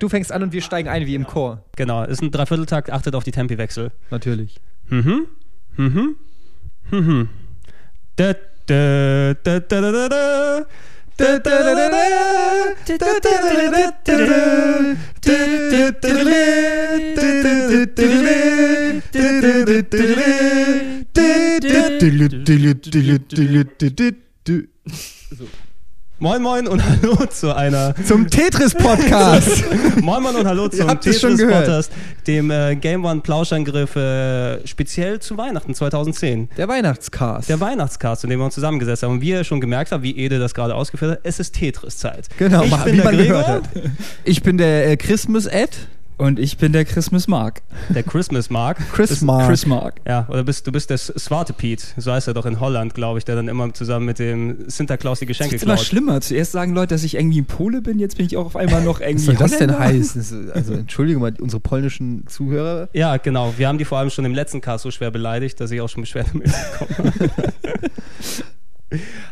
Du fängst an und wir steigen ein wie im Chor. Genau, ist ein Dreivierteltakt, achtet auf die Tempiwechsel. Natürlich. Mhm. Mhm. Mhm. Da, da, da, da, da, da, da. Moin Moin und Hallo zu einer Zum Tetris-Podcast. Moin Moin und Hallo zum. Tetris-Podcast, dem äh, Game One Plauschangriff äh, speziell zu Weihnachten 2010. Der Weihnachtscast. Der Weihnachtscast, in dem wir uns zusammengesetzt haben. Und wie ihr schon gemerkt habt, wie Ede das gerade ausgeführt hat, es ist Tetris-Zeit. genau, ich bin wie der man Gregor, gehört hat. Ich bin der äh, Christmas Ed. Und ich bin der Christmas Mark. der Christmas Mark. Chris Mark. Chris Mark. Ja, oder bist, du bist der Swarte Pete, so heißt er doch in Holland, glaube ich, der dann immer zusammen mit dem Santa Claus die Geschenke Es ist immer klaut. schlimmer. Zuerst sagen Leute, dass ich irgendwie ein Pole bin, jetzt bin ich auch auf einmal noch Was irgendwie soll das denn heißen? Das also entschuldige mal, unsere polnischen Zuhörer. Ja, genau. Wir haben die vor allem schon im letzten Cast so schwer beleidigt, dass ich auch schon Beschwerdemails bekommen habe.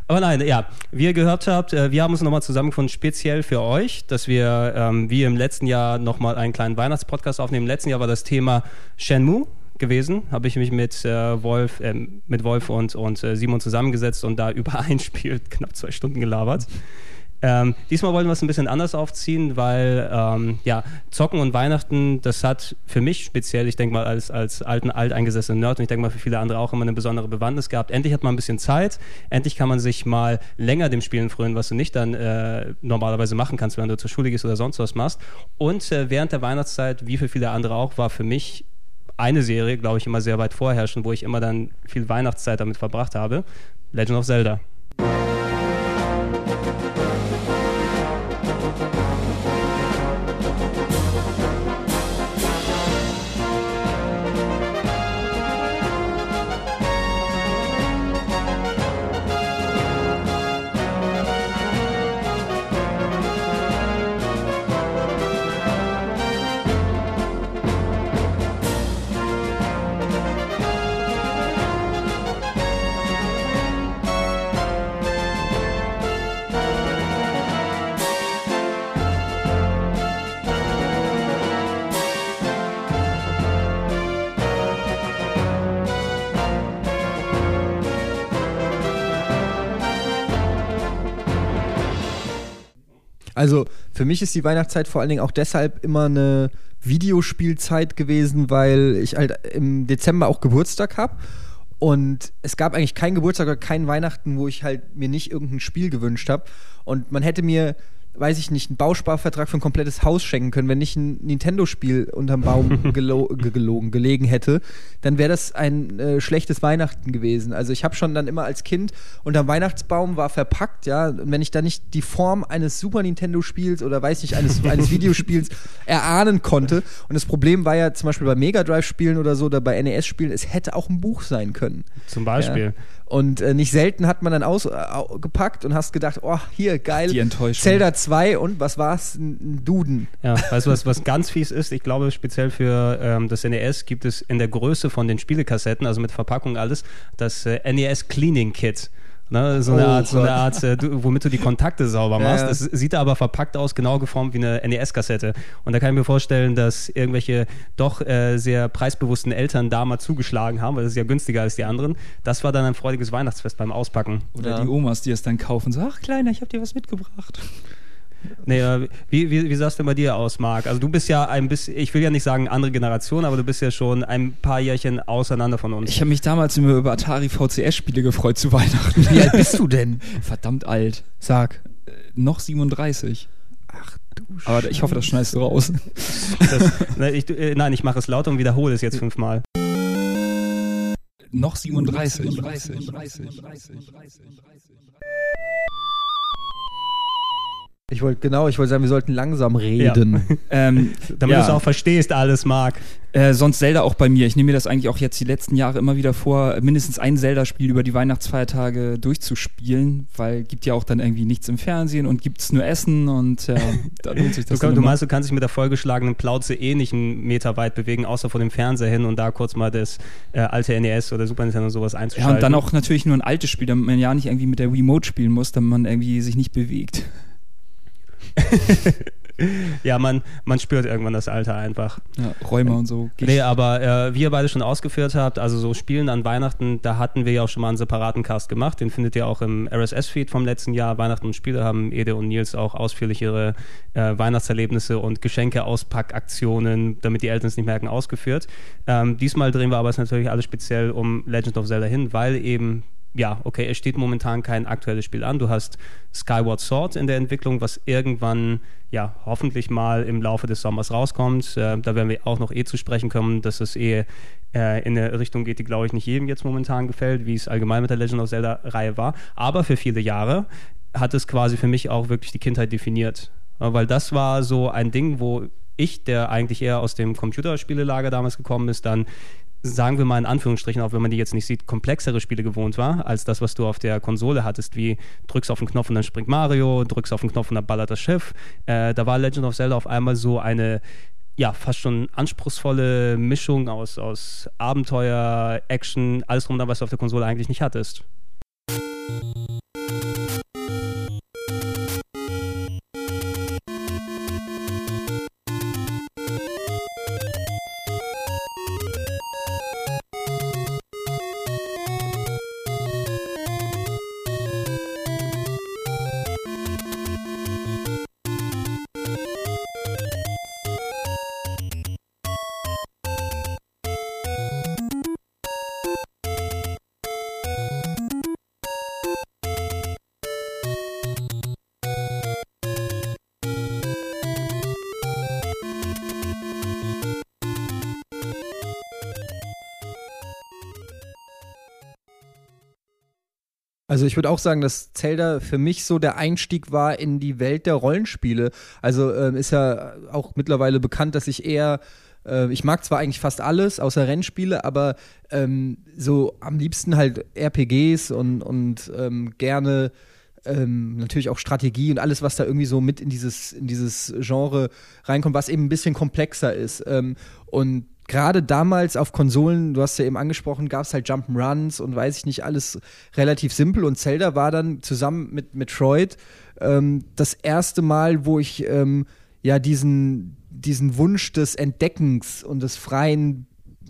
Aber nein, ja, wie ihr gehört habt, äh, wir haben uns nochmal zusammengefunden, speziell für euch, dass wir ähm, wie im letzten Jahr nochmal einen kleinen Weihnachtspodcast aufnehmen. Im letzten Jahr war das Thema Shenmue gewesen, habe ich mich mit äh, Wolf, ähm, mit Wolf und, und äh, Simon zusammengesetzt und da über ein Spiel knapp zwei Stunden gelabert. Ähm, diesmal wollen wir es ein bisschen anders aufziehen, weil ähm, ja, Zocken und Weihnachten, das hat für mich speziell, ich denke mal als, als alten, alteingesessenen Nerd und ich denke mal für viele andere auch immer eine besondere Bewandtnis gehabt. Endlich hat man ein bisschen Zeit, endlich kann man sich mal länger dem Spielen frönen, was du nicht dann äh, normalerweise machen kannst, wenn du zur Schule gehst oder sonst was machst. Und äh, während der Weihnachtszeit, wie für viele andere auch, war für mich eine Serie, glaube ich, immer sehr weit vorherrschend, wo ich immer dann viel Weihnachtszeit damit verbracht habe. Legend of Zelda. Also für mich ist die Weihnachtszeit vor allen Dingen auch deshalb immer eine Videospielzeit gewesen, weil ich halt im Dezember auch Geburtstag habe. Und es gab eigentlich keinen Geburtstag oder keinen Weihnachten, wo ich halt mir nicht irgendein Spiel gewünscht habe. Und man hätte mir, weiß ich nicht, einen Bausparvertrag für ein komplettes Haus schenken können, wenn nicht ein Nintendo-Spiel unterm Baum gelo ge- gelogen, gelegen hätte, dann wäre das ein äh, schlechtes Weihnachten gewesen. Also ich habe schon dann immer als Kind unterm Weihnachtsbaum war verpackt, ja, und wenn ich da nicht die Form eines Super Nintendo-Spiels oder weiß nicht, eines, eines Videospiels erahnen konnte. Und das Problem war ja zum Beispiel bei Mega Drive-Spielen oder so oder bei NES-Spielen, es hätte auch ein Buch sein können. Zum Beispiel. Ja. Und äh, nicht selten hat man dann ausgepackt und hast gedacht, oh, hier, geil. Die Enttäuschung. Zelda 2 und was war's? Ein ein Duden. Ja, weißt du, was, was ganz fies ist? Ich glaube, speziell für ähm, das NES gibt es in der Größe von den Spielekassetten, also mit Verpackung und alles, das äh, NES Cleaning Kit. Ne, so eine Oh Art, so eine. Art äh, du, womit du die Kontakte sauber machst. ja. Es sieht aber verpackt aus, genau geformt wie eine NES-Kassette. Und da kann ich mir vorstellen, dass irgendwelche doch äh, sehr preisbewussten Eltern da mal zugeschlagen haben, weil das ist ja günstiger als die anderen. Das war dann ein freudiges Weihnachtsfest beim Auspacken. Oder Ja. die Omas, die es dann kaufen. So, ach Kleiner, ich habe dir was mitgebracht. Nee, äh, wie, wie, wie sah es denn bei dir aus, Marc? Also du bist ja ein bisschen, ich will ja nicht sagen andere Generation, aber du bist ja schon ein paar Jährchen auseinander von uns. Ich habe mich damals immer über Atari VCS-Spiele gefreut zu Weihnachten. Wie alt bist du denn? Verdammt alt. Sag. Äh, noch 37. Ach du Aber ich hoffe, das schneidest du raus. das, ne, ich, äh, nein, ich mache es lauter und wiederhole es jetzt fünfmal. noch 37. Ich wollte genau, ich wollte sagen, wir sollten langsam reden. Ähm, Damit ja. du es auch verstehst, alles, Marc. Äh, sonst Zelda auch bei mir. Ich nehme mir das eigentlich auch jetzt die letzten Jahre immer wieder vor, mindestens ein Zelda-Spiel über die Weihnachtsfeiertage durchzuspielen, weil gibt ja auch dann irgendwie nichts im Fernsehen und gibt's nur Essen und äh, da lohnt sich Du, das du immer. meinst, du kannst dich mit der vollgeschlagenen Plauze eh nicht einen Meter weit bewegen, außer vor dem Fernseher hin und da kurz mal das äh, alte NES oder Super Nintendo sowas Ja, einzuschalten. und dann auch natürlich nur ein altes Spiel, damit man ja nicht irgendwie mit der Remote spielen muss, damit man irgendwie sich nicht bewegt. ja, man, man spürt irgendwann das Alter einfach. Ja, Räume und so. Nee, aber äh, wie ihr beide schon ausgeführt habt, also so Spielen an Weihnachten, da hatten wir ja auch schon mal einen separaten Cast gemacht. Den findet ihr auch im RSS-Feed vom letzten Jahr. Weihnachten und Spiele haben Ede und Nils auch ausführlich ihre äh, Weihnachtserlebnisse und Geschenke-Auspackaktionen, damit die Eltern es nicht merken, ausgeführt. Ähm, diesmal drehen wir aber es natürlich alles speziell um Legend of Zelda hin, weil eben ja, okay, es steht momentan kein aktuelles Spiel an. Du hast Skyward Sword in der Entwicklung, was irgendwann, ja, hoffentlich mal im Laufe des Sommers rauskommt. Äh, da werden wir auch noch eh zu sprechen kommen, dass es eh äh, in eine Richtung geht, die, glaube ich, nicht jedem jetzt momentan gefällt, wie es allgemein mit der Legend of Zelda-Reihe war. Aber für viele Jahre hat es quasi für mich auch wirklich die Kindheit definiert. Weil das war so ein Ding, wo ich, der eigentlich eher aus dem Computerspielelager damals gekommen ist, dann sagen wir mal in Anführungsstrichen, auch wenn man die jetzt nicht sieht, komplexere Spiele gewohnt war, als das, was du auf der Konsole hattest, wie drückst auf den Knopf und dann springt Mario, drückst auf den Knopf und dann ballert das Schiff. Äh, da war Legend of Zelda auf einmal so eine ja, fast schon anspruchsvolle Mischung aus, aus Abenteuer, Action, alles drum, was du auf der Konsole eigentlich nicht hattest. Also ich würde auch sagen, dass Zelda für mich so der Einstieg war in die Welt der Rollenspiele. Also ähm, ist ja auch mittlerweile bekannt, dass ich eher äh, ich mag zwar eigentlich fast alles außer Rennspiele, aber ähm, so am liebsten halt RPGs und, und ähm, gerne ähm, natürlich auch Strategie und alles, was da irgendwie so mit in dieses, in dieses Genre reinkommt, was eben ein bisschen komplexer ist. Ähm, und gerade damals auf Konsolen, du hast ja eben angesprochen, gab es halt Jump'n'Runs und weiß ich nicht, alles relativ simpel. Und Zelda war dann zusammen mit Metroid ähm, das erste Mal, wo ich ähm, ja diesen, diesen Wunsch des Entdeckens und des freien,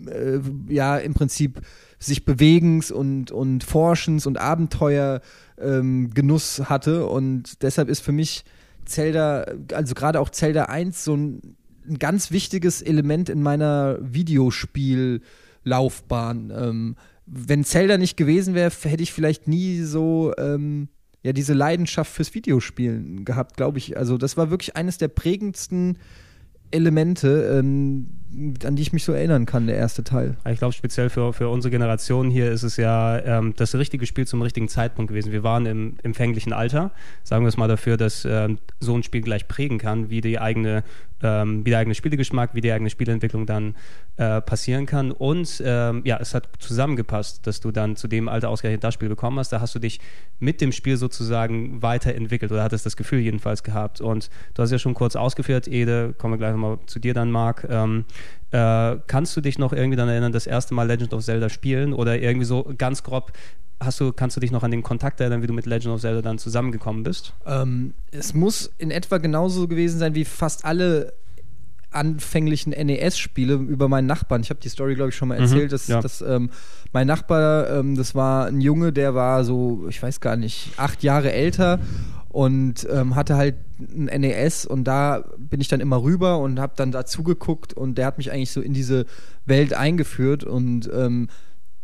äh, ja, im Prinzip sich Bewegens und, und Forschens und Abenteuer ähm, Genuss hatte. Und deshalb ist für mich Zelda, also gerade auch Zelda 1, so ein ein ganz wichtiges Element in meiner Videospiellaufbahn. Ähm, wenn Zelda nicht gewesen wäre, hätte ich vielleicht nie so ähm, ja diese Leidenschaft fürs Videospielen gehabt, glaube ich. Also das war wirklich eines der prägendsten Elemente, ähm, an die ich mich so erinnern kann, der erste Teil. Ich glaube, speziell für, für unsere Generation hier ist es ja ähm, das richtige Spiel zum richtigen Zeitpunkt gewesen. Wir waren im empfänglichen Alter, sagen wir es mal dafür, dass ähm, so ein Spiel gleich prägen kann, wie die eigene ähm, wie der eigene Spielegeschmack, wie die eigene Spielentwicklung dann äh, passieren kann. Und ähm, ja, es hat zusammengepasst, dass du dann zu dem Alter ausgerechnet das Spiel bekommen hast. Da hast du dich mit dem Spiel sozusagen weiterentwickelt oder hattest das Gefühl jedenfalls gehabt. Und du hast ja schon kurz ausgeführt, Ede, kommen wir gleich nochmal zu dir dann, Marc. Ähm, äh, kannst du dich noch irgendwie daran erinnern, das erste Mal Legend of Zelda spielen oder irgendwie so ganz grob Hast du, kannst du dich noch an den Kontakt erinnern, wie du mit Legend of Zelda dann zusammengekommen bist? Ähm, es muss in etwa genauso gewesen sein wie fast alle anfänglichen NES-Spiele über meinen Nachbarn. Ich habe die Story, glaube ich, schon mal mhm, erzählt. Mhm, dass, ja. dass ähm, mein Nachbar, ähm, das war ein Junge, der war so, ich weiß gar nicht, acht Jahre älter und ähm, hatte halt ein NES und da bin ich dann immer rüber und habe dann dazu geguckt und der hat mich eigentlich so in diese Welt eingeführt und ähm,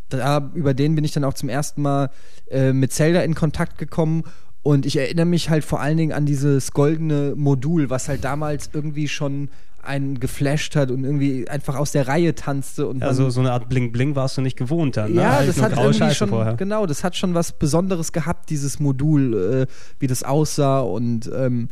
da, über den bin ich dann auch zum ersten Mal äh, mit Zelda in Kontakt gekommen. Und ich erinnere mich halt vor allen Dingen an dieses goldene Modul, was halt damals irgendwie schon einen geflasht hat und irgendwie einfach aus der Reihe tanzte. Und also so eine Art Bling-Bling warst du nicht gewohnt dann. Ne? Ja, das hat irgendwie schon, vorher. genau, das hat schon was Besonderes gehabt, dieses Modul, äh, wie das aussah und ähm,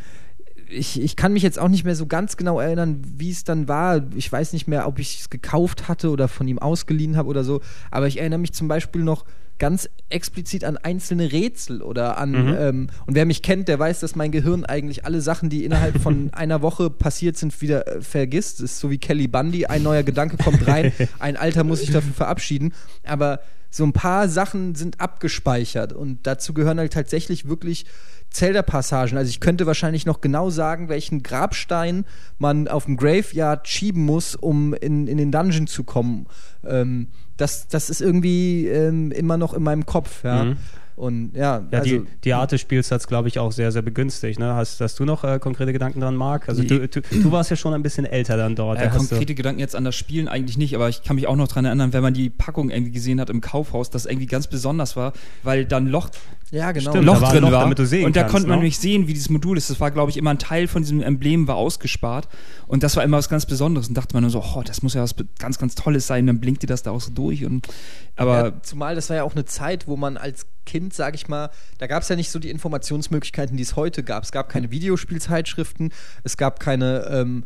ich, ich kann mich jetzt auch nicht mehr so ganz genau erinnern, wie es dann war. Ich weiß nicht mehr, ob ich es gekauft hatte oder von ihm ausgeliehen habe oder so. Aber ich erinnere mich zum Beispiel noch ganz explizit an einzelne Rätsel oder an. Mhm. Ähm, und wer mich kennt, der weiß, dass mein Gehirn eigentlich alle Sachen, die innerhalb von einer Woche passiert sind, wieder äh, vergisst. Das ist so wie Kelly Bundy. Ein neuer Gedanke kommt rein, ein Alter muss sich dafür verabschieden. Aber so ein paar Sachen sind abgespeichert und dazu gehören halt tatsächlich wirklich Zelda-Passagen. Also ich könnte wahrscheinlich noch genau sagen, welchen Grabstein man auf dem Graveyard schieben muss, um in, in den Dungeon zu kommen. Ähm, das, das ist irgendwie ähm, immer noch in meinem Kopf, ja. Mhm. Und ja, ja also, die, die Art des Spiels hat es, glaube ich, auch sehr, sehr begünstigt. Ne? Hast, hast du noch äh, konkrete Gedanken dran, Marc? Also du, du, du, warst ja schon ein bisschen älter dann dort. Äh, konkrete Gedanken jetzt an das Spielen eigentlich nicht, aber ich kann mich auch noch daran erinnern, wenn man die Packung irgendwie gesehen hat im Kaufhaus, das irgendwie ganz besonders war, weil dann Loch ja, genau. Stimmt, Loch drin Loch, war. Damit du sehen und da konnte man ne? nämlich sehen, wie dieses Modul ist. Das war, glaube ich, immer ein Teil von diesem Emblem war ausgespart. Und das war immer was ganz Besonderes. Und dachte man nur so, oh, das muss ja was ganz, ganz Tolles sein. Und dann blinkt dir das da auch so durch. Und, aber ja, zumal das war ja auch eine Zeit, wo man als Kind, sage ich mal, da gab es ja nicht so die Informationsmöglichkeiten, die es heute gab. Es gab keine Videospielzeitschriften, es gab keine ähm,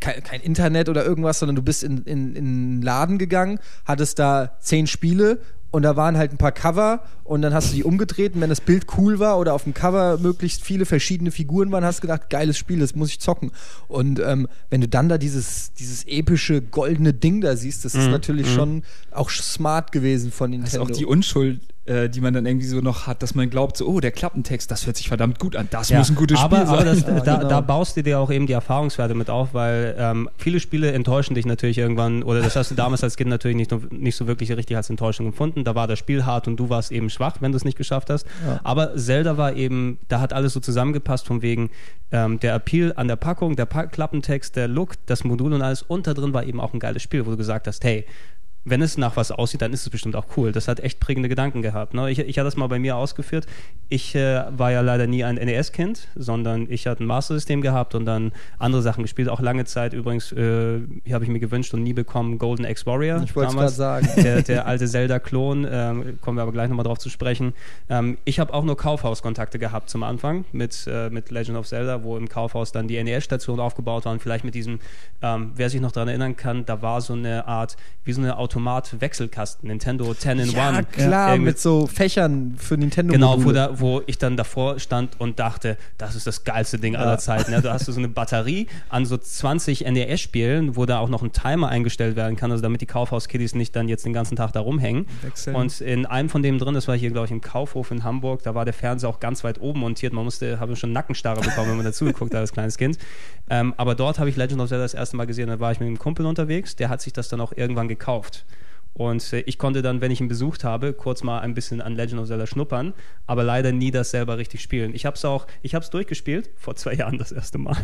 kein, kein, Internet oder irgendwas, sondern du bist in, in, in einen Laden gegangen, hattest da zehn Spiele und da waren halt ein paar Cover und dann hast du die umgedreht und wenn das Bild cool war oder auf dem Cover möglichst viele verschiedene Figuren waren, hast du gedacht, geiles Spiel, das muss ich zocken. Und ähm, wenn du dann da dieses, dieses epische goldene Ding da siehst, das ist mhm. natürlich mhm. schon auch smart gewesen von Nintendo. Das ist auch die Unschuld äh, die man dann irgendwie so noch hat, dass man glaubt, so, oh, der Klappentext, das hört sich verdammt gut an, das ja, muss ein gutes aber, Spiel sein. Aber das, ja, da, genau. da, baust du dir auch eben die Erfahrungswerte mit auf, weil ähm, viele Spiele enttäuschen dich natürlich irgendwann, oder das hast du damals als Kind natürlich nicht, nicht so wirklich richtig als Enttäuschung empfunden. Da war das Spiel hart und du warst eben schwach, wenn du es nicht geschafft hast. Ja. Aber Zelda war eben, da hat alles so zusammengepasst, von wegen ähm, der Appeal an der Packung, der pa Klappentext, der Look, das Modul und alles. Und da drin war eben auch ein geiles Spiel, wo du gesagt hast, hey, wenn es nach was aussieht, dann ist es bestimmt auch cool. Das hat echt prägende Gedanken gehabt. Ne? Ich, ich hatte das mal bei mir ausgeführt. Ich äh, war ja leider nie ein NES-Kind, sondern ich hatte ein Master-System gehabt und dann andere Sachen gespielt. Auch lange Zeit übrigens äh, habe ich mir gewünscht und nie bekommen Golden X Warrior. Ich wollte es gerade sagen. Der, der alte Zelda-Klon, ähm, kommen wir aber gleich nochmal drauf zu sprechen. Ähm, ich habe auch nur Kaufhauskontakte gehabt zum Anfang mit, äh, mit Legend of Zelda, wo im Kaufhaus dann die NES-Station aufgebaut war und vielleicht mit diesem, ähm, wer sich noch daran erinnern kann, da war so eine Art, wie so eine Auto Automat-Wechselkasten, Nintendo 10 in ja, 1. klar, ja, mit so Fächern für Nintendo. Genau, wo, da, wo ich dann davor stand und dachte, das ist das geilste Ding ja. aller Zeiten. Ja, da hast du so eine Batterie an so 20 NES-Spielen, wo da auch noch ein Timer eingestellt werden kann, also damit die Kaufhaus-Kiddies nicht dann jetzt den ganzen Tag da rumhängen. Wechseln. Und in einem von dem drin, das war hier, glaube ich, im Kaufhof in Hamburg, da war der Fernseher auch ganz weit oben montiert. Man musste, habe schon Nackenstarre bekommen, wenn man dazugeguckt hat als kleines Kind. Ähm, aber dort habe ich Legend of Zelda das erste Mal gesehen. Da war ich mit einem Kumpel unterwegs, der hat sich das dann auch irgendwann gekauft. Und äh, ich konnte dann, wenn ich ihn besucht habe, kurz mal ein bisschen an Legend of Zelda schnuppern, aber leider nie das selber richtig spielen. Ich habe es auch, ich habe es durchgespielt, vor zwei Jahren das erste Mal.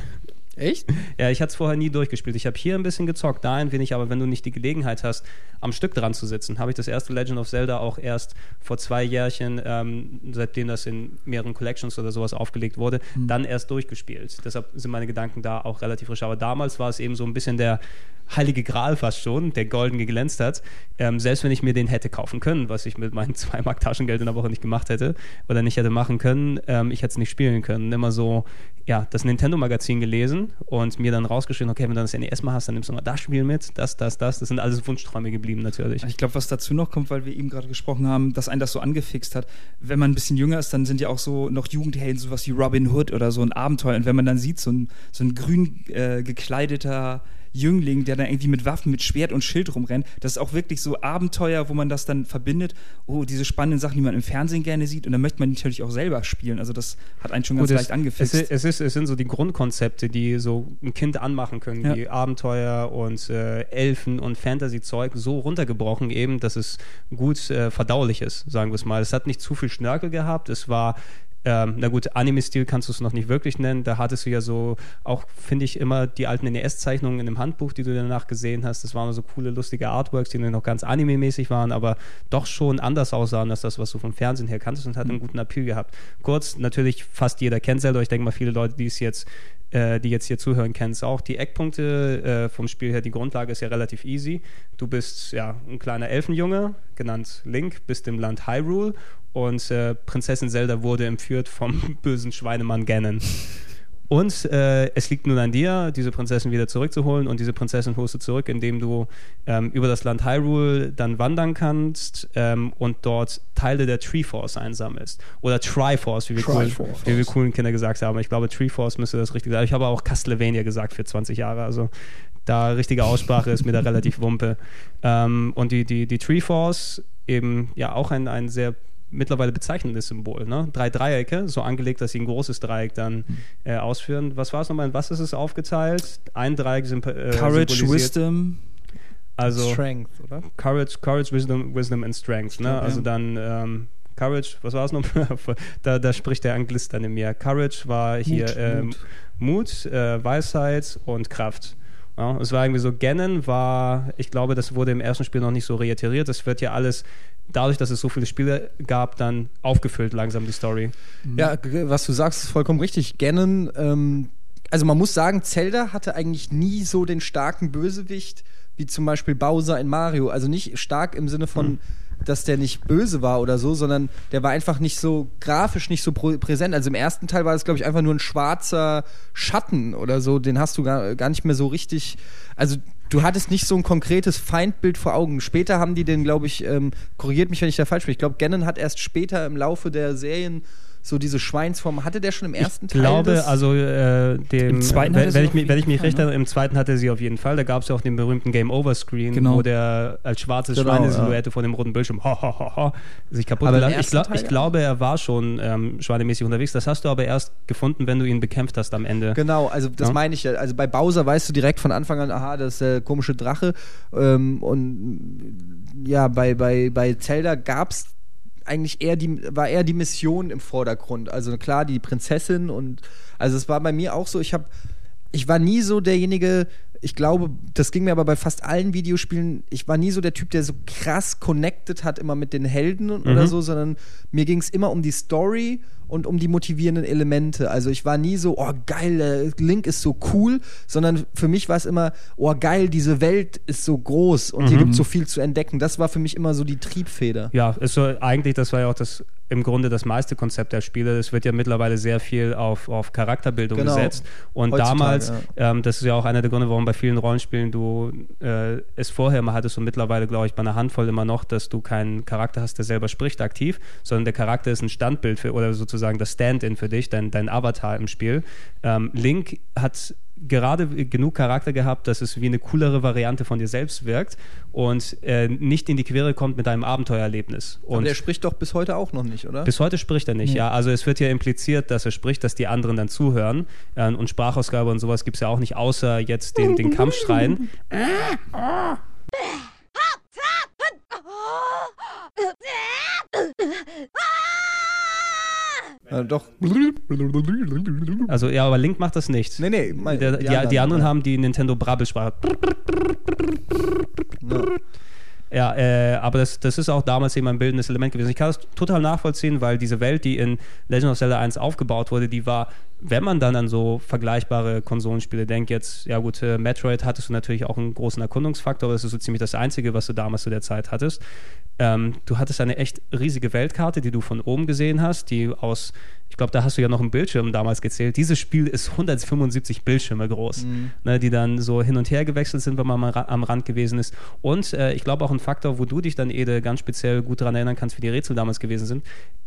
Echt? Ja, ich hatte es vorher nie durchgespielt. Ich habe hier ein bisschen gezockt, da ein wenig, aber wenn du nicht die Gelegenheit hast, am Stück dran zu sitzen, habe ich das erste Legend of Zelda auch erst vor zwei Jährchen, ähm, seitdem das in mehreren Collections oder sowas aufgelegt wurde, mhm. dann erst durchgespielt. Deshalb sind meine Gedanken da auch relativ frisch. Aber damals war es eben so ein bisschen der heilige Gral fast schon, der golden geglänzt hat. Ähm, selbst wenn ich mir den hätte kaufen können, was ich mit meinen 2 Mark Taschengeld in der Woche nicht gemacht hätte oder nicht hätte machen können, ähm, ich hätte es nicht spielen können. Immer so, ja, das Nintendo-Magazin gelesen und mir dann rausgeschrieben, okay, wenn du das NES mal hast, dann nimmst du mal das Spiel mit, das, das, das. Das sind alles Wunschträume geblieben natürlich. Ich glaube, was dazu noch kommt, weil wir eben gerade gesprochen haben, dass einen das so angefixt hat. Wenn man ein bisschen jünger ist, dann sind ja auch so noch Jugendhelden, sowas wie Robin Hood oder so ein Abenteuer. Und wenn man dann sieht, so ein, so ein grün äh, gekleideter Jüngling, der dann irgendwie mit Waffen, mit Schwert und Schild rumrennt. Das ist auch wirklich so Abenteuer, wo man das dann verbindet. Oh, diese spannenden Sachen, die man im Fernsehen gerne sieht. Und dann möchte man natürlich auch selber spielen. Also das hat einen schon ganz Gut, leicht angefixt. Es, es, ist, es sind so die Grundkonzepte, die so ein Kind anmachen können, ja. wie Abenteuer und äh, Elfen und Fantasy-Zeug, so runtergebrochen eben, dass es gut äh, verdaulich ist, sagen wir es mal. Es hat nicht zu viel Schnörkel gehabt. Es war ähm, na gut, Anime-Stil kannst du es noch nicht wirklich nennen. Da hattest du ja so auch, finde ich, immer die alten NES-Zeichnungen in dem Handbuch, die du danach gesehen hast. Das waren so coole, lustige Artworks, die noch ganz anime-mäßig waren, aber doch schon anders aussahen als das, was du vom Fernsehen her kanntest und hat einen mhm. guten Appeal gehabt. Kurz, natürlich, fast jeder kennt Zelda. Ich denke mal, viele Leute, die es jetzt äh, die jetzt hier zuhören, kennen es auch. Die Eckpunkte äh, vom Spiel her, die Grundlage ist ja relativ easy. Du bist ja ein kleiner Elfenjunge, genannt Link, bist im Land Hyrule und äh, Prinzessin Zelda wurde entführt vom bösen Schweinemann Ganon. Und äh, es liegt nun an dir, diese Prinzessin wieder zurückzuholen. Und diese Prinzessin holst du zurück, indem du ähm, über das Land Hyrule dann wandern kannst ähm, und dort Teile der Treeforce einsammelst. Oder Triforce, wie wir, cool, wie wir coolen Kinder gesagt haben. Ich glaube, Treeforce müsste das richtig sein. Ich habe auch Castlevania gesagt für 20 Jahre. Also Da richtige Aussprache ist mir da relativ wumpe. Ähm, und die, die, die Treeforce, eben ja auch ein, ein sehr mittlerweile bezeichnendes Symbol. Ne? Drei Dreiecke, so angelegt, dass sie ein großes Dreieck dann äh, ausführen. Was war es nochmal? In was ist es aufgeteilt? Ein Dreieck sind äh, Courage, Wisdom. Also Strength, oder? Courage, Courage, Wisdom, Wisdom and Strength. Ne? also dann ähm, Courage, was war es noch? da, da spricht der Anglist dann in mir. Courage war hier Mut, ähm, Mut, äh, Weisheit und Kraft. Ja, es war irgendwie so, Gannon war, ich glaube, das wurde im ersten Spiel noch nicht so reiteriert. Das wird ja alles, dadurch, dass es so viele Spiele gab, dann aufgefüllt langsam die Story. Ja, g- was du sagst, ist vollkommen richtig. Ganon, ähm, also man muss sagen, Zelda hatte eigentlich nie so den starken Bösewicht wie zum Beispiel Bowser in Mario. Also nicht stark im Sinne von, dass der nicht böse war oder so, sondern der war einfach nicht so grafisch nicht so präsent. Also im ersten Teil war es, glaube ich, einfach nur ein schwarzer Schatten oder so. Den hast du gar, gar nicht mehr so richtig. Also du hattest nicht so ein konkretes Feindbild vor Augen. Später haben die den, glaube ich, ähm, korrigiert mich, wenn ich da falsch bin. Ich glaube, Ganon hat erst später im Laufe der Serien so diese Schweinsform. Hatte der schon im ersten Ich Teil? glaube, das? also äh, dem, Im zweiten wenn, wenn ich mich, wenn ich mich recht ne? erinnere, im zweiten hatte sie auf jeden Fall. Da gab es ja auch den berühmten Game Over Screen, Genau. wo der als schwarzes Genau, Schweinesilhouette vor dem roten Bildschirm ho, ho, ho, ho, sich kaputt Aber. Ich, glaub, Teil, ich ja. glaube, er war schon ähm, schweinemäßig unterwegs. Das hast du aber erst gefunden, wenn du ihn bekämpft hast am Ende. Genau, also das Ja. meine ich ja. Also bei Bowser weißt du direkt von Anfang an, aha, das ist der komische Drache. Ähm, und ja, bei, bei, bei Zelda gab es eigentlich eher die, war eher die Mission im Vordergrund. Also klar, die Prinzessin und also es war bei mir auch so, ich habe ich war nie so derjenige, ich glaube, das ging mir aber bei fast allen Videospielen, ich war nie so der Typ, der so krass connected hat immer mit den Helden und- oder Mhm. so, sondern mir ging es immer um die Story und um die motivierenden Elemente. Also ich war nie so, oh geil, der Link ist so cool, sondern für mich war es immer, oh geil, diese Welt ist so groß und hier gibt es so viel zu entdecken. Das war für mich immer so die Triebfeder. Ja, ist so, eigentlich, das war ja auch das im Grunde das meiste Konzept der Spiele. Es wird ja mittlerweile sehr viel auf, auf Charakterbildung Genau. gesetzt. Und Heutzutage, damals, ja. ähm, das ist ja auch einer der Gründe, warum bei vielen Rollenspielen du äh, es vorher immer hattest und mittlerweile, glaube ich, bei einer Handvoll immer noch, dass du keinen Charakter hast, der selber spricht aktiv, sondern der Charakter ist ein Standbild für, oder sozusagen das Stand-in für dich, dein, dein Avatar im Spiel. Ähm, Link hat gerade genug Charakter gehabt, dass es wie eine coolere Variante von dir selbst wirkt und äh, nicht in die Quere kommt mit deinem Abenteuererlebnis. Aber Und der spricht doch bis heute auch noch nicht, oder? bis heute spricht er nicht, ja. Also es wird ja impliziert, dass er spricht, dass die anderen dann zuhören. Äh, und Sprachausgabe und sowas gibt es ja auch nicht, außer jetzt den, den Kampfschreien. Ja, doch. Also ja, aber Link macht das nicht. Nee, nee, mein, Der, die, die, anderen haben die Nintendo Brabbelsprache. Ja. Ja, äh, aber das, das ist auch damals eben ein bildendes Element gewesen. Ich kann das total nachvollziehen, weil diese Welt, die in Legend of Zelda 1 aufgebaut wurde, die war, wenn man dann an so vergleichbare Konsolenspiele denkt, jetzt, ja gut, äh, Metroid hattest du natürlich auch einen großen Erkundungsfaktor, aber das ist so ziemlich das Einzige, was du damals zu der Zeit hattest. Ähm, du hattest eine echt riesige Weltkarte, die du von oben gesehen hast, die aus, ich glaube, da hast du ja noch einen Bildschirm damals gezählt. Dieses Spiel ist 175 Bildschirme groß, ne, die dann so hin und her gewechselt sind, wenn man mal ra am Rand gewesen ist. Und äh, ich glaube auch ein Faktor, wo du dich dann, Ede, ganz speziell gut daran erinnern kannst, wie die Rätsel damals gewesen sind.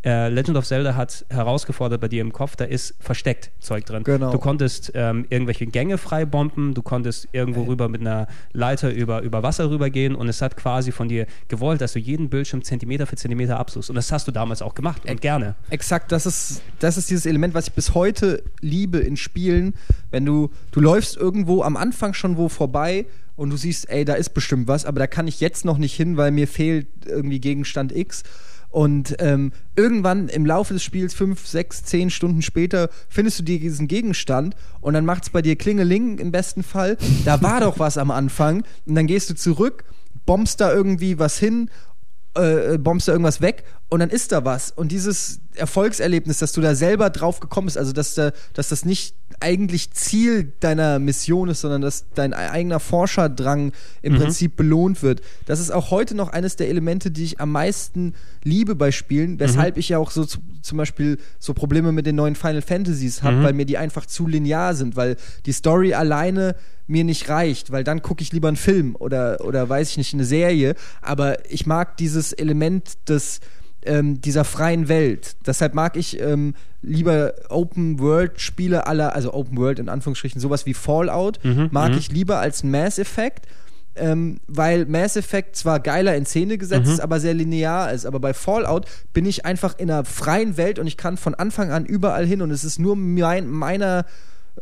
Äh, Legend of Zelda hat herausgefordert bei dir im Kopf, da ist versteckt Zeug drin. Genau. Du konntest ähm, irgendwelche Gänge frei bomben, du konntest irgendwo rüber mit einer Leiter über, über Wasser rübergehen und es hat quasi von dir gewollt, dass du jeden Bildschirm Zentimeter für Zentimeter absuchst. Und das hast du damals auch gemacht und gerne. Exakt, das ist, das ist dieses Element, was ich bis heute liebe in Spielen. Wenn du, du läufst irgendwo am Anfang schon wo vorbei und du siehst, ey, da ist bestimmt was, aber da kann ich jetzt noch nicht hin, weil mir fehlt irgendwie Gegenstand X. Und ähm, irgendwann im Laufe des Spiels, fünf, sechs, zehn Stunden später, findest du dir diesen Gegenstand und dann macht es bei dir Klingeling im besten Fall. Da war doch was am Anfang. Und dann gehst du zurück, bombst da irgendwie was hin äh, bombst da irgendwas weg und dann ist da was. Und dieses Erfolgserlebnis, dass du da selber drauf gekommen bist, also dass, da, dass das nicht eigentlich Ziel deiner Mission ist, sondern dass dein eigener Forscherdrang im Prinzip belohnt wird. Das ist auch heute noch eines der Elemente, die ich am meisten liebe bei Spielen, weshalb ich ja auch so zu, zum Beispiel so Probleme mit den neuen Final Fantasies habe, weil mir die einfach zu linear sind, weil die Story alleine mir nicht reicht, weil dann gucke ich lieber einen Film oder, oder weiß ich nicht, eine Serie. Aber ich mag dieses Element des ähm, dieser freien Welt. Deshalb mag ich ähm, lieber Open-World-Spiele aller, also Open-World in Anführungsstrichen, sowas wie Fallout, Mhm, mag mhm. ich lieber als Mass Effect. Ähm, weil Mass Effect zwar geiler in Szene gesetzt Mhm. ist, aber sehr linear ist. Aber bei Fallout bin ich einfach in einer freien Welt und ich kann von Anfang an überall hin und es ist nur mein, meiner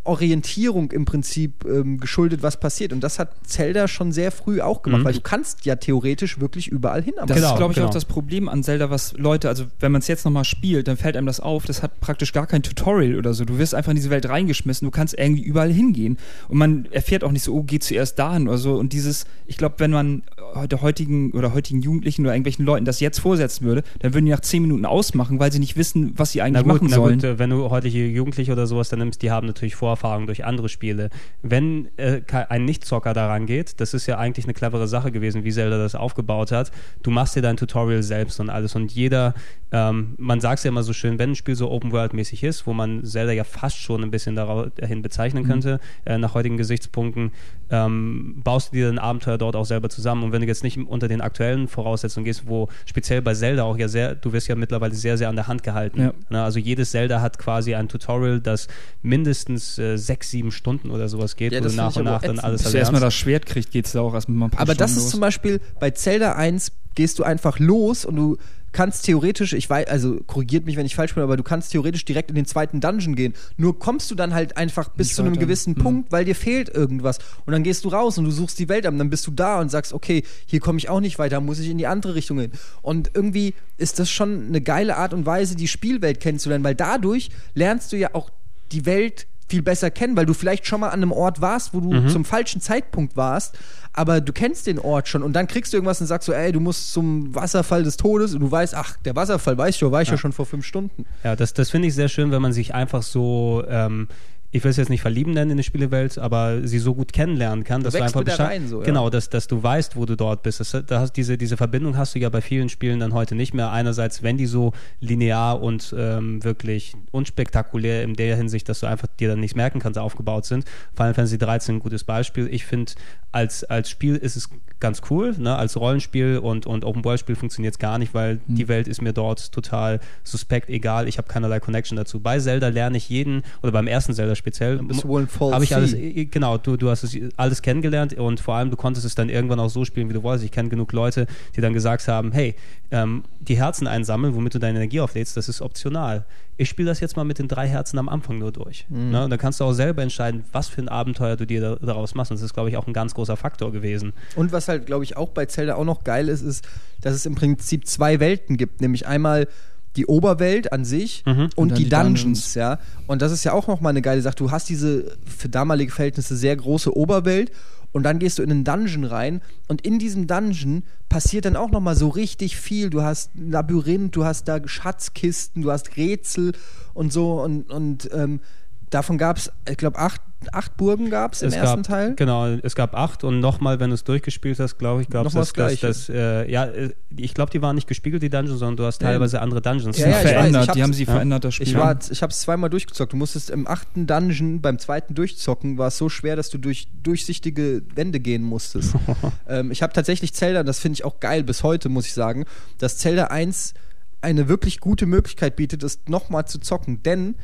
Orientierung im Prinzip ähm, geschuldet, was passiert. Und das hat Zelda schon sehr früh auch gemacht, Mhm. weil du kannst ja theoretisch wirklich überall hin. am Das Genau, ist, glaube ich, genau. auch das Problem an Zelda, was Leute, also wenn man es jetzt nochmal spielt, dann fällt einem das auf, das hat praktisch gar kein Tutorial oder so. Du wirst einfach in diese Welt reingeschmissen, du kannst irgendwie überall hingehen. Und man erfährt auch nicht so, oh, geh zuerst dahin oder so. Und dieses, ich glaube, wenn man der heutigen oder heutigen Jugendlichen oder irgendwelchen Leuten das jetzt vorsetzen würde, dann würden die nach zehn Minuten ausmachen, weil sie nicht wissen, was sie Na eigentlich gut, machen na sollen. gut, äh, wenn du heutige Jugendliche oder sowas dann nimmst, die haben natürlich Vorerfahrungen durch andere Spiele. Wenn äh, ein Nichtzocker daran geht, das ist ja eigentlich eine clevere Sache gewesen, wie Zelda das aufgebaut hat. Du machst dir dein Tutorial selbst und alles und jeder, ähm, man sagt es ja immer so schön, wenn ein Spiel so Open-World-mäßig ist, wo man Zelda ja fast schon ein bisschen dahin bezeichnen Mhm. könnte, äh, nach heutigen Gesichtspunkten, ähm, baust du dir ein Abenteuer dort auch selber zusammen. Und wenn du jetzt nicht unter den aktuellen Voraussetzungen gehst, wo speziell bei Zelda auch ja sehr, du wirst ja mittlerweile sehr, sehr an der Hand gehalten. Ja. Ne, also jedes Zelda hat quasi ein Tutorial, das mindestens äh, sechs, sieben Stunden oder sowas geht, Ja, wo das du nach und nach dann alles Bis er erstmal das Schwert kriegt, geht's da auch erstmal mal ein paar Aber das Stunden ist los. zum Beispiel bei Zelda 1 gehst du einfach los und du kannst theoretisch, ich weiß, also korrigiert mich, wenn ich falsch bin, aber du kannst theoretisch direkt in den zweiten Dungeon gehen. Nur kommst du dann halt einfach bis Nicht zu einem weiter. gewissen Mhm. Punkt, weil dir fehlt irgendwas. Und dann gehst du raus und du suchst die Welt an, dann bist du da und sagst, okay, hier komme ich auch nicht weiter, muss ich in die andere Richtung hin. Und irgendwie ist das schon eine geile Art und Weise, die Spielwelt kennenzulernen, weil dadurch lernst du ja auch die Welt viel besser kennen, weil du vielleicht schon mal an einem Ort warst, wo du Mhm. zum falschen Zeitpunkt warst, aber du kennst den Ort schon und dann kriegst du irgendwas und sagst so, ey, du musst zum Wasserfall des Todes und du weißt, ach, der Wasserfall, weiß ich ja, war ich ja. schon vor fünf Stunden. Ja, das, das finde ich sehr schön, wenn man sich einfach so, ähm, ich will es jetzt nicht verlieben nennen in die Spielewelt, aber sie so gut kennenlernen kann, dass du, wächst einfach mit der Bescheid- rein, so, ja. genau, dass, dass du weißt, wo du dort bist. Das, da hast, diese, diese Verbindung hast du ja bei vielen Spielen dann heute nicht mehr. Einerseits, wenn die so linear und ähm, wirklich unspektakulär in der Hinsicht, dass du einfach dir dann nichts merken kannst, aufgebaut sind. Final Fantasy 13 ein gutes Beispiel. Ich finde, als, als Spiel ist es ganz cool, ne? als Rollenspiel und, und Open-World-Spiel funktioniert es gar nicht, weil Hm. die Welt ist mir dort total suspekt, egal, ich habe keinerlei Connection dazu. Bei Zelda lerne ich jeden, oder beim ersten Zelda speziell, habe ich alles, genau, du, du hast es alles kennengelernt und vor allem du konntest es dann irgendwann auch so spielen, wie du wolltest. Ich kenne genug Leute, die dann gesagt haben, hey, ähm, die Herzen einsammeln, womit du deine Energie auflädst, das ist optional. Ich spiele das jetzt mal mit den drei Herzen am Anfang nur durch. Mhm. Ne? Und dann kannst du auch selber entscheiden, was für ein Abenteuer du dir da, daraus machst. Und das ist, glaube ich, auch ein ganz großer Faktor gewesen. Und was halt, glaube ich, auch bei Zelda auch noch geil ist, ist, dass es im Prinzip zwei Welten gibt, nämlich einmal die Oberwelt an sich Mhm. und, Und die, Dungeons, Dungeons. ja. Und das ist ja auch nochmal eine geile Sache. Du hast diese für damalige Verhältnisse sehr große Oberwelt und dann gehst du in einen Dungeon rein und in diesem Dungeon passiert dann auch nochmal so richtig viel. Du hast ein Labyrinth, du hast da Schatzkisten, du hast Rätsel und so und, und ähm, davon gab es, ich glaube, acht, acht Burgen gab es im es ersten gab, Teil. Genau, es gab acht und nochmal, wenn du es durchgespielt hast, glaube ich, gab es Nochmal das, das das, äh, ja, äh, ich glaube, die waren nicht gespiegelt, die Dungeons, sondern du hast Ja, teilweise andere Dungeons. Ja, ja, weiß, verändert, die haben sie ja. verändert, das Spiel. Ich, war, ich habe es zweimal durchgezockt. Du musstest im achten Dungeon beim zweiten Durchzocken war es so schwer, dass du durch durchsichtige Wände gehen musstest. ähm, ich habe tatsächlich Zelda, das finde ich auch geil bis heute, muss ich sagen, dass Zelda 1 eine wirklich gute Möglichkeit bietet, es nochmal zu zocken. Denn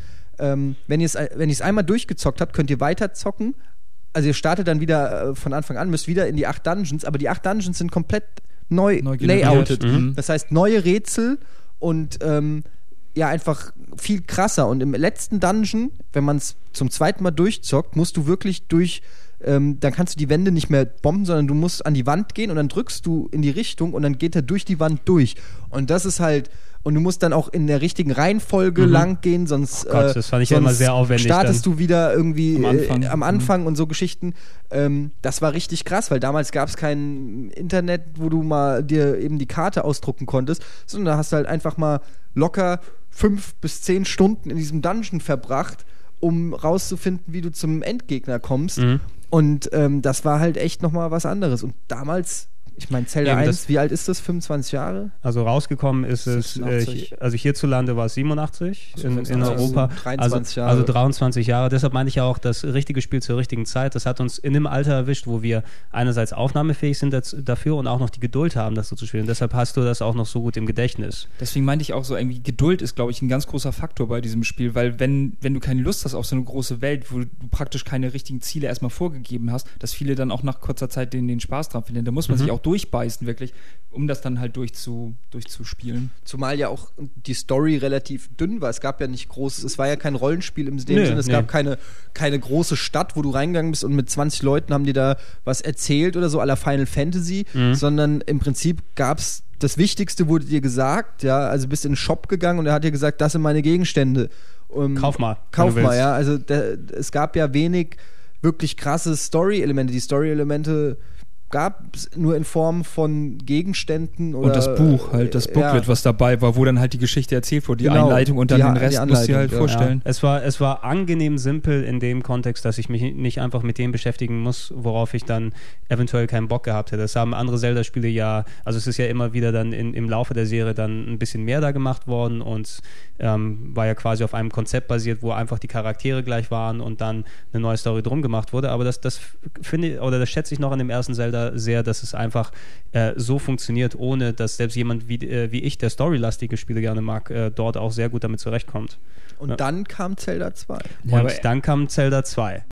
ähm, wenn ihr es wenn ihr es einmal durchgezockt habt, könnt ihr weiter zocken. Also ihr startet dann wieder äh, von Anfang an, müsst wieder in die acht Dungeons, aber die acht Dungeons sind komplett neu, Neu layoutet. Mhm. Das heißt, neue Rätsel und ähm, ja, einfach viel krasser. Und im letzten Dungeon, wenn man es zum zweiten Mal durchzockt, musst du wirklich durch, ähm, dann kannst du die Wände nicht mehr bomben, sondern du musst an die Wand gehen und dann drückst du in die Richtung und dann geht er durch die Wand durch. Und das ist halt, und du musst dann auch in der richtigen Reihenfolge Mhm. lang gehen, sonst, Oh Gott, äh, das fand ich sonst immer sehr aufwendig startest du wieder irgendwie Am Anfang. Äh, am Mhm. Anfang und so Geschichten. Ähm, das war richtig krass, weil damals gab es kein Internet, wo du mal dir eben die Karte ausdrucken konntest, sondern da hast du halt einfach mal locker fünf bis zehn Stunden in diesem Dungeon verbracht, um rauszufinden, wie du zum Endgegner kommst. Mhm. Und ähm, das war halt echt nochmal was anderes. Und damals Ich meine, Zelda Eben, 1, das- wie alt ist das? 25 Jahre? Also rausgekommen ist es, äh, 86. hier- also hierzulande war es 87 Also in, in 26, Europa. 23 also, Jahre. also 23 Jahre. Deshalb meine ich ja auch, das richtige Spiel zur richtigen Zeit. Das hat uns in dem Alter erwischt, wo wir einerseits aufnahmefähig sind dafür und auch noch die Geduld haben, das so zu spielen. Deshalb hast du das auch noch so gut im Gedächtnis. Deswegen meinte ich auch so irgendwie, Geduld ist, glaube ich, ein ganz großer Faktor bei diesem Spiel, weil wenn, wenn du keine Lust hast auf so eine große Welt, wo du praktisch keine richtigen Ziele erstmal vorgegeben hast, dass viele dann auch nach kurzer Zeit den, den Spaß dran finden. Da muss man Mhm. sich auch durchbeißen, wirklich, um das dann halt durchzu, durchzuspielen. Zumal ja auch die Story relativ dünn war. Es gab ja nicht groß, es war ja kein Rollenspiel im Sinne. Es nee. gab keine, keine große Stadt, wo du reingegangen bist und mit 20 Leuten haben die da was erzählt oder so, la Final Fantasy, Mhm. sondern im Prinzip gab es das Wichtigste wurde dir gesagt, ja, also bist in den Shop gegangen und er hat dir gesagt, das sind meine Gegenstände. Ähm, Kauf mal, Kauf mal, willst. ja. Also da, es gab ja wenig wirklich krasse Story-Elemente. Die Story-Elemente gab es nur in Form von Gegenständen oder Und das Buch, halt das äh, Booklet, ja. was dabei war, wo dann halt die Geschichte erzählt wurde, die Genau, Einleitung und dann die- den Rest musst du dir halt ja. vorstellen. Ja, es, war, es war angenehm simpel in dem Kontext, dass ich mich nicht einfach mit dem beschäftigen muss, worauf ich dann eventuell keinen Bock gehabt hätte. Das haben andere Zelda-Spiele ja, also es ist ja immer wieder dann in, im Laufe der Serie dann ein bisschen mehr da gemacht worden und ähm, war ja quasi auf einem Konzept basiert, wo einfach die Charaktere gleich waren und dann eine neue Story drum gemacht wurde. Aber das, das finde ich, oder das schätze ich noch an dem ersten Zelda sehr, dass es einfach äh, so funktioniert, ohne dass selbst jemand wie, äh, wie ich, der storylastige Spiele gerne mag, äh, dort auch sehr gut damit zurechtkommt. Und Ja. dann kam Zelda 2. Ja, und aber- dann kam Zelda 2.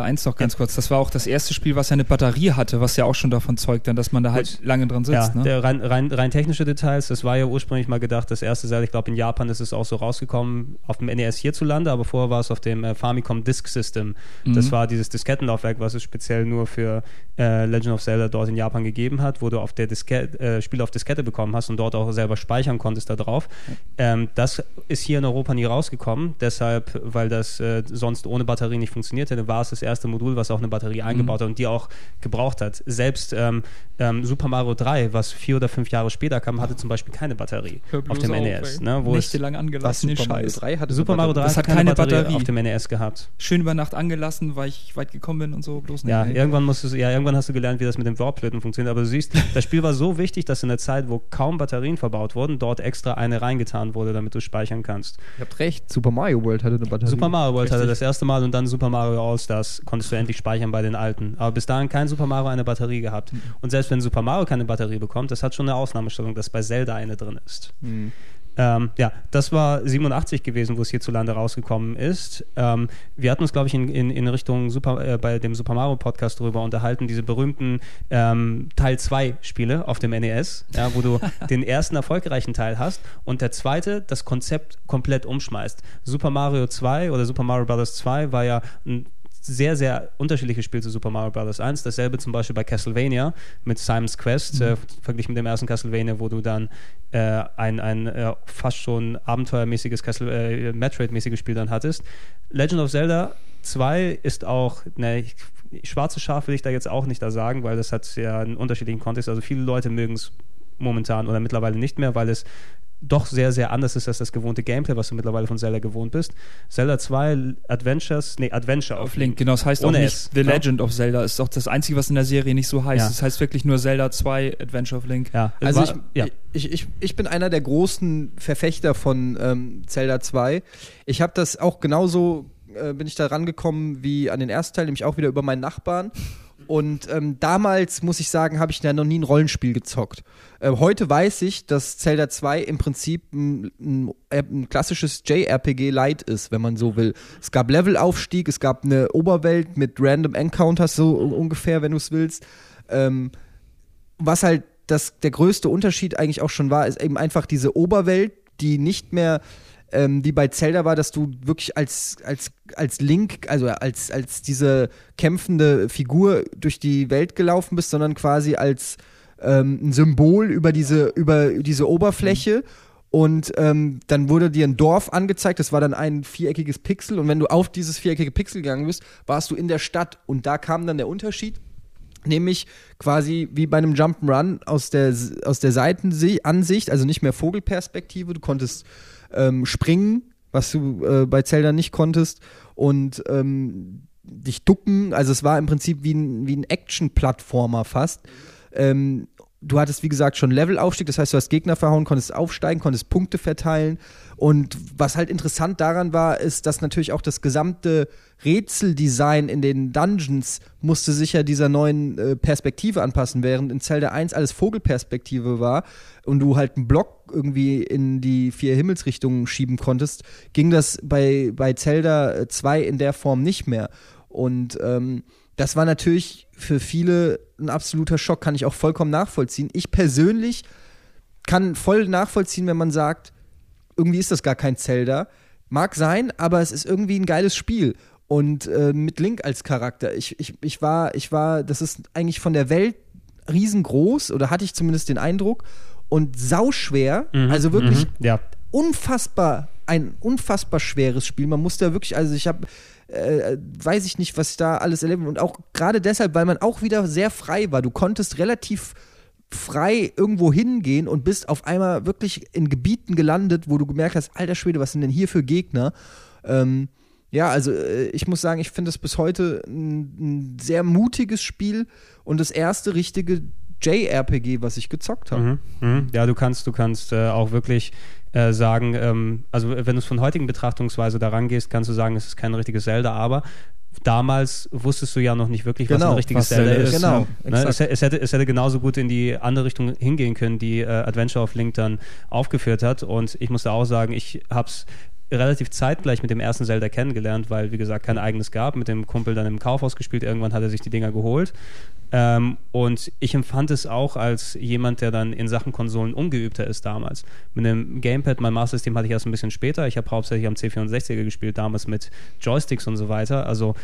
Zelda 1 noch ganz kurz. Das war auch das erste Spiel, was ja eine Batterie hatte, was ja auch schon davon zeugt, dann, dass man da halt Gut. lange dran sitzt. Ja, ne? der rein, rein, rein technische Details, das war ja ursprünglich mal gedacht, das erste Zelda, ich glaube in Japan ist es auch so rausgekommen, auf dem NES hierzulande, aber vorher war es auf dem äh, Famicom Disk System. Das Mhm. war dieses Diskettenlaufwerk, was es speziell nur für äh, Legend of Zelda dort in Japan gegeben hat, wo du auf der Diskette, äh, Spiele auf Diskette bekommen hast und dort auch selber speichern konntest da drauf. Ähm, das ist hier in Europa nie rausgekommen, deshalb, weil das äh, sonst ohne Batterie nicht funktioniert hätte, war es das erste Modul, was auch eine Batterie eingebaut hat und die auch gebraucht hat. Selbst ähm, ähm, Super Mario 3, was vier oder fünf Jahre später kam, hatte zum Beispiel keine Batterie auf dem auf, NES. Ne, wo es, Nächtelang angelassen, den Scheiß. 3 hatte Super Mario 3 Das hat keine, keine Batterie, Batterie. auf dem NES gehabt. Schön über Nacht angelassen, weil ich weit gekommen bin und so. Bloß nicht. Ja, irgendwann musstest du, ja, irgendwann hast du gelernt, wie das mit dem Warp-Flöten funktioniert. Aber du siehst, das Spiel war so wichtig, dass in der Zeit, wo kaum Batterien verbaut wurden, dort extra eine reingetan wurde, damit du speichern kannst. Ihr habt recht, Super Mario World hatte eine Batterie. Super Mario World hatte Richtig. das erste Mal und dann Super Mario All-Stars konntest du endlich speichern bei den alten. Aber bis dahin kein Super Mario eine Batterie gehabt. Und selbst wenn Super Mario keine Batterie bekommt, das hat schon eine Ausnahmestellung, dass bei Zelda eine drin ist. Mhm. Ähm, ja, das war 87 gewesen, wo es hierzulande rausgekommen ist. Ähm, wir hatten uns, glaube ich, in, in, in Richtung Super, äh, bei dem Super Mario Podcast darüber unterhalten, diese berühmten ähm, Teil 2 Spiele auf dem NES, ja, wo du den ersten erfolgreichen Teil hast und der zweite das Konzept komplett umschmeißt. Super Mario 2 oder Super Mario Bros. 2 war ja ein sehr, sehr unterschiedliches Spiel zu Super Mario Bros. 1. Dasselbe zum Beispiel bei Castlevania mit Simon's Quest, äh, verglichen mit dem ersten Castlevania, wo du dann äh, ein, ein äh, fast schon abenteuermäßiges Castle, äh, Metroid-mäßiges Spiel dann hattest. Legend of Zelda 2 ist auch, ne, schwarze Schaf will ich da jetzt auch nicht da sagen, weil das hat ja einen unterschiedlichen Kontext. Also viele Leute mögen es momentan oder mittlerweile nicht mehr, weil es doch sehr, sehr anders ist als das gewohnte Gameplay, was du mittlerweile von Zelda gewohnt bist. Zelda 2 Adventures, nee, Adventure Auf Link, genau. Das heißt Ohne auch nicht S, The ne? Legend of Zelda. Ist auch das Einzige, was in der Serie nicht so heißt. Ja. Es heißt wirklich nur Zelda 2 Adventure of Link. Ja, Also war, ich, ja. ich, ich, ich bin einer der großen Verfechter von ähm, Zelda 2. Ich habe das auch genauso, äh, bin ich da rangekommen wie an den ersten Teil, nämlich auch wieder über meinen Nachbarn. Und ähm, damals, muss ich sagen, habe ich ja noch nie ein Rollenspiel gezockt. Äh, heute weiß ich, dass Zelda 2 im Prinzip ein, ein, ein klassisches JRPG Light ist, wenn man so will. Es gab Levelaufstieg, es gab eine Oberwelt mit random Encounters, so ungefähr, wenn du es willst. Ähm, was halt das, der größte Unterschied eigentlich auch schon war, ist eben einfach diese Oberwelt, die nicht mehr ähm, die bei Zelda war, dass du wirklich als, als, als Link, also als, als diese kämpfende Figur durch die Welt gelaufen bist, sondern quasi als ähm, ein Symbol über diese, über diese Oberfläche. Und ähm, dann wurde dir ein Dorf angezeigt, das war dann ein viereckiges Pixel. Und wenn du auf dieses viereckige Pixel gegangen bist, warst du in der Stadt. Und da kam dann der Unterschied. Nämlich quasi wie bei einem Jump'n'Run aus der, aus der Seitenansicht, also nicht mehr Vogelperspektive. Du konntest ähm, springen, was du äh, bei Zelda nicht konntest, und ähm, dich ducken. Also es war im Prinzip wie ein, wie ein Action-Plattformer fast. Ähm, du hattest, wie gesagt, schon Levelaufstieg, das heißt, du hast Gegner verhauen, konntest aufsteigen, konntest Punkte verteilen. Und was halt interessant daran war, ist, dass natürlich auch das gesamte Rätseldesign in den Dungeons musste sich ja dieser neuen äh, Perspektive anpassen, während in Zelda 1 alles Vogelperspektive war und du halt einen Block irgendwie in die vier Himmelsrichtungen schieben konntest, ging das bei, bei Zelda 2 in der Form nicht mehr. Und ähm, das war natürlich für viele ein absoluter Schock, kann ich auch vollkommen nachvollziehen. Ich persönlich kann voll nachvollziehen, wenn man sagt, irgendwie ist das gar kein Zelda. Mag sein, aber es ist irgendwie ein geiles Spiel. Und äh, mit Link als Charakter. Ich, ich, ich, war, ich war, das ist eigentlich von der Welt riesengroß, oder hatte ich zumindest den Eindruck, und sauschwer. Mhm, also wirklich mhm, ja. unfassbar, ein unfassbar schweres Spiel. Man musste ja wirklich, also ich habe äh, weiß ich nicht, was ich da alles erleben. Und auch gerade deshalb, weil man auch wieder sehr frei war. Du konntest relativ frei irgendwo hingehen und bist auf einmal wirklich in Gebieten gelandet, wo du gemerkt hast, alter Schwede, was sind denn hier für Gegner? Ähm, ja, also äh, ich muss sagen, ich finde es bis heute ein, ein, sehr mutiges Spiel und das erste richtige JRPG, was ich gezockt habe. Mhm, mh. Ja, du kannst, du kannst äh, auch wirklich äh, sagen, ähm, also wenn du es von heutigen Betrachtungsweise daran gehst, kannst du sagen, es ist kein richtiges Zelda, aber damals wusstest du ja noch nicht wirklich, genau, was ein richtiges Zelda ist. Genau, ne? es, es, hätte, es hätte genauso gut in die andere Richtung hingehen können, die äh, Adventure of Link dann aufgeführt hat. Und ich musste auch sagen, ich habe es relativ zeitgleich mit dem ersten Zelda kennengelernt, weil, wie gesagt, kein eigenes gab. Mit dem Kumpel dann im Kaufhaus gespielt. Irgendwann hat er sich die Dinger geholt. Ähm, und ich empfand es auch als jemand, der dann in Sachen Konsolen ungeübter ist damals. Mit dem Gamepad, mein Master System hatte ich erst ein bisschen später. Ich habe hauptsächlich am C64er gespielt, damals mit Joysticks und so weiter. Also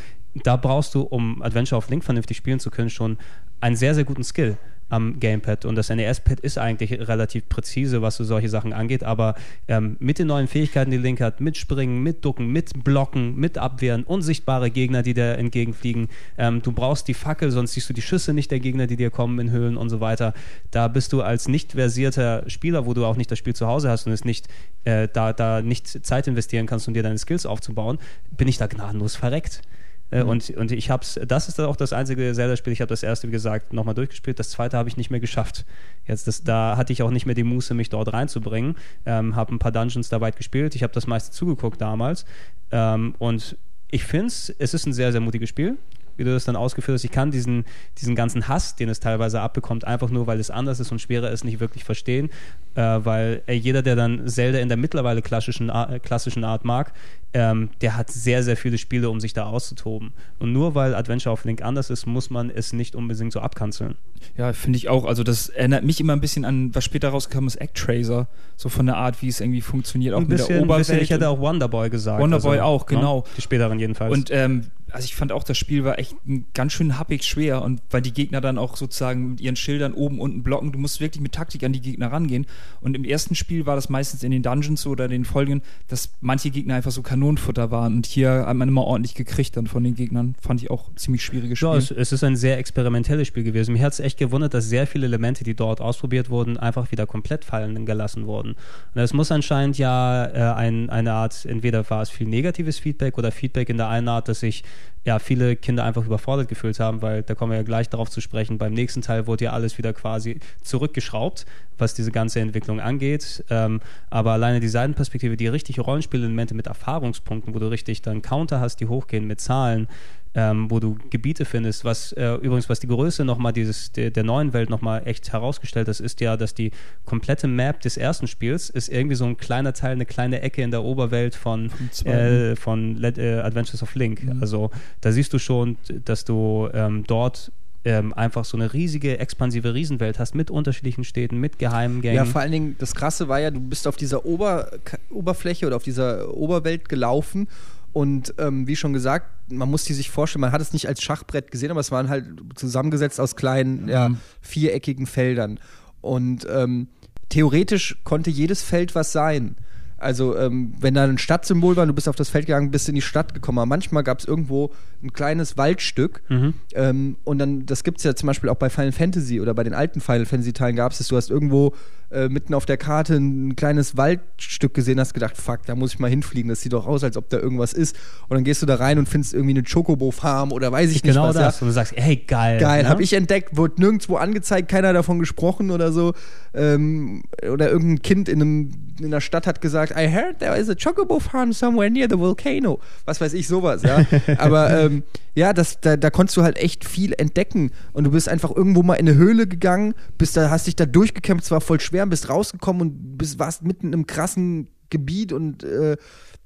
da brauchst du, um Adventure of Link vernünftig spielen zu können, schon einen sehr, sehr guten Skill am Gamepad. Und das NES-Pad ist eigentlich relativ präzise, was so solche Sachen angeht. Aber ähm, mit den neuen Fähigkeiten, die Link hat, mit Springen, mit Ducken, mit Blocken, mit Abwehren, unsichtbare Gegner, die dir entgegenfliegen. Ähm, du brauchst die Fackel, sonst siehst du die Schüsse nicht der Gegner, die dir kommen in Höhlen und so weiter. Da bist du als nicht versierter Spieler, wo du auch nicht das Spiel zu Hause hast und es nicht äh, da, da nicht Zeit investieren kannst, um dir deine Skills aufzubauen, bin ich da gnadenlos verreckt. Äh, mhm. Und, und ich hab's, das ist auch das einzige Zelda-Spiel, ich habe das erste, wie gesagt, nochmal durchgespielt, das zweite habe ich nicht mehr geschafft. Jetzt, das, da hatte ich auch nicht mehr die Muße, mich dort reinzubringen. Ähm, habe ein paar Dungeons da weit gespielt, ich habe das meiste zugeguckt damals. Ähm, und ich finde es, es ist ein sehr, sehr mutiges Spiel wie du das dann ausgeführt hast. Ich kann diesen, diesen ganzen Hass, den es teilweise abbekommt, einfach nur, weil es anders ist und schwerer ist, nicht wirklich verstehen. Äh, weil äh, jeder, der dann Zelda in der mittlerweile klassischen, äh, klassischen Art mag, ähm, der hat sehr, sehr viele Spiele, um sich da auszutoben. Und nur weil Adventure of Link anders ist, muss man es nicht unbedingt so abkanzeln. Ja, finde ich auch. Also das erinnert mich immer ein bisschen an, was später rausgekommen ist, Actracer. So von der Art, wie es irgendwie funktioniert. Auch ein bisschen, mit der Oberwelt. Bisschen, ich hätte auch Wonderboy gesagt. Wonderboy also, auch, genau. Ja, die späteren jedenfalls. Und ähm, also ich fand auch, das Spiel war echt ganz schön happig schwer und weil die Gegner dann auch sozusagen mit ihren Schildern oben, unten blocken, du musst wirklich mit Taktik an die Gegner rangehen. Und im ersten Spiel war das meistens in den Dungeons oder den Folgen, dass manche Gegner einfach so Kanonenfutter waren und hier hat man immer ordentlich gekriegt dann von den Gegnern. Fand ich auch ziemlich schwieriges Spiel. Ja, es, es ist ein sehr experimentelles Spiel gewesen. Mir hat es echt gewundert, dass sehr viele Elemente, die dort ausprobiert wurden, einfach wieder komplett fallen gelassen wurden. Und es muss anscheinend ja äh, ein, eine Art, entweder war es viel negatives Feedback oder Feedback in der einen Art, dass sich ja, viele Kinder einfach überfordert gefühlt haben, weil da kommen wir ja gleich darauf zu sprechen. Beim nächsten Teil wurde ja alles wieder quasi zurückgeschraubt, was diese ganze Entwicklung angeht. Ähm, aber alleine die Seitenperspektive, die richtige Rollenspielelemente mit Erfahrung Erfahrungspunkten, wo du richtig dann Counter hast, die hochgehen mit Zahlen, ähm, wo du Gebiete findest, was äh, übrigens, was die Größe nochmal dieses, der, der neuen Welt nochmal echt herausgestellt hat, ist ja, dass die komplette Map des ersten Spiels ist irgendwie so ein kleiner Teil, eine kleine Ecke in der Oberwelt von, äh, von Let, äh, Adventures of Link. Mhm. Also da siehst du schon, dass du ähm, dort ähm, einfach so eine riesige, expansive Riesenwelt hast mit unterschiedlichen Städten, mit geheimen Gängen. Ja, vor allen Dingen, das Krasse war ja, du bist auf dieser Ober Oberfläche oder auf dieser Oberwelt gelaufen und ähm, wie schon gesagt, man muss die sich vorstellen, man hat es nicht als Schachbrett gesehen, aber es waren halt zusammengesetzt aus kleinen, mhm. ja, viereckigen Feldern. Und ähm, theoretisch konnte jedes Feld was sein. Also, ähm, wenn da ein Stadtsymbol war du bist auf das Feld gegangen, bist in die Stadt gekommen. Aber manchmal gab es irgendwo ein kleines Waldstück. Mhm. Ähm, und dann, das gibt es ja zum Beispiel auch bei Final Fantasy oder bei den alten Final Fantasy-Teilen gab es das. Du hast irgendwo äh, mitten auf der Karte ein kleines Waldstück gesehen, hast gedacht, fuck, da muss ich mal hinfliegen. Das sieht doch aus, als ob da irgendwas ist. Und dann gehst du da rein und findest irgendwie eine Chocobo-Farm oder weiß ich genau nicht was. Genau das. Ja. Und du sagst, hey, geil. Geil, ne? habe ich entdeckt, wurde nirgendwo angezeigt, keiner davon gesprochen oder so. Ähm, oder irgendein Kind in, einem, in einer Stadt hat gesagt, I heard there is a Chocobo Farm somewhere near the volcano. Was weiß ich, sowas, ja. Aber ähm, ja, das, da, da konntest du halt echt viel entdecken. Und du bist einfach irgendwo mal in eine Höhle gegangen, bist da, hast dich da durchgekämpft, zwar voll schwer, bist rausgekommen und bist, warst mitten im krassen Gebiet und äh,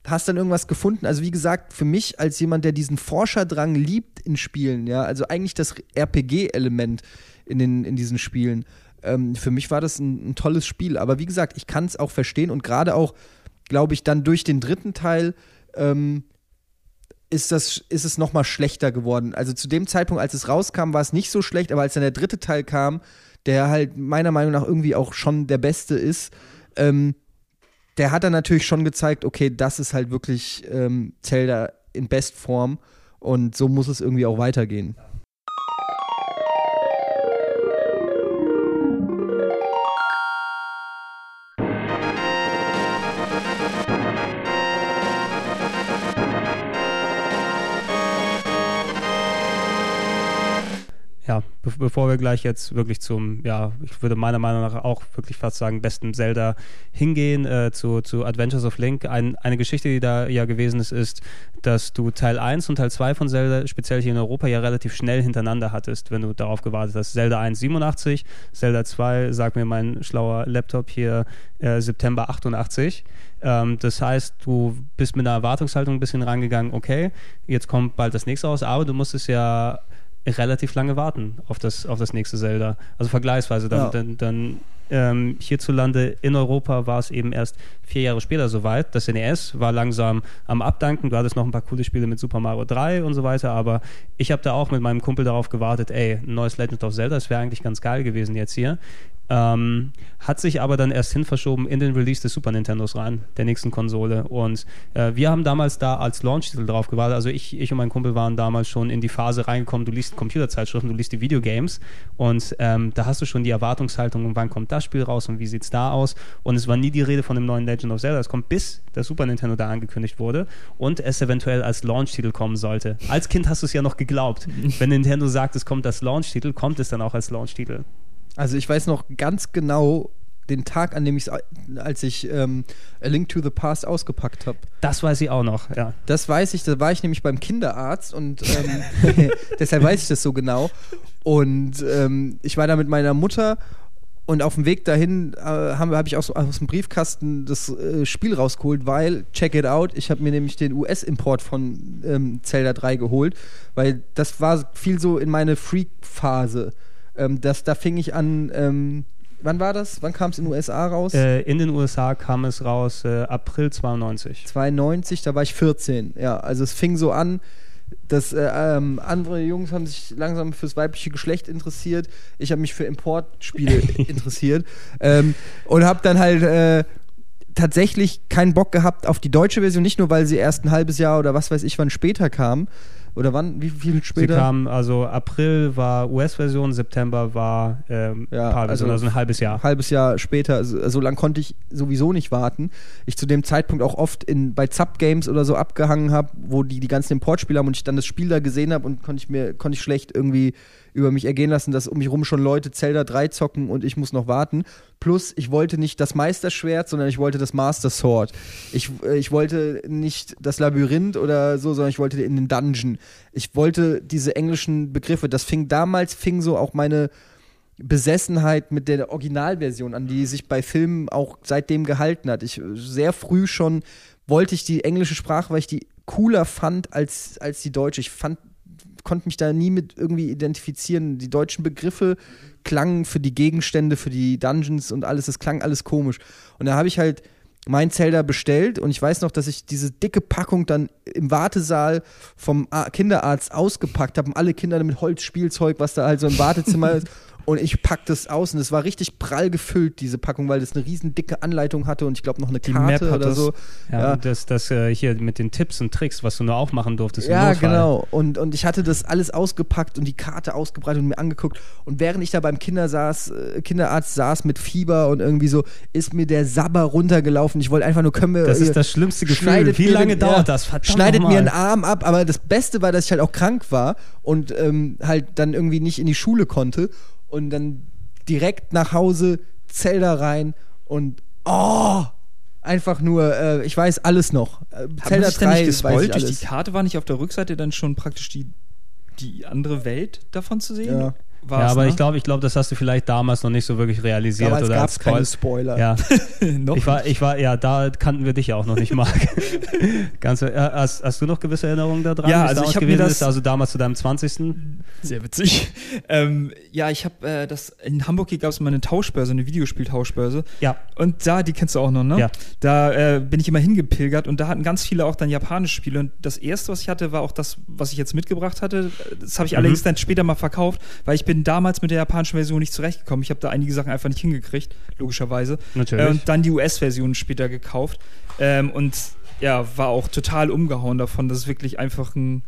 hast dann irgendwas gefunden. Also wie gesagt, für mich als jemand, der diesen Forscherdrang liebt in Spielen, ja, also eigentlich das RPG-Element in, den, in diesen Spielen, ähm, für mich war das ein, ein tolles Spiel. Aber wie gesagt, ich kann es auch verstehen und gerade auch, glaube ich, dann durch den dritten Teil ähm, ist, das, ist es noch mal schlechter geworden. Also zu dem Zeitpunkt, als es rauskam, war es nicht so schlecht, aber als dann der dritte Teil kam, der halt meiner Meinung nach irgendwie auch schon der beste ist, ähm, der hat dann natürlich schon gezeigt, okay, das ist halt wirklich ähm, Zelda in Bestform und so muss es irgendwie auch weitergehen. Ja, be bevor wir gleich jetzt wirklich zum, ja, ich würde meiner Meinung nach auch wirklich fast sagen, besten Zelda hingehen, äh, zu, zu Adventures of Link. Ein, eine Geschichte, die da ja gewesen ist, ist, dass du Teil 1 und Teil 2 von Zelda, speziell hier in Europa, ja relativ schnell hintereinander hattest, wenn du darauf gewartet hast. Zelda 1 87, Zelda 2, sagt mir mein schlauer Laptop hier, äh, September 88. Ähm, das heißt, du bist mit einer Erwartungshaltung ein bisschen rangegangen, okay, jetzt kommt bald das nächste raus, aber du musstest ja relativ lange warten auf das, auf das nächste Zelda. Also vergleichsweise. Dann, ja. dann, dann ähm, hierzulande in Europa war es eben erst vier Jahre später soweit. Das NES war langsam am Abdanken. Du hattest noch ein paar coole Spiele mit Super Mario 3 und so weiter, aber ich habe da auch mit meinem Kumpel darauf gewartet, ey, ein neues Legend of Zelda, das wäre eigentlich ganz geil gewesen jetzt hier. Ähm, hat sich aber dann erst hin verschoben in den Release des Super Nintendos rein, der nächsten Konsole. Und äh, wir haben damals da als Launch-Titel drauf gewartet. Also ich, ich und mein Kumpel waren damals schon in die Phase reingekommen, du liest Computerzeitschriften, du liest die Videogames und ähm, da hast du schon die Erwartungshaltung, wann kommt das Spiel raus und wie sieht es da aus. Und es war nie die Rede von dem neuen Legend of Zelda. Es kommt bis der Super Nintendo da angekündigt wurde und es eventuell als Launch-Titel kommen sollte. Als Kind hast du es ja noch geglaubt. Wenn Nintendo sagt, es kommt als Launch-Titel, kommt es dann auch als Launch-Titel. Also ich weiß noch ganz genau den Tag, an dem ich als ich ähm, A Link to the Past ausgepackt habe. Das weiß ich auch noch, ja. Das weiß ich, da war ich nämlich beim Kinderarzt und ähm, deshalb weiß ich das so genau. Und ähm, ich war da mit meiner Mutter und auf dem Weg dahin äh, habe hab ich aus, aus dem Briefkasten das äh, Spiel rausgeholt, weil, check it out, ich habe mir nämlich den US-Import von ähm, Zelda 3 geholt, weil das war viel so in meine Freak-Phase. Ähm, das, da fing ich an, ähm, wann war das? Wann kam es in den USA raus? Äh, in den USA kam es raus äh, April 92. 92, da war ich 14. Ja, also es fing so an, dass äh, ähm, andere Jungs haben sich langsam fürs weibliche Geschlecht interessiert. Ich habe mich für Importspiele interessiert ähm, und habe dann halt äh, tatsächlich keinen Bock gehabt auf die deutsche Version, nicht nur weil sie erst ein halbes Jahr oder was weiß ich wann später kam, oder wann? Wie viel später? Sie kam, also April war US-Version, September war ähm, ja, also, also ein halbes Jahr. Halbes Jahr später. Also, so lange konnte ich sowieso nicht warten. Ich zu dem Zeitpunkt auch oft in, bei Zap-Games oder so abgehangen habe, wo die die ganzen Importspiele haben und ich dann das Spiel da gesehen habe und konnte ich mir konnte ich schlecht irgendwie über mich ergehen lassen, dass um mich rum schon Leute Zelda 3 zocken und ich muss noch warten. Plus, ich wollte nicht das Meisterschwert, sondern ich wollte das Master Sword. Ich, äh, ich wollte nicht das Labyrinth oder so, sondern ich wollte in den Dungeon. Ich wollte diese englischen Begriffe. Das fing damals, fing so auch meine Besessenheit mit der Originalversion an, die sich bei Filmen auch seitdem gehalten hat. Ich sehr früh schon wollte ich die englische Sprache, weil ich die cooler fand als, als die deutsche. Ich fand, konnte mich da nie mit irgendwie identifizieren. Die deutschen Begriffe klangen für die Gegenstände, für die Dungeons und alles, das klang alles komisch. Und da habe ich halt mein Zelda bestellt und ich weiß noch, dass ich diese dicke Packung dann im Wartesaal vom Kinderarzt ausgepackt habe und alle Kinder mit Holzspielzeug, was da halt so im Wartezimmer ist und ich pack das aus und es war richtig prall gefüllt, diese Packung, weil das eine riesen dicke Anleitung hatte und ich glaube noch eine Die Karte Map hat oder das. so. Ja, Ja. das, das äh, hier mit den Tipps und Tricks, was du nur aufmachen durftest. im Ja, genau. Und, und ich hatte das alles ausgepackt und die Karte ausgebreitet und mir angeguckt. Und während ich da beim Kinder saß, äh, Kinderarzt saß mit Fieber und irgendwie so, ist mir der Sabber runtergelaufen. Ich wollte einfach nur, können wir. Das ist das schlimmste Gefühl. schneidet Wie lange den- dauert ja, das? Verdammt Schneidet mir einen Arm ab, aber das Beste war, dass ich halt auch krank war und ähm, halt dann irgendwie nicht in die Schule konnte und dann direkt nach Hause, Zelda rein und oh, einfach nur, äh, ich weiß alles noch. Äh, Hat man sich da nicht weiß ich gespoilt? Durch die Karte war nicht auf der Rückseite dann schon praktisch die, die andere Welt davon zu sehen? Ja. War's, ja, aber ne? ich glaube, ich glaube, das hast du vielleicht damals noch nicht so wirklich realisiert. Damals oder gab es keine Spoil- Spoiler. Ja, Noch ich war, ich war, ja, da kannten wir dich ja auch noch nicht, Marc. Ganz, äh, hast, hast du noch gewisse Erinnerungen daran? Ja, also damals ich hab mir gewesen das- ist? Also damals zu deinem 20. Sehr witzig. ähm, ja, ich habe äh, das in Hamburg hier gab es mal eine Tauschbörse, eine Videospieltauschbörse. Ja. Und da, die kennst du auch noch, ne? Ja. Da äh, bin ich immer hingepilgert und da hatten ganz viele auch dann japanische Spiele. Und das erste, was ich hatte, war auch das, was ich jetzt mitgebracht hatte. Das habe ich Mhm. allerdings dann später mal verkauft, weil ich bin damals mit der japanischen Version nicht zurechtgekommen. Ich habe da einige Sachen einfach nicht hingekriegt, logischerweise. Natürlich. Äh, und dann die US-Version später gekauft. Ähm, und ja, war auch total umgehauen davon. Das ist wirklich einfach ein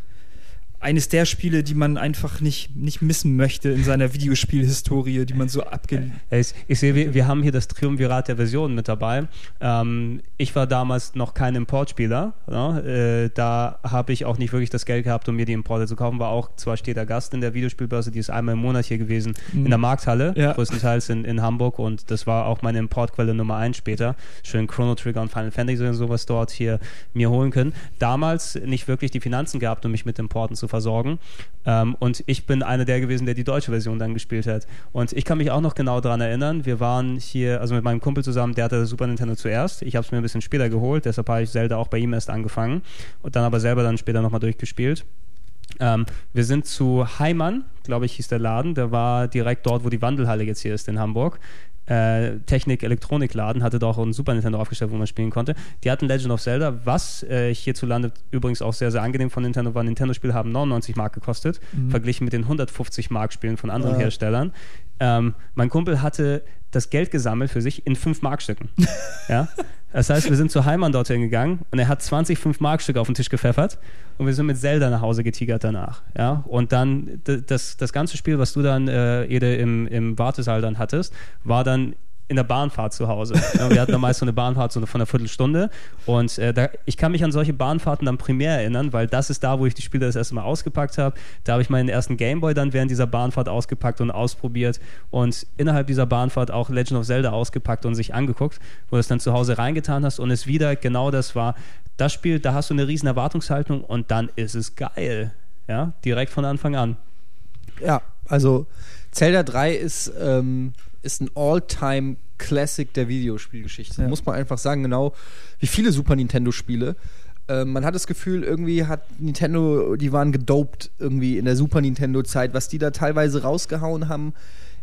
eines der Spiele, die man einfach nicht, nicht missen möchte in seiner Videospielhistorie, die man so abge... Ich, ich sehe, wir, wir haben hier das Triumvirat der Versionen mit dabei. Ähm, ich war damals noch kein Importspieler. Ja? Äh, da habe ich auch nicht wirklich das Geld gehabt, um mir die Importe zu kaufen. War auch zwar steter Gast in der Videospielbörse, die ist einmal im Monat hier gewesen, Mhm. in der Markthalle, Ja. größtenteils in, in Hamburg. Und das war auch meine Importquelle Nummer eins später. Schön Chrono Trigger und Final Fantasy und sowas dort hier mir holen können. Damals nicht wirklich die Finanzen gehabt, um mich mit Importen zu versorgen. Ähm, und ich bin einer der gewesen, der die deutsche Version dann gespielt hat. Und ich kann mich auch noch genau daran erinnern, wir waren hier, also mit meinem Kumpel zusammen, der hatte das Super Nintendo zuerst. Ich habe es mir ein bisschen später geholt, deshalb habe ich Zelda auch bei ihm erst angefangen und dann aber selber dann später nochmal durchgespielt. Ähm, wir sind zu Heimann, glaube ich, hieß der Laden. Der war direkt dort, wo die Wandelhalle jetzt hier ist in Hamburg. Äh, Technik-Elektronikladen hatte da auch ein Super Nintendo aufgestellt, wo man spielen konnte. Die hatten Legend of Zelda, was äh, hierzulande übrigens auch sehr, sehr angenehm von Nintendo war. Nintendo-Spiele haben 99 Mark gekostet, verglichen mit den 150 Mark Spielen von anderen Ja. Herstellern. Ähm, mein Kumpel hatte das Geld gesammelt für sich in 5 Markstücken. ja? Das heißt, wir sind zu Heimann dorthin gegangen und er hat 20 5-Mark-Stücke auf den Tisch gepfeffert und wir sind mit Zelda nach Hause getigert danach. Ja? Und dann, das, das ganze Spiel, was du dann, äh, Ede, im, im Wartesaal dann hattest, war dann in der Bahnfahrt zu Hause. Ja, wir hatten meist so eine Bahnfahrt so eine- von einer Viertelstunde und äh, da, ich kann mich an solche Bahnfahrten dann primär erinnern, weil das ist da, wo ich die Spiele das erste Mal ausgepackt habe. Da habe ich meinen ersten Gameboy dann während dieser Bahnfahrt ausgepackt und ausprobiert und innerhalb dieser Bahnfahrt auch Legend of Zelda ausgepackt und sich angeguckt, wo du es dann zu Hause reingetan hast und es wieder genau das war. Das Spiel, da hast du eine riesen Erwartungshaltung und dann ist es geil. Ja, direkt von Anfang an. Ja, also Zelda 3 ist, ähm, ist ein All-Time Classic der Videospielgeschichte. Ja. Muss man einfach sagen, genau wie viele Super Nintendo-Spiele. Ähm, man hat das Gefühl, irgendwie hat Nintendo, die waren gedopt irgendwie in der Super Nintendo-Zeit. Was die da teilweise rausgehauen haben,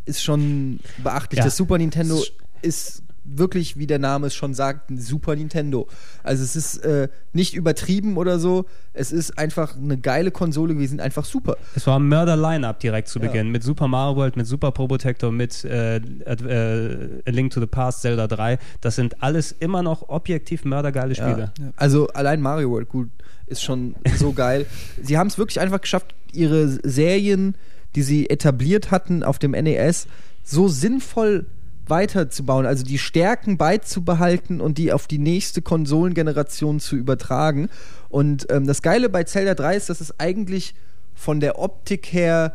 ist schon beachtlich. Ja. Das Super Nintendo ist wirklich, wie der Name es schon sagt, ein Super Nintendo. Also es ist äh, nicht übertrieben oder so. Es ist einfach eine geile Konsole gewesen, einfach super. Es war ein Mörder-Line-Up direkt zu Ja. Beginn. Mit Super Mario World, mit Super Probotector, mit äh, äh, A Link to the Past, Zelda 3. Das sind alles immer noch objektiv mördergeile Spiele. Ja. Also allein Mario World, gut, ist schon so geil. Sie haben es wirklich einfach geschafft, ihre Serien, die sie etabliert hatten auf dem NES, so sinnvoll weiterzubauen, also die Stärken beizubehalten und die auf die nächste Konsolengeneration zu übertragen. Und ähm, das Geile bei Zelda 3 ist, dass es eigentlich von der Optik her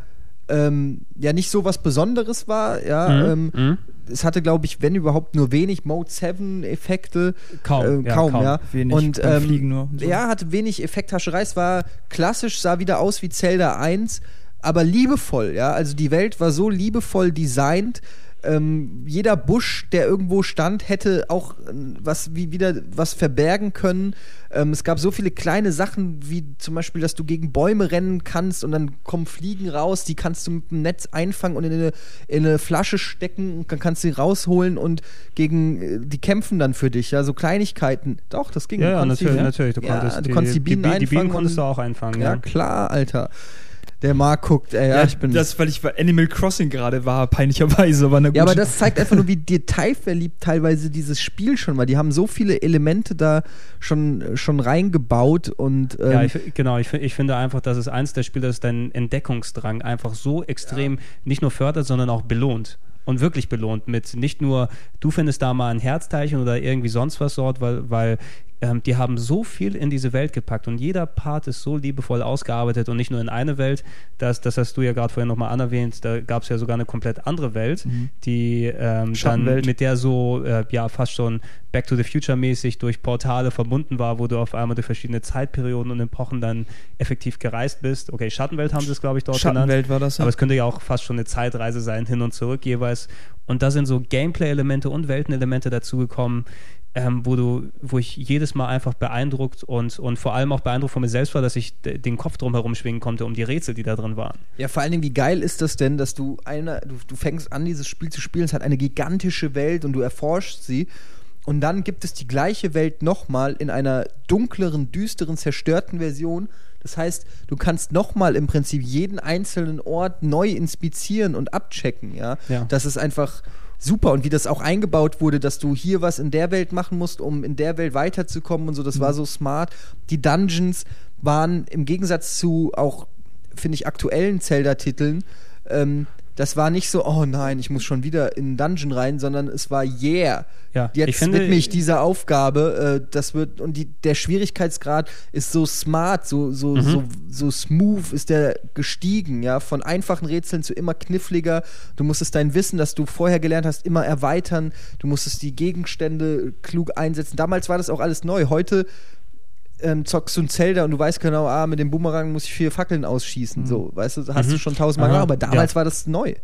ähm, ja nicht so was Besonderes war. Ja, ähm, Mhm. es hatte, glaube ich, wenn überhaupt nur wenig Mode 7 Effekte. Kaum, äh, ja, kaum, kaum. ja. Wenig und ähm, Fliegen nur und so. ja, hatte wenig Effekthascherei. Es war klassisch, sah wieder aus wie Zelda 1, aber liebevoll, ja. Also die Welt war so liebevoll designt. Ähm, jeder Busch, der irgendwo stand, hätte auch äh, was wie wieder was verbergen können. Ähm, es gab so viele kleine Sachen, wie zum Beispiel, dass du gegen Bäume rennen kannst und dann kommen Fliegen raus, die kannst du mit dem Netz einfangen und in eine, in eine Flasche stecken und dann kannst du sie rausholen und gegen äh, die kämpfen dann für dich. Ja, so Kleinigkeiten. Doch, das ging. Ja, ja, natürlich, die, natürlich. Du ja, konntest du konntest die Bienen die, Bi- die Bienen einfangen konntest du auch einfangen, Ja, ja. klar, Alter. Der Marc guckt, ey, ja, ich bin. das, weil ich bei Animal Crossing gerade war, peinlicherweise, aber ja, aber das zeigt einfach nur, wie detailverliebt teilweise dieses Spiel schon war. Die haben so viele Elemente da schon, schon reingebaut und ähm, Ja, ich, genau. Ich, ich finde einfach, dass es eins der Spiele ist, deinen Entdeckungsdrang einfach so extrem nicht nur fördert, sondern auch belohnt. Und wirklich belohnt mit nicht nur, du findest da mal ein Herzteilchen oder irgendwie sonst was dort, weil, weil ähm, die haben so viel in diese Welt gepackt und jeder Part ist so liebevoll ausgearbeitet und nicht nur in eine Welt, das, das hast du ja gerade vorhin nochmal anerwähnt, da gab es ja sogar eine komplett andere Welt, die ähm, dann mit der so äh, ja fast schon Back to the Future mäßig durch Portale verbunden war, wo du auf einmal durch verschiedene Zeitperioden und Epochen dann effektiv gereist bist. Okay, Schattenwelt haben sie es, glaube ich, dort genannt. Schattenwelt war das, ja. Aber es könnte ja auch fast schon eine Zeitreise sein, hin und zurück jeweils. Und da sind so Gameplay-Elemente und Weltenelemente dazugekommen, ähm, wo du, wo ich jedes Mal einfach beeindruckt und, und vor allem auch beeindruckt von mir selbst war, dass ich den Kopf drum herum schwingen konnte um die Rätsel, die da drin waren. Ja, vor allen Dingen, wie geil ist das denn, dass du eine, du, du fängst an, dieses Spiel zu spielen, es hat eine gigantische Welt und du erforschst sie. Und dann gibt es die gleiche Welt nochmal in einer dunkleren, düsteren, zerstörten Version. Das heißt, du kannst nochmal im Prinzip jeden einzelnen Ort neu inspizieren und abchecken, ja. Ja. Das ist einfach super. Und wie das auch eingebaut wurde, dass du hier was in der Welt machen musst, um in der Welt weiterzukommen und so, das war so smart. Die Dungeons waren im Gegensatz zu auch finde ich, aktuellen Zelda-Titeln, ähm, das war nicht so, oh nein, ich muss schon wieder in einen Dungeon rein, sondern es war, yeah, Ja, jetzt finde- widme ich dieser Aufgabe, äh, das wird, und die, der Schwierigkeitsgrad ist so smart, so, so, Mhm. so, so smooth ist der gestiegen, ja, von einfachen Rätseln zu immer kniffliger. Du musstest dein Wissen, das du vorher gelernt hast, immer erweitern. Du musstest die Gegenstände klug einsetzen. Damals war das auch alles neu. Heute ähm, zockst du ein Zelda und du weißt genau, ah, mit dem Boomerang muss ich vier Fackeln ausschießen. So, weißt du, hast du schon tausendmal Mhm. Gemacht, aber damals ja. war das neu.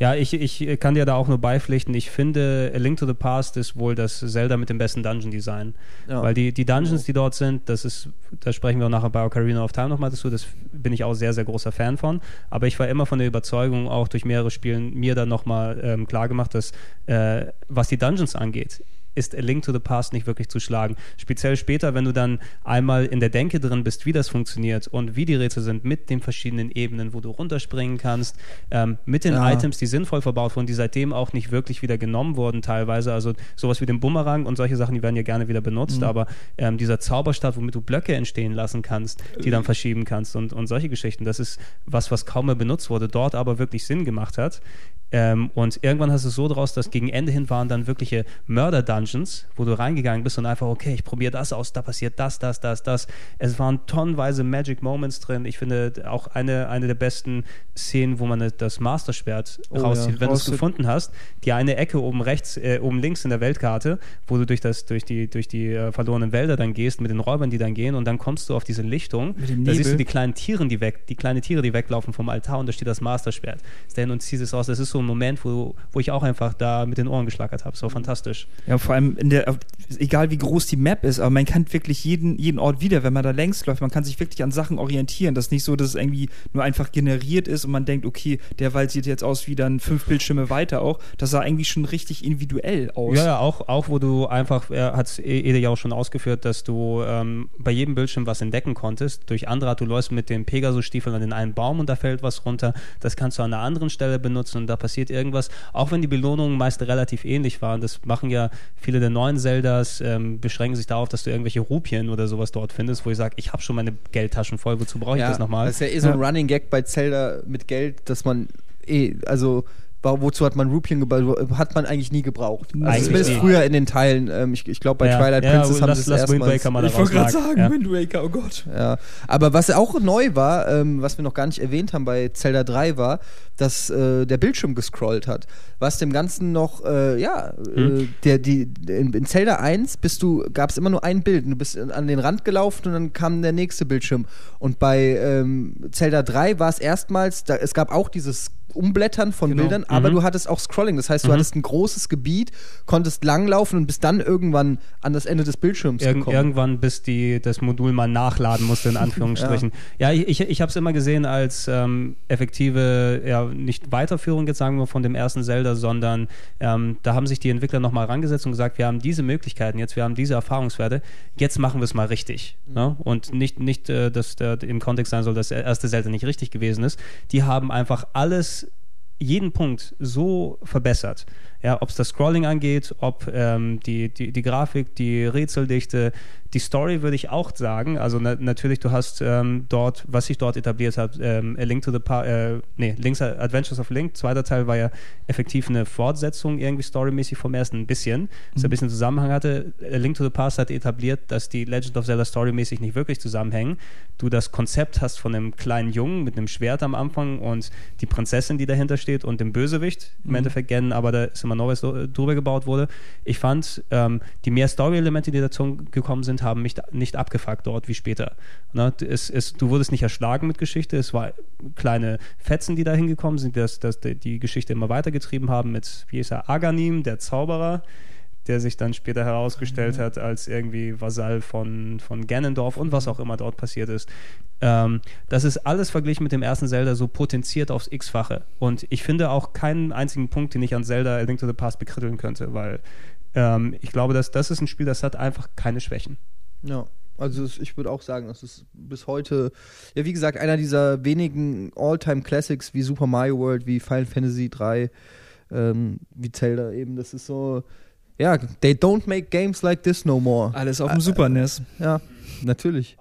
Ja, ich, ich kann dir da auch nur beipflichten. Ich finde, A Link to the Past ist wohl das Zelda mit dem besten Dungeon-Design. Ja. Weil die, die Dungeons, die dort sind, das ist, da sprechen wir auch nachher bei Ocarina of Time nochmal dazu, das bin ich auch sehr, sehr großer Fan von. Aber ich war immer von der Überzeugung, auch durch mehrere Spielen, mir dann nochmal ähm, klar gemacht, dass äh, was die Dungeons angeht, ist A Link to the Past nicht wirklich zu schlagen. Speziell später, wenn du dann einmal in der Denke drin bist, wie das funktioniert und wie die Rätsel sind mit den verschiedenen Ebenen, wo du runterspringen kannst, ähm, mit den Ja. Items, die sinnvoll verbaut wurden, die seitdem auch nicht wirklich wieder genommen wurden teilweise. Also sowas wie den Bumerang und solche Sachen, die werden ja gerne wieder benutzt, aber ähm, dieser Zauberstab, womit du Blöcke entstehen lassen kannst, die dann verschieben kannst und, und solche Geschichten, das ist was, was kaum mehr benutzt wurde, dort aber wirklich Sinn gemacht hat. Ähm, und irgendwann hast du es so draus, dass gegen Ende hin waren dann wirkliche Mörder-Dungeons, wo du reingegangen bist und einfach, okay, ich probiere das aus, da passiert das, das, das, das. Es waren tonnenweise Magic Moments drin. Ich finde auch eine, eine der besten Szenen, wo man das Masterschwert Oh rauszieht, ja, wenn du es gefunden hast. Die eine Ecke oben rechts, äh, oben links in der Weltkarte, wo du durch, das, durch die, durch die äh, verlorenen Wälder dann gehst, mit den Räubern, die dann gehen und dann kommst du auf diese Lichtung. Mit dem da siehst du die kleinen Tieren, die weg, die kleine Tiere, die weglaufen vom Altar und da steht das Masterschwert. Stan und ziehst es raus. Das ist so ein Moment, wo, wo ich auch einfach da mit den Ohren geschlagert habe. So fantastisch. Ja, vor allem in der, egal wie groß die Map ist, aber man kennt wirklich jeden, jeden Ort wieder, wenn man da längs läuft. Man kann sich wirklich an Sachen orientieren. Das ist nicht so, dass es irgendwie nur einfach generiert ist und man denkt, okay, der Wald sieht jetzt aus wie dann fünf Bildschirme weiter auch. Das sah irgendwie schon richtig individuell aus. Ja, ja, auch, auch wo du einfach, er hat es Ede ja auch schon ausgeführt, dass du ähm, bei jedem Bildschirm was entdecken konntest. Durch andere du läufst mit den Pegasus-Stiefeln an den einen Baum und da fällt was runter. Das kannst du an einer anderen Stelle benutzen und da passiert irgendwas. Auch wenn die Belohnungen meist relativ ähnlich waren. Das machen ja viele der neuen Zeldas, ähm, beschränken sich darauf, dass du irgendwelche Rupien oder sowas dort findest, wo ich sage, ich habe schon meine Geldtaschen voll, wozu brauche ich das nochmal? Das ist ja eh so ein Running Gag bei Zelda mit Geld, dass man eh, also Wozu hat man Rupien gebaut? Hat man eigentlich nie gebraucht. Also Eigentlich zumindest nie. früher in den Teilen. Ähm, ich ich glaube, bei Ja, Twilight ja, Princess haben sie es erstmals. Mal Ich wollte gerade sagen, Ja. Wind Waker, oh Gott. Ja, aber was auch neu war, ähm, was wir noch gar nicht erwähnt haben bei Zelda 3 war, dass äh, der Bildschirm gescrollt hat. Was dem Ganzen noch, äh, ja, Hm. äh, der, die, in, in Zelda 1 bist du, gab es immer nur ein Bild. Du bist an den Rand gelaufen und dann kam der nächste Bildschirm. Und bei ähm, Zelda 3 war es erstmals, da, es gab auch dieses Umblättern von Genau. Bildern, aber Mhm. du hattest auch Scrolling. Das heißt, du Mhm. hattest ein großes Gebiet, konntest langlaufen und bist dann irgendwann an das Ende des Bildschirms Irgend, gekommen. irgendwann, bis die, das Modul mal nachladen musste, in Anführungsstrichen. ja. ich, ich, ich habe es immer gesehen als ähm, effektive, ja, nicht Weiterführung jetzt sagen wir von dem ersten Zelda, sondern ähm, da haben sich die Entwickler nochmal rangesetzt und gesagt, wir haben diese Möglichkeiten jetzt, wir haben diese Erfahrungswerte, jetzt machen wir es mal richtig. Ne? Und nicht, nicht äh, dass der im Kontext sein soll, dass der erste Zelda nicht richtig gewesen ist. Die haben einfach alles jeden Punkt so verbessert. Ja, ob es das Scrolling angeht, ob ähm, die, die, die Grafik, die Rätseldichte, die Story würde ich auch sagen. Also na, natürlich, du hast ähm, dort, was sich dort etabliert hat, ähm, A Link to the pa äh, nee, Link's Adventures of Link, zweiter Teil war ja effektiv eine Fortsetzung irgendwie storymäßig vom ersten ein bisschen, dass er ein bisschen Zusammenhang hatte. A Link to the Past hat etabliert, dass die Legend of Zelda storymäßig nicht wirklich zusammenhängen. Du das Konzept hast von einem kleinen Jungen mit einem Schwert am Anfang und die Prinzessin, die dahinter steht und dem Bösewicht im Endeffekt kennen, aber da ist immer Neues so- drüber gebaut wurde. Ich fand, ähm, die mehr Story-Elemente, die dazu gekommen sind, haben mich nicht abgefuckt dort wie später. Ne? Es, es, du wurdest nicht erschlagen mit Geschichte, es war kleine Fetzen, die da hingekommen sind, die das, das, die Geschichte immer weitergetrieben haben mit, wie ist er, Aganim, der Zauberer, der sich dann später herausgestellt hat als irgendwie Vasall von, von Ganondorf und was auch immer dort passiert ist. Ähm, das ist alles verglichen mit dem ersten Zelda so potenziert aufs X-fache. Und ich finde auch keinen einzigen Punkt, den ich an Zelda A Link to the Past bekritteln könnte, weil ähm, ich glaube, dass das ist ein Spiel, das hat einfach keine Schwächen. Ja, also ich würde auch sagen, das ist bis heute, ja wie gesagt, einer dieser wenigen All-Time-Classics wie Super Mario World, wie Final Fantasy 3, ähm, wie Zelda eben. Das ist so, ja, they don't make games like this no more. Alles auf dem Super NES. Ja, natürlich.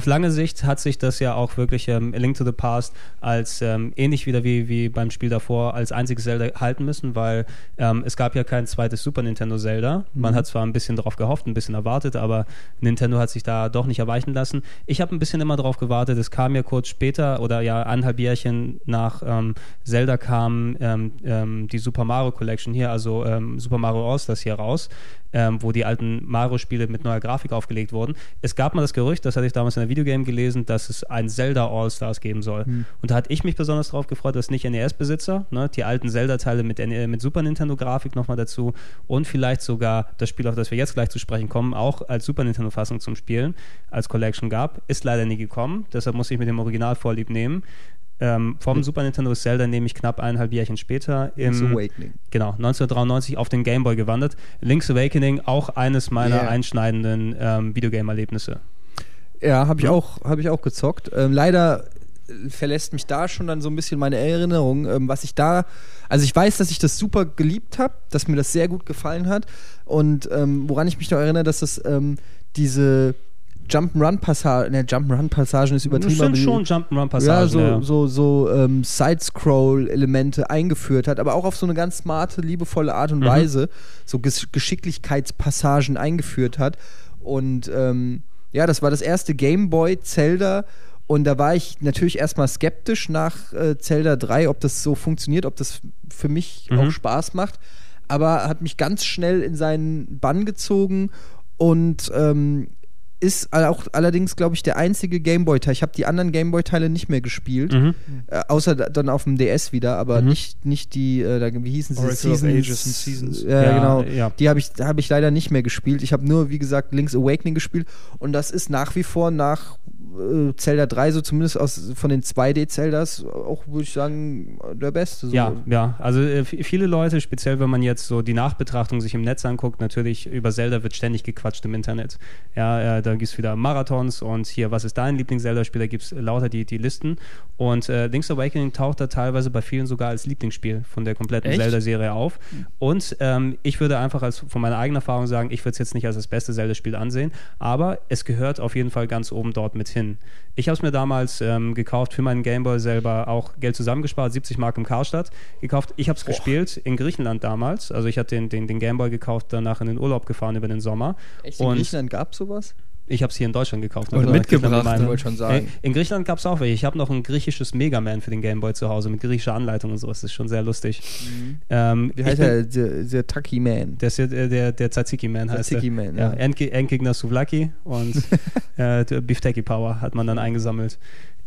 Auf lange Sicht hat sich das ja auch wirklich ähm, A Link to the Past als ähm, ähnlich wieder wie, wie beim Spiel davor als einziges Zelda halten müssen, weil ähm, es gab ja kein zweites Super Nintendo Zelda. Man hat zwar ein bisschen darauf gehofft, ein bisschen erwartet, aber Nintendo hat sich da doch nicht erweichen lassen. Ich habe ein bisschen immer darauf gewartet. Es kam ja kurz später oder ja eineinhalb Jährchen nach ähm, Zelda kam ähm, ähm, die Super Mario Collection hier, also Super Mario All-Stars hier raus, wo die alten Mario-Spiele mit neuer Grafik aufgelegt wurden. Es gab mal das Gerücht, das hatte ich damals in der Videogame gelesen, dass es ein Zelda All-Stars geben soll. Und da hatte ich mich besonders darauf gefreut, dass nicht NES-Besitzer, ne, die alten Zelda-Teile mit, NE mit Super Nintendo-Grafik nochmal dazu und vielleicht sogar das Spiel, auf das wir jetzt gleich zu sprechen kommen, auch als Super Nintendo-Fassung zum Spielen, als Collection gab. Ist leider nie gekommen, deshalb muss ich mit dem Original vorlieb nehmen. Ähm, vom Super Nintendo ist Zelda nämlich knapp eineinhalb Jährchen später Link's im Awakening. Genau, 1993 auf den Game Boy gewandert. Link's Awakening, auch eines meiner Yeah. einschneidenden ähm, Videogame-Erlebnisse. Ja, habe ich, Ja. auch, hab ich auch gezockt. Ähm, leider äh, verlässt mich da schon dann so ein bisschen meine Erinnerung, ähm, was ich da, also ich weiß, dass ich das super geliebt habe, dass mir das sehr gut gefallen hat und ähm, woran ich mich noch erinnere, dass das ähm, diese Jump'n'Run-Passagen, ne, Jump'n'Run-Passagen ist übertrieben, Das sind schon Jump'n'Run-Passagen. ja, so, ja. so, so ähm, Side-Scroll-Elemente eingeführt hat, aber auch auf so eine ganz smarte, liebevolle Art und Mhm. Weise so Gesch Geschicklichkeitspassagen eingeführt hat. Und ähm, ja, das war das erste Game Boy Zelda. Und da war ich natürlich erstmal skeptisch nach äh, Zelda 3, ob das so funktioniert, ob das für mich Mhm. auch Spaß macht. Aber hat mich ganz schnell in seinen Bann gezogen und ähm, ist auch allerdings, glaube ich, der einzige Gameboy-Teil. Ich habe die anderen Gameboy-Teile nicht mehr gespielt, Mhm. äh, außer da- dann auf dem DS wieder, aber Mhm. nicht, nicht die, äh, wie hießen sie? Oracle of Ages and Seasons. Ja, Ja, genau. ja. Die habe ich, hab ich leider nicht mehr gespielt. Ich habe nur, wie gesagt, Link's Awakening gespielt und das ist nach wie vor nach äh, Zelda 3, so zumindest aus, von den 2D-Zeldas, auch, würde ich sagen, der beste. So. Ja, ja. Also äh, viele Leute, speziell wenn man jetzt so die Nachbetrachtung sich im Netz anguckt, natürlich über Zelda wird ständig gequatscht im Internet. Ja, äh, da gibt es wieder Marathons und hier, was ist dein Lieblings-Zelda-Spiel? Da gibt es lauter die, die Listen. Und äh, Link's Awakening taucht da teilweise bei vielen sogar als Lieblingsspiel von der kompletten? Zelda-Serie auf. Und ähm, ich würde einfach als von meiner eigenen Erfahrung sagen, ich würde es jetzt nicht als das beste Zelda-Spiel ansehen, aber es gehört auf jeden Fall ganz oben dort mit hin. Ich habe es mir damals ähm, gekauft für meinen Gameboy selber, auch Geld zusammengespart, 70 Mark im Karstadt gekauft. Ich habe es gespielt in Griechenland damals. Also ich hatte den, den, den Gameboy gekauft, danach in den Urlaub gefahren über den Sommer. Echt, in Und Griechenland gab es sowas? Ich habe es hier in Deutschland gekauft. Und mitgebracht, ich wollte schon sagen. Ey, in Griechenland gab es auch welche. Ich habe noch ein griechisches Mega Man für den Gameboy zu Hause mit griechischer Anleitung und so. Das ist schon sehr lustig. Ähm, Wie heißt bin- er? Der, der Taki Man. Der, der, der, der Tzatziki Man heißt Tzatziki. Man, ja. ja. Endge Endgegner Souvlaki und äh, der Bifteki Power hat man dann eingesammelt.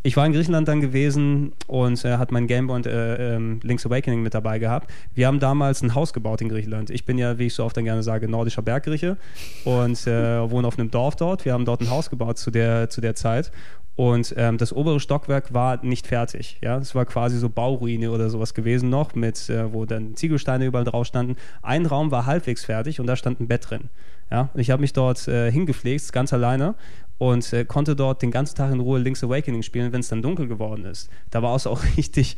Ich war in Griechenland dann gewesen und äh, hat mein Gameboy und äh, ähm, Link's Awakening mit dabei gehabt. Wir haben damals ein Haus gebaut in Griechenland. Ich bin ja, wie ich so oft dann gerne sage, nordischer Berggrieche und äh, wohne auf einem Dorf dort. Wir haben dort ein Haus gebaut zu der, zu der Zeit. Und ähm, das obere Stockwerk war nicht fertig. Ja, es war quasi so Bauruine oder sowas gewesen noch, mit äh, wo dann Ziegelsteine überall drauf standen. Ein Raum war halbwegs fertig und da stand ein Bett drin. Ja, und ich habe mich dort äh, hingepflegt, ganz alleine und äh, konnte dort den ganzen Tag in Ruhe Link's Awakening spielen, wenn es dann dunkel geworden ist. Da war es auch richtig.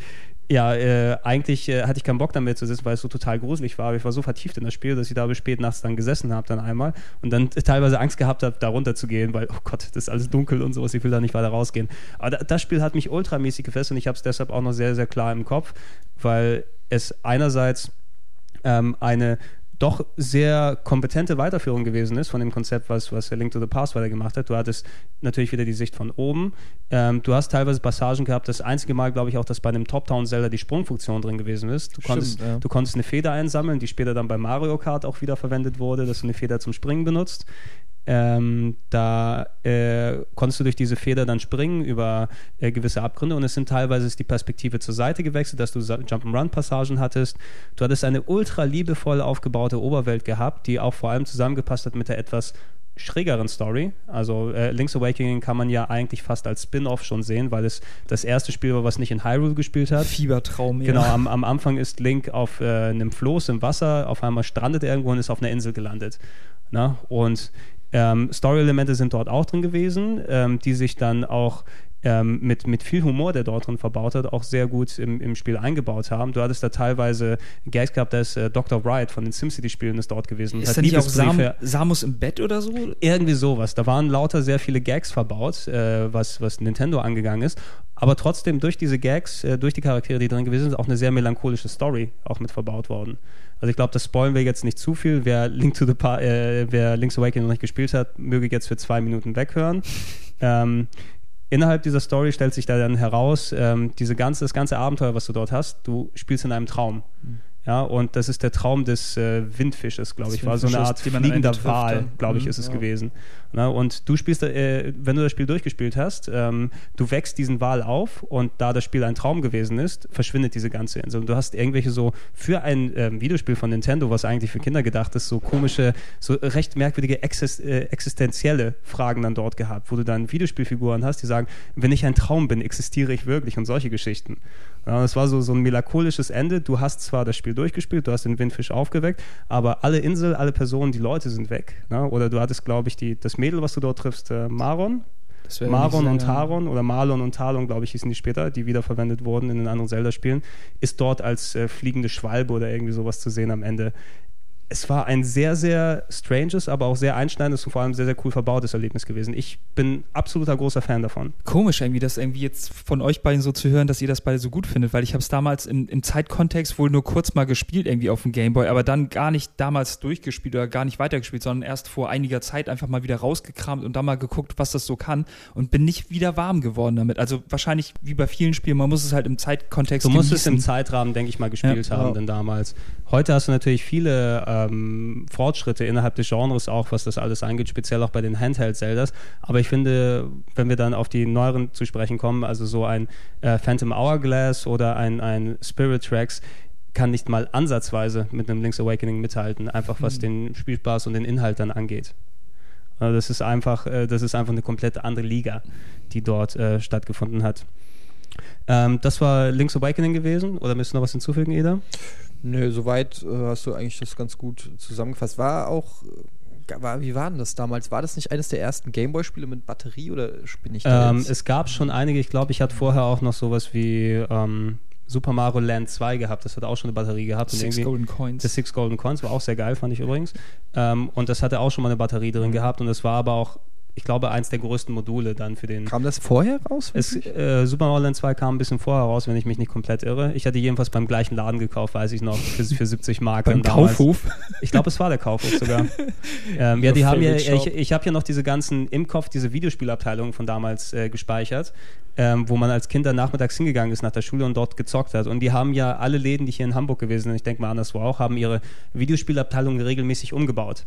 Ja, äh, eigentlich äh, hatte ich keinen Bock damit zu sitzen, weil es so total gruselig war. Aber ich war so vertieft in das Spiel, dass ich da bis spät nachts dann gesessen habe, dann einmal und dann teilweise Angst gehabt habe, da runter zu gehen, weil, oh Gott, das ist alles dunkel und sowas, ich will da nicht weiter rausgehen. Aber da, das Spiel hat mich ultramäßig gefesselt und ich habe es deshalb auch noch sehr, sehr klar im Kopf, weil es einerseits ähm, eine doch sehr kompetente Weiterführung gewesen ist von dem Konzept, was, was Link to the Past weiter gemacht hat. Du hattest natürlich wieder die Sicht von oben. Ähm, du hast teilweise Passagen gehabt, das einzige Mal, glaube ich, auch, dass bei einem Top-Down-Zelda die Sprungfunktion drin gewesen ist. Du konntest, ja. du konntest eine Feder einsammeln, die später dann bei Mario Kart auch wieder verwendet wurde, dass du eine Feder zum Springen benutzt. Ähm, da äh, konntest du durch diese Feder dann springen über äh, gewisse Abgründe und es sind teilweise ist die Perspektive zur Seite gewechselt, dass du Sa- Jump'n'Run-Passagen hattest. Du hattest eine ultra liebevoll aufgebaute Oberwelt gehabt, die auch vor allem zusammengepasst hat mit der etwas schrägeren Story. Also äh, Link's Awakening kann man ja eigentlich fast als Spin-off schon sehen, weil es das erste Spiel war, was nicht in Hyrule gespielt hat. Fiebertraum, ja. Genau, am, am Anfang ist Link auf äh, einem Floß im Wasser, auf einmal strandet er irgendwo und ist auf einer Insel gelandet. Na? Und ähm, Story-Elemente sind dort auch drin gewesen, ähm, die sich dann auch ähm, mit, mit viel Humor, der dort drin verbaut hat, auch sehr gut im, im Spiel eingebaut haben. Du hattest da teilweise Gags gehabt, da ist äh, Dr. Wright von den SimCity-Spielen ist dort gewesen. Ist hat nicht auch Sam, Samus im Bett oder so? irgendwie sowas. Da waren lauter sehr viele Gags verbaut, äh, was, was Nintendo angegangen ist. Aber trotzdem durch diese Gags, äh, durch die Charaktere, die drin gewesen sind, auch eine sehr melancholische Story auch mit verbaut worden. Also ich glaube, das spoilen wir jetzt nicht zu viel. Wer Link to the pa äh, wer Link's Awakening noch nicht gespielt hat, möge jetzt für zwei Minuten weghören. ähm, innerhalb dieser Story stellt sich da dann heraus, ähm, diese ganze, das ganze Abenteuer, was du dort hast, du spielst in einem Traum. Ja, und das ist der Traum des äh, Windfisches, glaube ich. War so eine Art fliegender trifft Wal, glaube ich, Mhm, ist es ja. gewesen. Na, und du spielst, äh, wenn du das Spiel durchgespielt hast, ähm, du wächst diesen Wal auf und da das Spiel ein Traum gewesen ist, verschwindet diese ganze Insel. Und du hast irgendwelche so für ein ähm, Videospiel von Nintendo, was eigentlich für Kinder gedacht ist, so komische, so recht merkwürdige exist äh, existenzielle Fragen dann dort gehabt, wo du dann Videospielfiguren hast, die sagen, wenn ich ein Traum bin, existiere ich wirklich und solche Geschichten. Das war so, so ein melancholisches Ende. Du hast zwar das Spiel durchgespielt, du hast den Windfisch aufgeweckt, aber alle Insel, alle Personen, die Leute sind weg. Ne? Oder du hattest, glaube ich, die, das Mädel, was du dort triffst, äh, Maron. Maron und Taron oder Marlon und Talon, glaube ich, hießen die später, die wiederverwendet wurden in den anderen Zelda-Spielen, ist dort als äh, fliegende Schwalbe oder irgendwie sowas zu sehen am Ende. Es war ein sehr, sehr stranges, aber auch sehr einschneidendes und vor allem sehr, sehr cool verbautes Erlebnis gewesen. Ich bin absoluter großer Fan davon. Komisch irgendwie, das irgendwie jetzt von euch beiden so zu hören, dass ihr das beide so gut findet, weil ich habe es damals im, im Zeitkontext wohl nur kurz mal gespielt irgendwie auf dem Gameboy, aber dann gar nicht damals durchgespielt oder gar nicht weitergespielt, sondern erst vor einiger Zeit einfach mal wieder rausgekramt und dann mal geguckt, was das so kann und bin nicht wieder warm geworden damit. Also wahrscheinlich wie bei vielen Spielen, man muss es halt im Zeitkontext Du musst es im genießen. Zeitrahmen, denke ich mal, gespielt Ja. haben, Ja. denn damals. Heute hast du natürlich viele ähm, Fortschritte innerhalb des Genres auch, was das alles angeht, speziell auch bei den Handheld-Zeldas. Aber ich finde, wenn wir dann auf die neueren zu sprechen kommen, also so ein äh, Phantom Hourglass oder ein, ein Spirit Tracks, kann nicht mal ansatzweise mit einem Link's Awakening mithalten, einfach was mhm. den Spielspaß und den Inhalt dann angeht. Also das ist einfach, äh, das ist einfach eine komplett andere Liga, die dort äh, stattgefunden hat. Ähm, das war Link's Awakening gewesen. Oder müsst du noch was hinzufügen, Eda? Nö, soweit äh, hast du eigentlich das ganz gut zusammengefasst. War auch äh, war, wie war denn das damals? War das nicht eines der ersten Gameboy-Spiele mit Batterie oder bin ich da ähm, Es gab schon einige. Ich glaube, ich hatte vorher auch noch sowas wie ähm, Super Mario Land 2 gehabt. Das hat auch schon eine Batterie gehabt. Six Golden Coins. Das Six Golden Coins war auch sehr geil, fand ich übrigens. Ähm, und das hatte auch schon mal eine Batterie drin gehabt. Und das war aber auch ich glaube, eins der größten Module dann für den. Kam das vorher raus? Es, äh, Super Mario Land 2 kam ein bisschen vorher raus, wenn ich mich nicht komplett irre. Ich hatte jedenfalls beim gleichen Laden gekauft, weiß ich noch, für, für 70 Mark. beim Kaufhof? Ich glaube, es war der Kaufhof sogar. ähm, ja, die haben ja, ich, ich habe ja noch diese ganzen im Kopf, diese Videospielabteilungen von damals äh, gespeichert. Ähm, wo man als Kind dann nachmittags hingegangen ist nach der Schule und dort gezockt hat. Und die haben ja alle Läden, die hier in Hamburg gewesen sind, ich denke mal anderswo auch, haben ihre Videospielabteilungen regelmäßig umgebaut.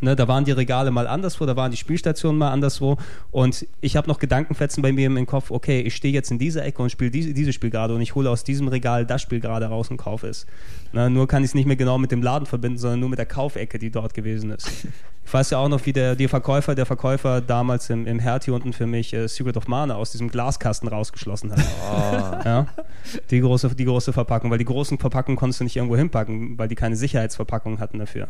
Ne, da waren die Regale mal anderswo, da waren die Spielstationen mal anderswo und ich habe noch Gedankenfetzen bei mir im Kopf, okay, ich stehe jetzt in dieser Ecke und spiele diese, dieses Spiel gerade und ich hole aus diesem Regal das Spiel gerade raus und kaufe es. Ne, nur kann ich es nicht mehr genau mit dem Laden verbinden, sondern nur mit der Kaufecke, die dort gewesen ist. Ich weiß ja auch noch, wie der, der Verkäufer, der Verkäufer damals im, im Hertie unten für mich äh, Secret of Mana aus diesem Glaskasten rausgeschlossen hat. Oh. Ja? Die, große, die große Verpackung, weil die großen Verpackungen konntest du nicht irgendwo hinpacken, weil die keine Sicherheitsverpackung hatten dafür.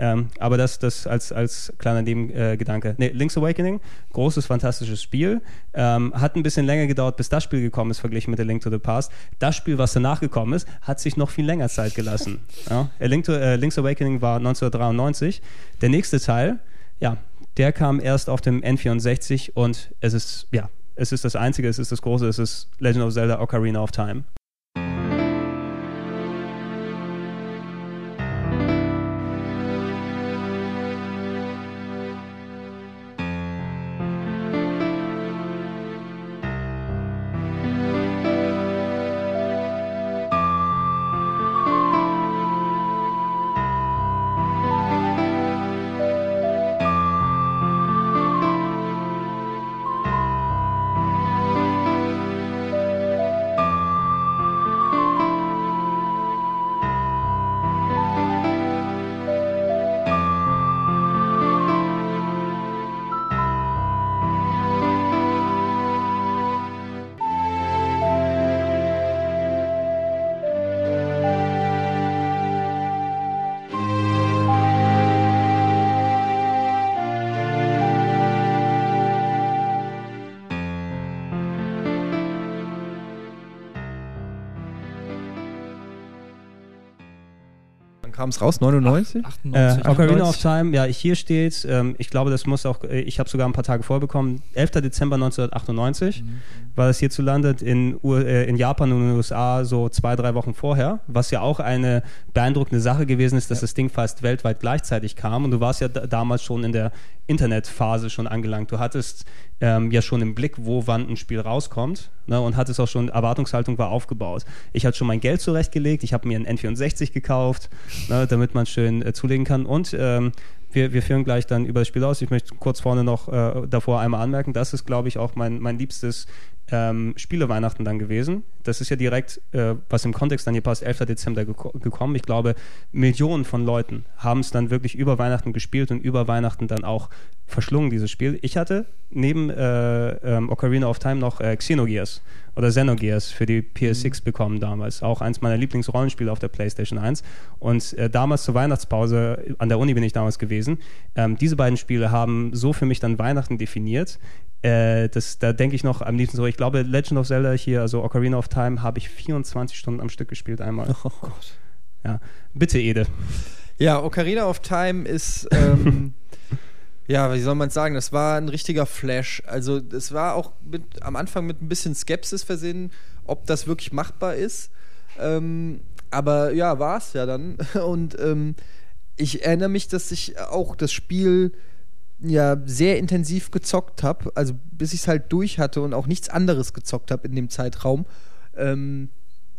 Ähm, aber das, das als, als kleiner Nebengedanke. Äh, nee, Link's Awakening, großes, fantastisches Spiel. Ähm, hat ein bisschen länger gedauert, bis das Spiel gekommen ist, verglichen mit The Link to the Past. Das Spiel, was danach gekommen ist, hat sich noch viel länger Zeit gelassen. ja? Link to, äh, Link's Awakening war 1993. Der nächste Teil, ja, der kam erst auf dem N64 und es ist, ja, es ist das Einzige, es ist das Große, es ist Legend of Zelda Ocarina of Time. Kam es raus? 99? 98, äh, Ocarina of Time, ja, hier steht, ähm, ich glaube, das muss auch, äh, ich habe sogar ein paar Tage vorbekommen, 11. Dezember 1998 mhm. war das hierzulande, in, äh, in Japan und in den USA so zwei, drei Wochen vorher, was ja auch eine beeindruckende Sache gewesen ist, dass ja. das Ding fast weltweit gleichzeitig kam und du warst ja damals schon in der Internetphase schon angelangt. Du hattest ähm, ja schon im Blick, wo wann ein Spiel rauskommt ne, und hattest auch schon, Erwartungshaltung war aufgebaut. Ich hatte schon mein Geld zurechtgelegt, ich habe mir einen N64 gekauft, ne, damit man schön äh, zulegen kann und ähm, wir, wir führen gleich dann über das Spiel aus. Ich möchte kurz vorne noch äh, davor einmal anmerken, das ist, glaube ich, auch mein, mein liebstes ähm, Spiele-Weihnachten dann gewesen. Das ist ja direkt, äh, was im Kontext dann hier passt, 11. Dezember geko gekommen. Ich glaube, Millionen von Leuten haben es dann wirklich über Weihnachten gespielt und über Weihnachten dann auch verschlungen, dieses Spiel. Ich hatte neben äh, ähm, Ocarina of Time noch äh, Xenogears oder Xenogears für die PS6 mhm. bekommen damals. Auch eins meiner Lieblingsrollenspiele auf der PlayStation 1. Und äh, damals zur Weihnachtspause, an der Uni bin ich damals gewesen, ähm, diese beiden Spiele haben so für mich dann Weihnachten definiert. Äh, das, da denke ich noch am liebsten so, ich glaube, Legend of Zelda hier, also Ocarina of Time, habe ich 24 Stunden am Stück gespielt einmal. Oh Gott. Ja, bitte, Ede. Ja, Ocarina of Time ist, ähm, ja, wie soll man sagen, das war ein richtiger Flash. Also, es war auch mit, am Anfang mit ein bisschen Skepsis versehen, ob das wirklich machbar ist. Ähm, aber ja, war es ja dann. Und ähm, ich erinnere mich, dass ich auch das Spiel ja sehr intensiv gezockt habe, also bis ich es halt durch hatte und auch nichts anderes gezockt habe in dem Zeitraum. Ähm,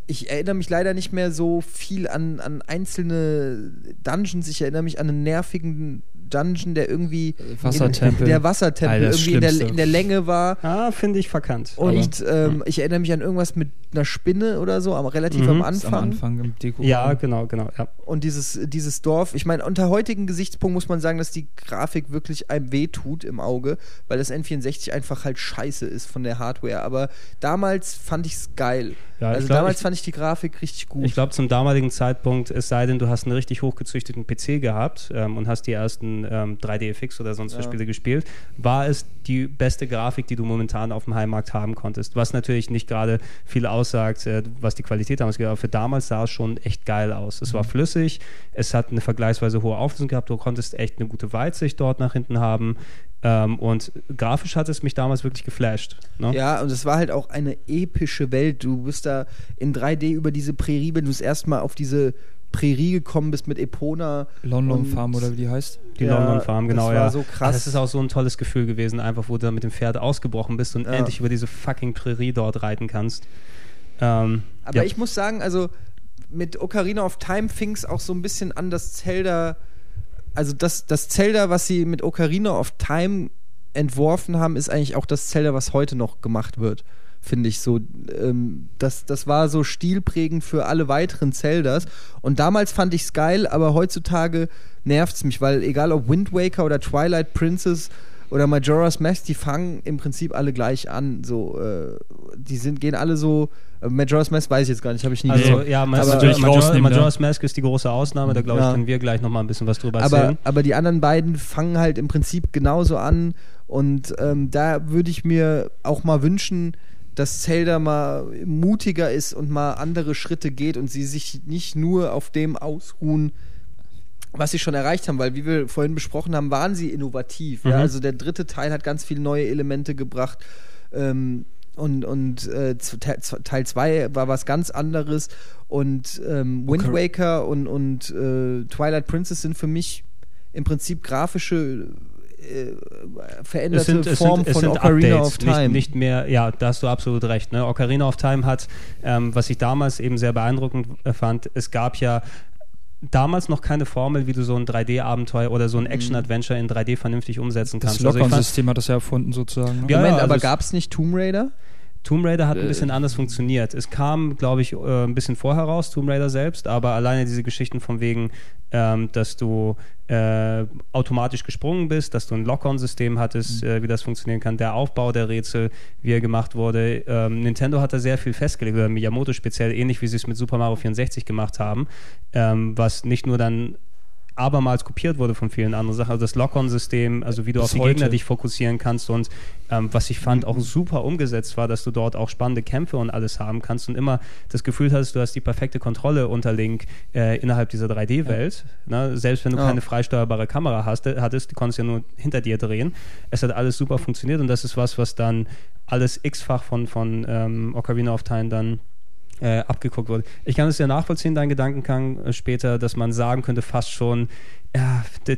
ich erinnere mich leider nicht mehr so viel an, an einzelne Dungeons. Ich erinnere mich an einen nervigen Dungeon, der irgendwie Wassertempel. In, der Wassertempel Alter, irgendwie in der, in der Länge war. Ah, finde ich verkannt. Und ähm, ich erinnere mich an irgendwas mit einer Spinne oder so, aber relativ Mhm. am Anfang. am Anfang im Deko. ja, genau, genau. Ja. Und dieses, dieses Dorf, ich meine, unter heutigen Gesichtspunkten muss man sagen, dass die Grafik wirklich einem wehtut im Auge, weil das N64 einfach halt scheiße ist von der Hardware. Aber damals fand ich es geil. Ja, also glaub, damals ich- fand ich die Grafik richtig gut. Ich glaube, zum damaligen Zeitpunkt, es sei denn, du hast einen richtig hochgezüchteten PC gehabt ähm, und hast die ersten ähm, 3DFX oder sonst was Ja. Spiele gespielt, war es die beste Grafik, die du momentan auf dem Heimmarkt haben konntest. Was natürlich nicht gerade viel aussagt, äh, was die Qualität damals geht, aber für damals sah es schon echt geil aus. Es war flüssig, es hat eine vergleichsweise hohe Auflösung gehabt, du konntest echt eine gute Weitsicht dort nach hinten haben. Ähm, und grafisch hat es mich damals wirklich geflasht. Ne? Ja, und es war halt auch eine epische Welt. Du bist da in 3D über diese Prärie, wenn du das erste Mal auf diese Prärie gekommen bist mit Epona. London Farm oder wie die heißt. Die Ja, London Farm, genau, das war ja. so krass. Das ist auch so ein tolles Gefühl gewesen, einfach wo du dann mit dem Pferd ausgebrochen bist und Ja. endlich über diese fucking Prärie dort reiten kannst. Ähm, Aber ja. ich muss sagen, also mit Ocarina of Time fing es auch so ein bisschen an, dass Zelda, also das, das Zelda, was sie mit Ocarina of Time entworfen haben, ist eigentlich auch das Zelda, was heute noch gemacht wird. Finde ich so. Ähm, das, das war so stilprägend für alle weiteren Zeldas. Und damals fand ich es geil, aber heutzutage nervt es mich, weil egal ob Wind Waker oder Twilight Princess oder Majora's Mask, die fangen im Prinzip alle gleich an. So, äh, die sind, gehen alle so. Äh, Majora's Mask weiß ich jetzt gar nicht, habe ich nie also, gezockt. ja, Aber- natürlich Major, rausnehmen, Majora's Mask ist die große Ausnahme, da glaube ich, Ja. können wir gleich nochmal ein bisschen was drüber aber, erzählen. aber die anderen beiden fangen halt im Prinzip genauso an. Und ähm, da würde ich mir auch mal wünschen, dass Zelda mal mutiger ist und mal andere Schritte geht und sie sich nicht nur auf dem ausruhen, was sie schon erreicht haben, weil wie wir vorhin besprochen haben, waren sie innovativ. Ja? Mhm. Also der dritte Teil hat ganz viele neue Elemente gebracht. Ähm, und und äh, Teil 2 war was ganz anderes. Und ähm, Wind. Waker und, und äh, Twilight Princess sind für mich im Prinzip grafische äh, veränderte sind, Form sind, von Ocarina Updates, of Time. Nicht, nicht mehr, ja, da hast du absolut recht. Ne? Ocarina of Time hat, ähm, was ich damals eben sehr beeindruckend äh, fand, es gab ja damals noch keine Formel, wie du so ein 3D-Abenteuer oder so ein Action-Adventure in 3D vernünftig umsetzen Das kannst. Also ich fand, Lockon-System hat das ja erfunden sozusagen. Ne? Ja, Moment, also aber gab es nicht Tomb Raider? Tomb Raider hat ein Äh, bisschen anders funktioniert. Es kam, glaube ich, äh, ein bisschen vorher raus, Tomb Raider selbst, aber alleine diese Geschichten von wegen, ähm, dass du äh, automatisch gesprungen bist, dass du ein Lock-on-System hattest, äh, wie das funktionieren kann, der Aufbau der Rätsel, wie er gemacht wurde. Ähm, Nintendo hat da sehr viel festgelegt, oder Miyamoto speziell, ähnlich wie sie es mit Super Mario 64 gemacht haben, ähm, was nicht nur dann abermals kopiert wurde von vielen anderen Sachen. Also das Lock-on-System, also wie du Bis auf die heute. Gegner dich fokussieren kannst und ähm, was ich fand auch super umgesetzt war, dass du dort auch spannende Kämpfe und alles haben kannst und immer das Gefühl hattest, du hast die perfekte Kontrolle unter Link äh, innerhalb dieser 3D-Welt. Ne? Selbst wenn du Ja. keine freisteuerbare Kamera hast, äh, hattest, die konntest ja nur hinter dir drehen. Es hat alles super funktioniert und das ist was, was dann alles x-fach von, von ähm, Ocarina of Time dann äh, abgeguckt wurde. Ich kann es ja nachvollziehen, dein Gedankengang äh, später, dass man sagen könnte, fast schon, ja, das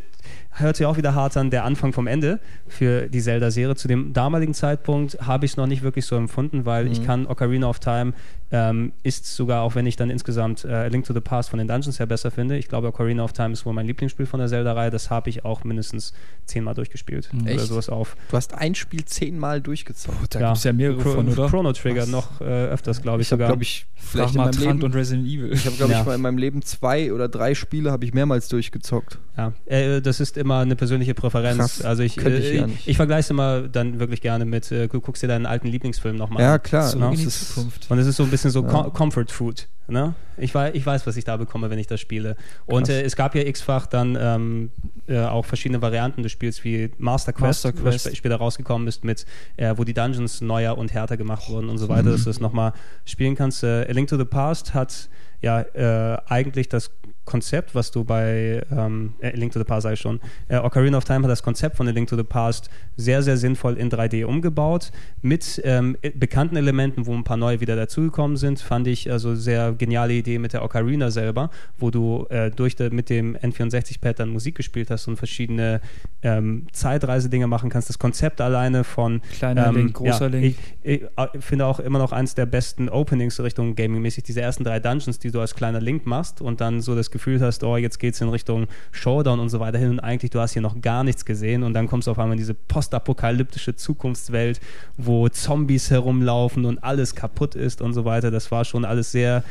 hört sich auch wieder hart an, der Anfang vom Ende für die Zelda-Serie. Zu dem damaligen Zeitpunkt habe ich es noch nicht wirklich so empfunden, weil ich kann Ocarina of Time ähm, ist sogar, auch wenn ich dann insgesamt äh, A Link to the Past von den Dungeons her besser finde, ich glaube, Ocarina of Time ist wohl mein Lieblingsspiel von der Zelda-Reihe. Das habe ich auch mindestens zehnmal durchgespielt. Oder Echt? sowas auf. Du hast ein Spiel zehnmal durchgezockt. Da gibt es ja mehrere Chro- von, oder? Chrono Trigger noch äh, öfters, glaube ich, Ich habe, sogar. glaube ich, vielleicht in mal Leben, und Resident Evil. ich habe, glaube Ja. ich, mal in meinem Leben zwei oder drei Spiele habe ich mehrmals durchgezockt. Ja, äh, das ist immer eine persönliche Präferenz. Krass. Also ich, ich äh, ja ich, vergleiche es immer dann wirklich gerne mit, äh, du guckst dir deinen alten Lieblingsfilm nochmal Ja, an. klar. so ne? in die Zukunft. Und es ist so ein bisschen so Ja. Com Comfort Food. Ne? Ich, weiß, ich weiß, was ich da bekomme, wenn ich das spiele. Und äh, es gab ja x-fach dann ähm, äh, auch verschiedene Varianten des Spiels wie Master Quest, Master Quest. was sp- später rausgekommen ist, mit, äh, wo die Dungeons neuer und härter gemacht wurden und so Mhm. weiter, dass du das nochmal spielen kannst. Äh, A Link to the Past hat ja äh, eigentlich das Konzept, was du bei ähm, äh, Link to the Past ich schon, äh, Ocarina of Time hat das Konzept von A Link to the Past sehr, sehr sinnvoll in 3D umgebaut, mit ähm, bekannten Elementen, wo ein paar neue wieder dazugekommen sind, fand ich also sehr geniale Idee mit der Ocarina selber, wo du äh, durch de, mit dem N64-Pad dann Musik gespielt hast und verschiedene ähm, Zeitreise-Dinge machen kannst. Das Konzept alleine von Kleiner ähm, Link, großer ja, Link. Ich, ich, ich finde auch immer noch eins der besten Openings Richtung Gaming-mäßig, diese ersten drei Dungeons, die du als kleiner Link machst und dann so das Gefühl hast, oh, jetzt geht es in Richtung Showdown und so weiter hin und eigentlich du hast hier noch gar nichts gesehen und dann kommst du auf einmal in diese postapokalyptische Zukunftswelt, wo Zombies herumlaufen und alles kaputt ist und so weiter. Das war schon alles sehr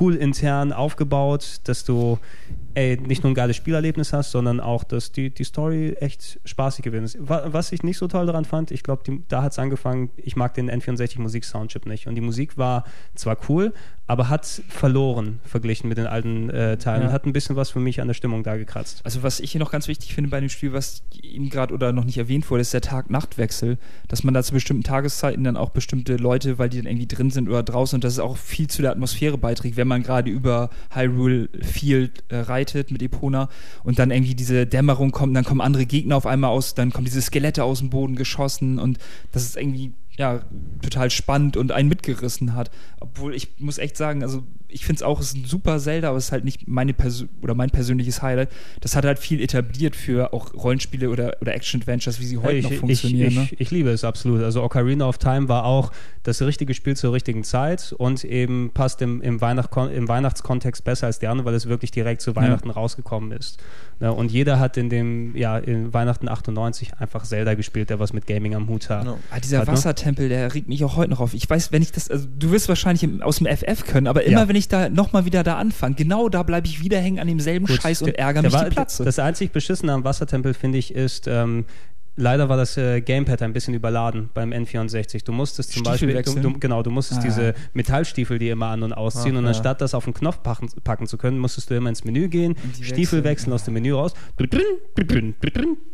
cool intern aufgebaut, dass du ey, nicht nur ein geiles Spielerlebnis hast, sondern auch, dass die, die Story echt spaßig gewesen ist. Was ich nicht so toll daran fand, ich glaube, da hat es angefangen, ich mag den N64 Musik-Soundchip nicht. Und die Musik war zwar cool, aber hat verloren verglichen mit den alten äh, Teilen ja. und hat ein bisschen was für mich an der Stimmung da gekratzt. Also was ich hier noch ganz wichtig finde bei dem Spiel, was eben gerade oder noch nicht erwähnt wurde, ist der Tag-Nacht-Wechsel, dass man da zu bestimmten Tageszeiten dann auch bestimmte Leute, weil die dann irgendwie drin sind oder draußen und das ist auch viel zu der Atmosphäre beiträgt, wenn man gerade über Hyrule Field äh, reitet mit Epona und dann irgendwie diese Dämmerung kommt, dann kommen andere Gegner auf einmal aus, dann kommen diese Skelette aus dem Boden geschossen und das ist irgendwie ja, total spannend und einen mitgerissen hat. Obwohl ich muss echt sagen, also ich finde es auch, es ist ein super Zelda, aber es ist halt nicht meine Persö oder mein persönliches Highlight. Das hat halt viel etabliert für auch Rollenspiele oder, oder Action-Adventures, wie sie heute ich, noch funktionieren. Ich, ne? ich, ich, liebe es absolut. Also Ocarina of Time war auch das richtige Spiel zur richtigen Zeit und eben passt im, im, Weihnacht, im Weihnachtskontext besser als die anderen, weil es wirklich direkt zu Weihnachten ja. rausgekommen ist. Ja, und jeder hat in dem, ja, in Weihnachten 98 einfach Zelda gespielt, der was mit Gaming am Hut hat. No. Ah, dieser hat, ne? Wassertempel, der regt mich auch heute noch auf. Ich weiß, wenn ich das, also du wirst wahrscheinlich aus dem FF können, aber immer ja. wenn ich da nochmal wieder da anfange, genau da bleibe ich wieder hängen an demselben Gut, Scheiß und ärgere mich war, die Platze. Das einzig Beschissene am Wassertempel, finde ich, ist, ähm, leider war das äh, Gamepad ein bisschen überladen beim N64. Du musstest zum Beispiel, du, du, genau, du musstest ah, diese Metallstiefel, die immer an- und ausziehen Ach, und anstatt das auf den Knopf packen, packen, zu können, musstest du immer ins Menü gehen, Stiefel wechseln, wechseln aus dem Menü raus,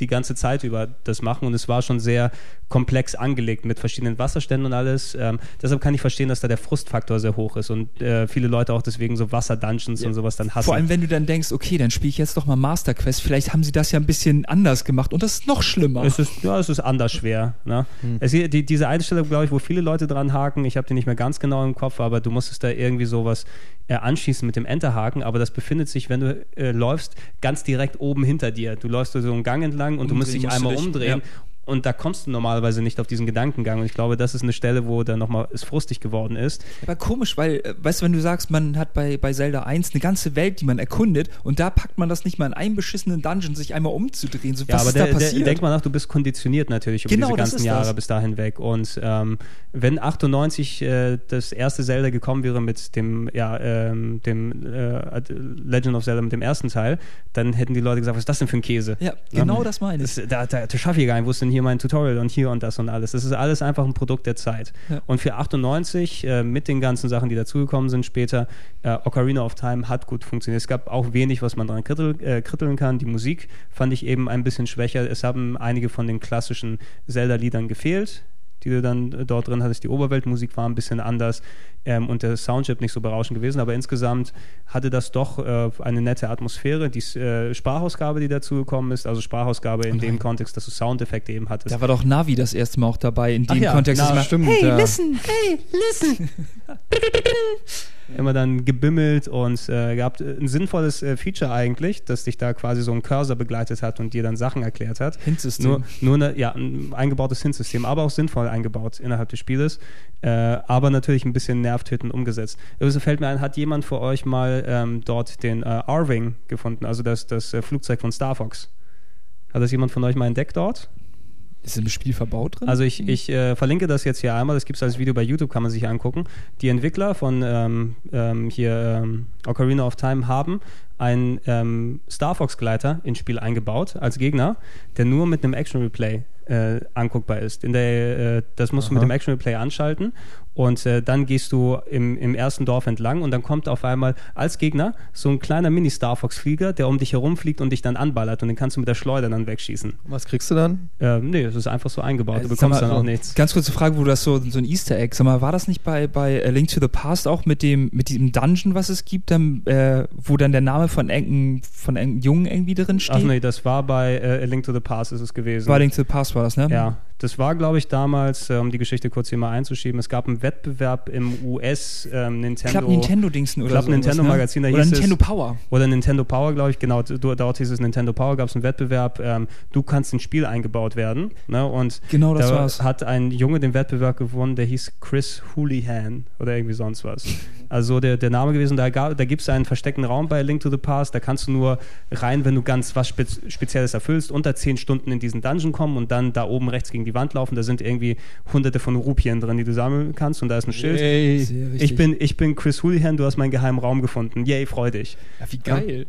die ganze Zeit über das machen und es war schon sehr komplex angelegt mit verschiedenen Wasserständen und alles. Ähm, deshalb kann ich verstehen, dass da der Frustfaktor sehr hoch ist und äh, viele Leute auch deswegen so Wasser-Dungeons ja. und sowas dann hassen. Vor allem, wenn du dann denkst, okay, dann spiele ich jetzt doch mal Master Quest, vielleicht haben sie das ja ein bisschen anders gemacht und das ist noch schlimmer. Es ist, ja, es ist anders schwer. Ne? Hm. Es, die, diese Einstellung, glaube ich, wo viele Leute dran haken, ich habe die nicht mehr ganz genau im Kopf, aber du musstest da irgendwie sowas äh, anschließen mit dem Enterhaken, aber das befindet sich, wenn du äh, läufst, ganz direkt oben hinter dir. Du läufst so einen Gang entlang und umdrehen du musst dich einmal umdrehen ja. Und da kommst du normalerweise nicht auf diesen Gedankengang. Und ich glaube, das ist eine Stelle, wo dann nochmal es frustig geworden ist. Aber komisch, weil, äh, weißt du, wenn du sagst, man hat bei, bei Zelda 1 eine ganze Welt, die man erkundet, und da packt man das nicht mal in einem beschissenen Dungeon, sich einmal umzudrehen. So, ja, aber der, da passiert? denk mal nach, du bist konditioniert natürlich über genau, diese ganzen Jahre das. bis dahin weg. Und ähm, wenn 98 äh, das erste Zelda gekommen wäre mit dem, ja, ähm, dem äh, Legend of Zelda, mit dem ersten Teil, dann hätten die Leute gesagt, was ist das denn für ein Käse? Ja, genau ja? das meine ich. Das, da, da, da schaffe ich gar nicht, wo ist denn hier mein Tutorial und hier und das und alles. Das ist alles einfach ein Produkt der Zeit. Ja. Und für 98, äh, mit den ganzen Sachen, die dazugekommen sind später, äh, Ocarina of Time hat gut funktioniert. Es gab auch wenig, was man daran krittel, äh, kritteln kann. Die Musik fand ich eben ein bisschen schwächer. Es haben einige von den klassischen Zelda-Liedern gefehlt die du dann äh, dort drin hattest. Die Oberweltmusik war ein bisschen anders ähm, und der Soundchip nicht so berauschend gewesen, aber insgesamt hatte das doch äh, eine nette Atmosphäre. Die äh, Sprachausgabe, die dazu gekommen ist, also Sprachausgabe in dem Kontext, dass du Soundeffekte eben hattest. Da war doch Navi das erste Mal auch dabei, in dem ja, Kontext. Na, stimmt, hey, ja. listen, hey, listen. immer dann gebimmelt und äh, gehabt ein sinnvolles äh, Feature eigentlich, dass dich da quasi so ein Cursor begleitet hat und dir dann Sachen erklärt hat. Hintsystem. Nur, nur eine, ja, ein eingebautes Hinsystem, aber auch sinnvoll eingebaut innerhalb des Spieles, äh, aber natürlich ein bisschen nervtötend umgesetzt. Also fällt mir ein, hat jemand für euch mal ähm, dort den äh, R-Wing gefunden, also das, das äh, Flugzeug von Star Fox? Hat das jemand von euch mal entdeckt dort? Ist im Spiel verbaut drin? Also ich, ich äh, verlinke das jetzt hier einmal, das gibt es als Video bei YouTube, kann man sich angucken. Die Entwickler von ähm, ähm, hier ähm, Ocarina of Time haben einen ähm, Star Fox Gleiter ins Spiel eingebaut als Gegner, der nur mit einem Action Replay äh, anguckbar ist. In der, äh, das musst Aha. du mit dem Action Replay anschalten Und äh, dann gehst du im, im ersten Dorf entlang und dann kommt auf einmal als Gegner so ein kleiner Mini-Star Fox-Flieger, der um dich herumfliegt und dich dann anballert und den kannst du mit der Schleuder dann wegschießen. Was kriegst du dann? Äh, nee, das ist einfach so eingebaut. Du Äh, sag bekommst mal, dann auch so, nichts. Ganz kurze Frage, wo du das so, so ein Easter Egg, sag mal, war das nicht bei, bei A Link to the Past auch mit dem, mit diesem Dungeon, was es gibt, dann, äh, wo dann der Name von irgendeinem, von irgendeinem Jungen irgendwie drin steht? Ach nee, das war bei äh, A Link to the Past ist es gewesen. Bei A Link to the Past war das, ne? Ja, das war, glaube ich, damals, äh, um die Geschichte kurz hier mal einzuschieben, es gab einen Wettbewerb im US ähm, Nintendo. Club Nintendo-Dingsen oder Club so. Nintendo Magazin, da Oder hieß es- Nintendo Power. Oder Nintendo Power, glaube ich, genau. Du, dort hieß es Nintendo Power, gab es einen Wettbewerb. Ähm, du kannst ins Spiel eingebaut werden. Ne? Und Genau, das da war's. hat ein Junge den Wettbewerb gewonnen, der hieß Chris Houlihan oder irgendwie sonst was. Also der, der Name gewesen. Da, gab- da gibt es einen versteckten Raum bei Link to the Past. Da kannst du nur rein, wenn du ganz was Spez Spezielles erfüllst, unter 10 Stunden in diesen Dungeon kommen und dann da oben rechts gegen die Wand laufen. Da sind irgendwie hunderte von Rupien drin, die du sammeln kannst. Und da ist ein Schild. Ich bin, ich bin Chris Houlihan, du hast meinen geheimen Raum gefunden. Yay, freu dich. Ja, wie geil.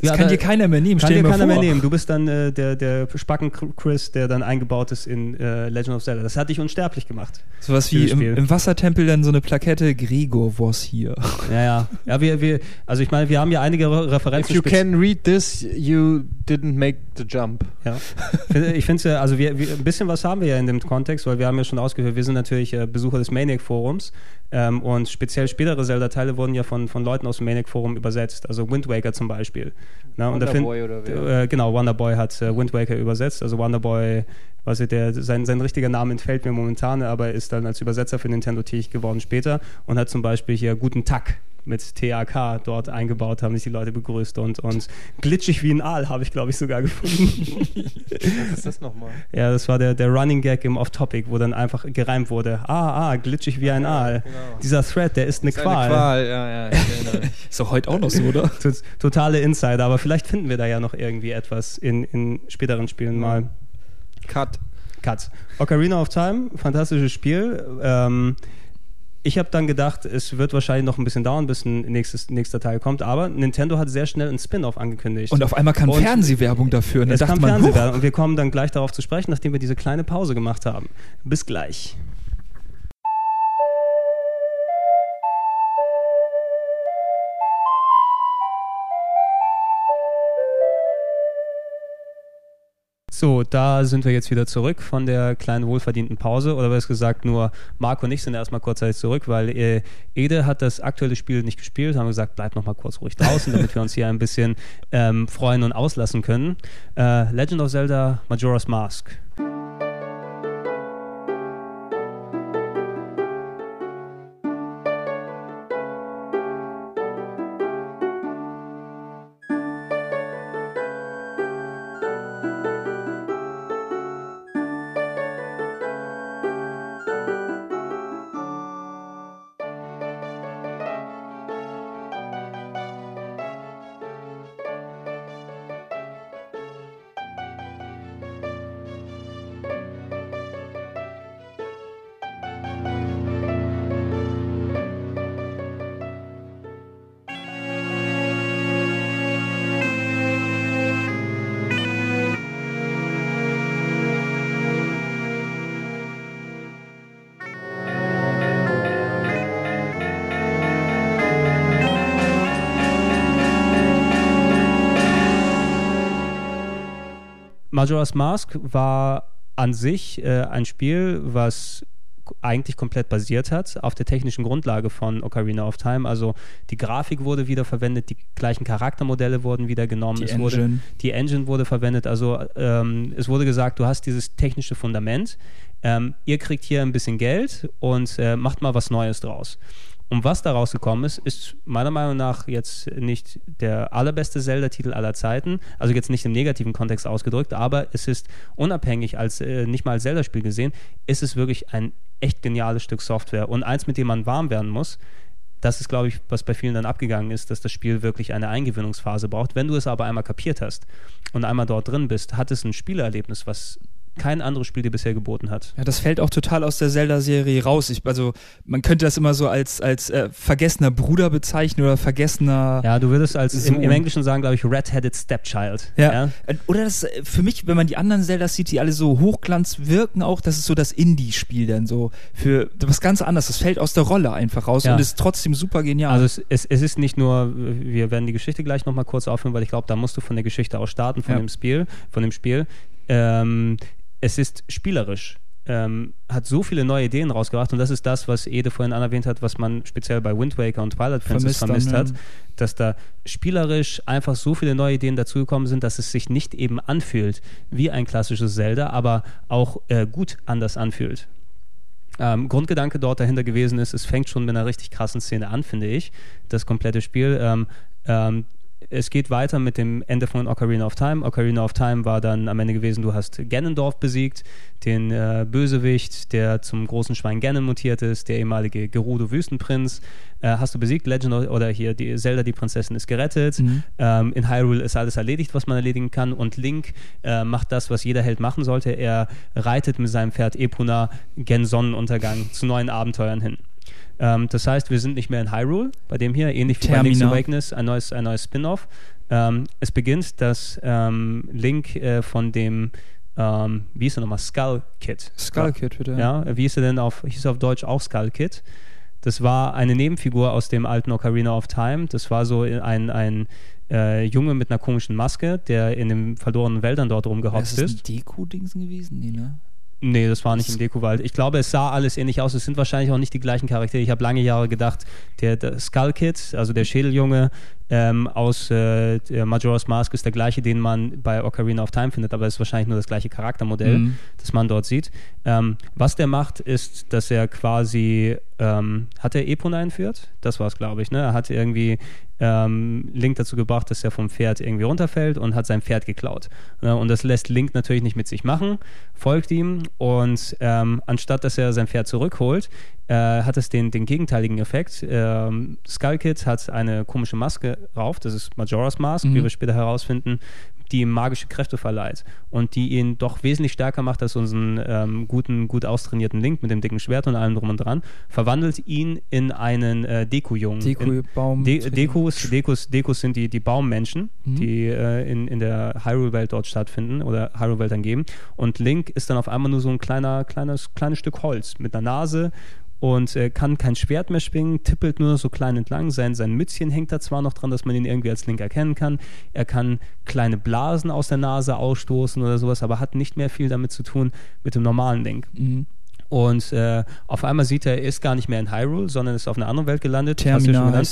Das Ja, kann da- dir keiner mehr nehmen, Kann dir keiner vor. mehr nehmen. Du bist dann äh, der, der Spacken-Chris, der dann eingebaut ist in äh, Legend of Zelda. Das hat dich unsterblich gemacht. Sowas wie im, Spiel. im Wassertempel dann so eine Plakette, Gregor was hier. Ja, ja. Ja, wir, wir, also ich meine, wir haben ja einige Re If Referenzen. you can read this, you didn't make the jump. Ja. Ich finde es ja, also wir, wir, ein bisschen was haben wir ja in dem Kontext, weil wir haben ja schon ausgeführt, wir sind natürlich äh, Besucher des Maniac-Forums ähm, und speziell spätere Zelda-Teile wurden ja von, von Leuten aus dem Maniac-Forum übersetzt, also Wind Waker zum Beispiel. Na, und Wonderboy oder wer? Äh, genau, Wonderboy hat äh, Wind Waker übersetzt, also Wonderboy, weiß ich, der, sein, sein richtiger Name entfällt mir momentan, aber er ist dann als Übersetzer für Nintendo tätig geworden später und hat zum Beispiel hier Guten Tag mit TAK dort eingebaut, haben sich die Leute begrüßt und, und glitschig wie ein Aal habe ich, glaube ich, sogar gefunden. Was ist das nochmal? Ja, das war der, der Running Gag im Off-Topic, wo dann einfach gereimt wurde. Ah, ah, glitschig wie ein Aal. genau. Dieser Thread, der ist eine ist Qual. Eine Qual, ja, ja. Ist doch heute auch noch so, oder? Tot- Totale Insider, aber vielleicht finden wir da ja noch irgendwie etwas in, in späteren Spielen mal. Cut. Cuts. Ocarina of Time, fantastisches Spiel. Ähm, ich habe dann gedacht, es wird wahrscheinlich noch ein bisschen dauern, bis ein nächstes, nächster Teil kommt, aber Nintendo hat sehr schnell ein Spin-off angekündigt. Und auf einmal kam Und Fernsehwerbung dafür. Und es kam man, Fernsehwerbung und wir kommen dann gleich darauf zu sprechen, nachdem wir diese kleine Pause gemacht haben. Bis gleich. So, da sind wir jetzt wieder zurück von der kleinen wohlverdienten Pause. Oder besser gesagt, nur Marco und ich sind erstmal kurzzeitig zurück, weil äh, Ede hat das aktuelle Spiel nicht gespielt. Haben gesagt, bleib noch mal kurz ruhig draußen, damit wir uns hier ein bisschen ähm, freuen und auslassen können. Äh, Legend of Zelda Majora's Mask. Majora's Mask war an sich äh, ein Spiel, was eigentlich komplett basiert hat auf der technischen Grundlage von Ocarina of Time. Also die Grafik wurde wieder verwendet, die gleichen Charaktermodelle wurden wieder genommen. Die es Wurde, Engine. die Engine wurde verwendet. Also ähm, es wurde gesagt, du hast dieses technische Fundament. Ähm, ihr kriegt hier ein bisschen Geld und äh, macht mal was Neues draus. Und was daraus gekommen ist, ist meiner Meinung nach jetzt nicht der allerbeste Zelda-Titel aller Zeiten, also jetzt nicht im negativen Kontext ausgedrückt, aber es ist unabhängig als äh, nicht mal als Zelda-Spiel gesehen, ist es wirklich ein echt geniales Stück Software und eins, mit dem man warm werden muss. Das ist, glaube ich, was bei vielen dann abgegangen ist, dass das Spiel wirklich eine Eingewöhnungsphase braucht. Wenn du es aber einmal kapiert hast und einmal dort drin bist, hat es ein Spielerlebnis, was kein anderes Spiel dir bisher geboten hat. Ja, das fällt auch total aus der Zelda-Serie raus. Ich, also man könnte das immer so als, als äh, vergessener Bruder bezeichnen oder vergessener. Ja, du würdest als im, im Englischen sagen, glaube ich, Red-Headed Stepchild. Ja. Äh, Oder das äh, für mich, wenn man die anderen Zeldas sieht, die alle so Hochglanz wirken, auch, das ist so das Indie-Spiel dann so. Für was ganz anderes. Das fällt aus der Rolle einfach raus Ja. und ist trotzdem super genial. Also es, es, es ist nicht nur, wir werden die Geschichte gleich nochmal kurz aufhören, weil ich glaube, da musst du von der Geschichte aus starten, von Ja. dem Spiel, von dem Spiel. Ähm, es ist spielerisch. Ähm, hat so viele neue Ideen rausgebracht und das ist das, was Ede vorhin anerwähnt hat, was man speziell bei Wind Waker und Twilight Princess Vermisst vermisst, dann, hat, ja. dass da spielerisch einfach so viele neue Ideen dazugekommen sind, dass es sich nicht eben anfühlt wie ein klassisches Zelda, aber auch äh, gut anders anfühlt. Ähm, Grundgedanke dort dahinter gewesen ist, es fängt schon mit einer richtig krassen Szene an, finde ich, das komplette Spiel. Ähm, ähm, es geht weiter mit dem Ende von Ocarina of Time. Ocarina of Time war dann am Ende gewesen, du hast Ganondorf besiegt, den äh, Bösewicht, der zum großen Schwein Ganon mutiert ist, der ehemalige Gerudo-Wüstenprinz, äh, hast du besiegt. Legend of, oder hier die Zelda, die Prinzessin, ist gerettet. Mhm. Ähm, in Hyrule ist alles erledigt, was man erledigen kann. Und Link äh, macht das, was jeder Held machen sollte. Er reitet mit seinem Pferd Epona gen Sonnenuntergang zu neuen Abenteuern hin. Ähm, das heißt, wir sind nicht mehr in Hyrule, bei dem hier, ähnlich wie bei Link's. Awakeness, ein neues, ein neues Spin-off. Ähm, es beginnt, dass ähm, Link äh, von dem, ähm, wie hieß er nochmal, Skull Kid. Skull Kid, bitte. Ja, wie hieß er denn auf, hieß er auf Deutsch auch Skull Kid? Das war eine Nebenfigur aus dem alten Ocarina of Time. Das war so ein, ein äh, Junge mit einer komischen Maske, der in den verlorenen Wäldern dort Ist rumgehopst das ist. ein Deko-Dingsen gewesen? Nee, ne? Nee, das war nicht im Dekowald. Ich glaube, es sah alles ähnlich aus. Es sind wahrscheinlich auch nicht die gleichen Charaktere. Ich habe lange Jahre gedacht, der, der Skull Kid, also der Schädeljunge ähm, aus äh, Majora's Mask ist der gleiche, den man bei Ocarina of Time findet, aber es ist wahrscheinlich nur das gleiche Charaktermodell, Mhm. das man dort sieht. Ähm, was der macht, ist, dass er quasi, ähm, hat er Epona entführt? Das war es, glaube ich. Ne? Er hat irgendwie ähm, Link dazu gebracht, dass er vom Pferd irgendwie runterfällt und hat sein Pferd geklaut. Ne? Und das lässt Link natürlich nicht mit sich machen, folgt ihm und ähm, anstatt dass er sein Pferd zurückholt, äh, hat es den, den gegenteiligen Effekt. Ähm, Skull Kid hat eine komische Maske rauf, das ist Majora's Mask, Mhm. wie wir später herausfinden, die ihm magische Kräfte verleiht und die ihn doch wesentlich stärker macht als unseren ähm, guten, gut austrainierten Link mit dem dicken Schwert und allem drum und dran, verwandelt ihn in einen äh, Deku-Jungen. Deko-Baum. De Dekus, Dekus, Dekus sind die, die Baummenschen, Mhm. die äh, in, in der Hyrule-Welt dort stattfinden oder Hyrule-Welt dann geben. Und Link ist dann auf einmal nur so ein kleiner, kleines, kleines Stück Holz mit einer Nase und äh, kann kein Schwert mehr schwingen, tippelt nur so klein entlang. Sein, sein Mützchen hängt da zwar noch dran, dass man ihn irgendwie als Link erkennen kann. Er kann kleine Blasen aus der Nase ausstoßen oder sowas, aber hat nicht mehr viel damit zu tun mit dem normalen Link. Mhm. Und äh, auf einmal sieht er, er ist gar nicht mehr in Hyrule, sondern ist auf einer anderen Welt gelandet. Termina.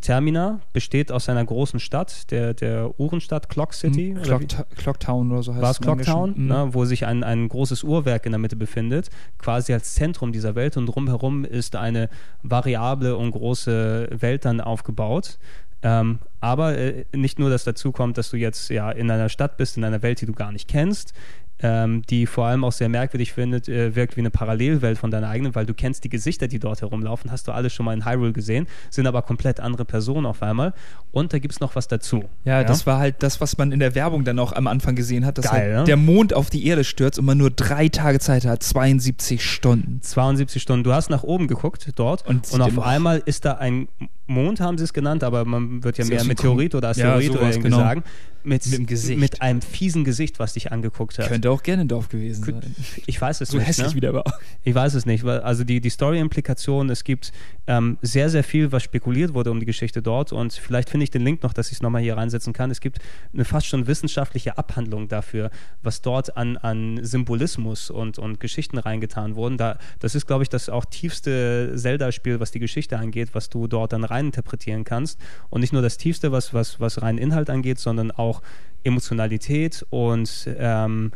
Termina besteht aus einer großen Stadt, der, der Uhrenstadt Clock City. Mhm. oder wie- Clock, Clocktown oder so heißt war es Englischen. Clocktown, Mhm. ne, wo sich ein, ein großes Uhrwerk in der Mitte befindet, quasi als Zentrum dieser Welt und drumherum ist eine variable und große Welt dann aufgebaut. Ähm, aber äh, nicht nur, dass dazu kommt, dass du jetzt ja in einer Stadt bist, in einer Welt, die du gar nicht kennst, ähm, die vor allem auch sehr merkwürdig findet, äh, wirkt wie eine Parallelwelt von deiner eigenen, weil du kennst die Gesichter, die dort herumlaufen, hast du alle schon mal in Hyrule gesehen, sind aber komplett andere Personen auf einmal. Und da gibt es noch was dazu. Ja, das war halt das, was man in der Werbung dann auch am Anfang gesehen hat, dass Geil, halt ne? der Mond auf die Erde stürzt und man nur drei Tage Zeit hat, 72 Stunden. 72 Stunden. Du hast nach oben geguckt dort Und und, auf einmal ist da ein Mond, haben sie es genannt, aber man wird ja mehr Meteorit oder Ja, Asteroid oder sowas, irgendwie genau. sagen. Mit, Mit mit einem fiesen Gesicht, was dich angeguckt hat. Könnte auch Ganondorf gewesen sein. Ich weiß es So nicht. hässlich ne? wie der war. Ich weiß es nicht. weil- Also die, die Story-Implikation, es gibt ähm, sehr, sehr viel, was spekuliert wurde um die Geschichte dort und vielleicht finde ich den Link noch, dass ich es nochmal hier reinsetzen kann. Es gibt eine fast schon wissenschaftliche Abhandlung dafür, was dort an, an Symbolismus und, und Geschichten reingetan wurden. Da, das ist, glaube ich, das auch tiefste Zelda-Spiel, was die Geschichte angeht, was du dort dann reininterpretieren kannst. Und nicht nur das tiefste, was, was, was rein Inhalt angeht, sondern auch Emotionalität und ähm,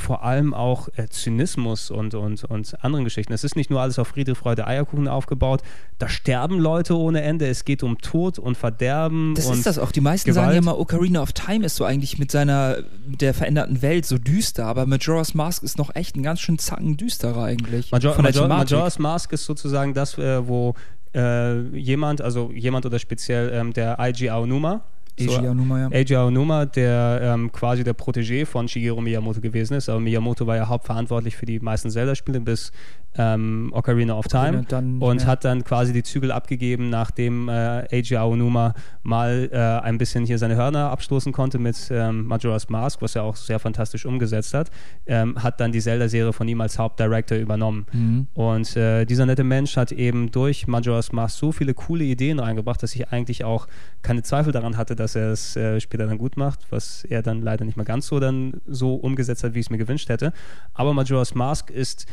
vor allem auch äh, Zynismus und, und, und anderen Geschichten. Es ist nicht nur alles auf Friede, Freude, Eierkuchen aufgebaut. Da sterben Leute ohne Ende. Es geht um Tod und Verderben. Das und ist das auch. Die meisten sagen Gewalt. ja immer, Ocarina of Time ist so eigentlich mit seiner, mit der veränderten Welt so düster, aber Majora's Mask ist noch echt ein ganz schön zacken düsterer eigentlich. Major, Major, Thematik. Majora's Mask ist sozusagen das, äh, wo äh, jemand, also jemand oder speziell ähm, der IG Aonuma So, Eiji Aonuma, ja. Eiji Aonuma, der ähm, quasi der Protégé von Shigeru Miyamoto gewesen ist. Aber Miyamoto war ja hauptverantwortlich für die meisten Zelda-Spiele bis ähm, Ocarina of Time dann und hat dann quasi die Zügel abgegeben, nachdem äh, Eiji Aonuma mal äh, ein bisschen hier seine Hörner abstoßen konnte mit ähm, Majora's Mask, was er auch sehr fantastisch umgesetzt hat, ähm, hat dann die Zelda-Serie von ihm als Hauptdirector übernommen. Mhm. Und äh, dieser nette Mensch hat eben durch Majora's Mask so viele coole Ideen reingebracht, dass ich eigentlich auch keine Zweifel daran hatte, dass er es äh, später dann gut macht, was er dann leider nicht mehr ganz so dann so umgesetzt hat, wie ich es mir gewünscht hätte. Aber Majora's Mask ist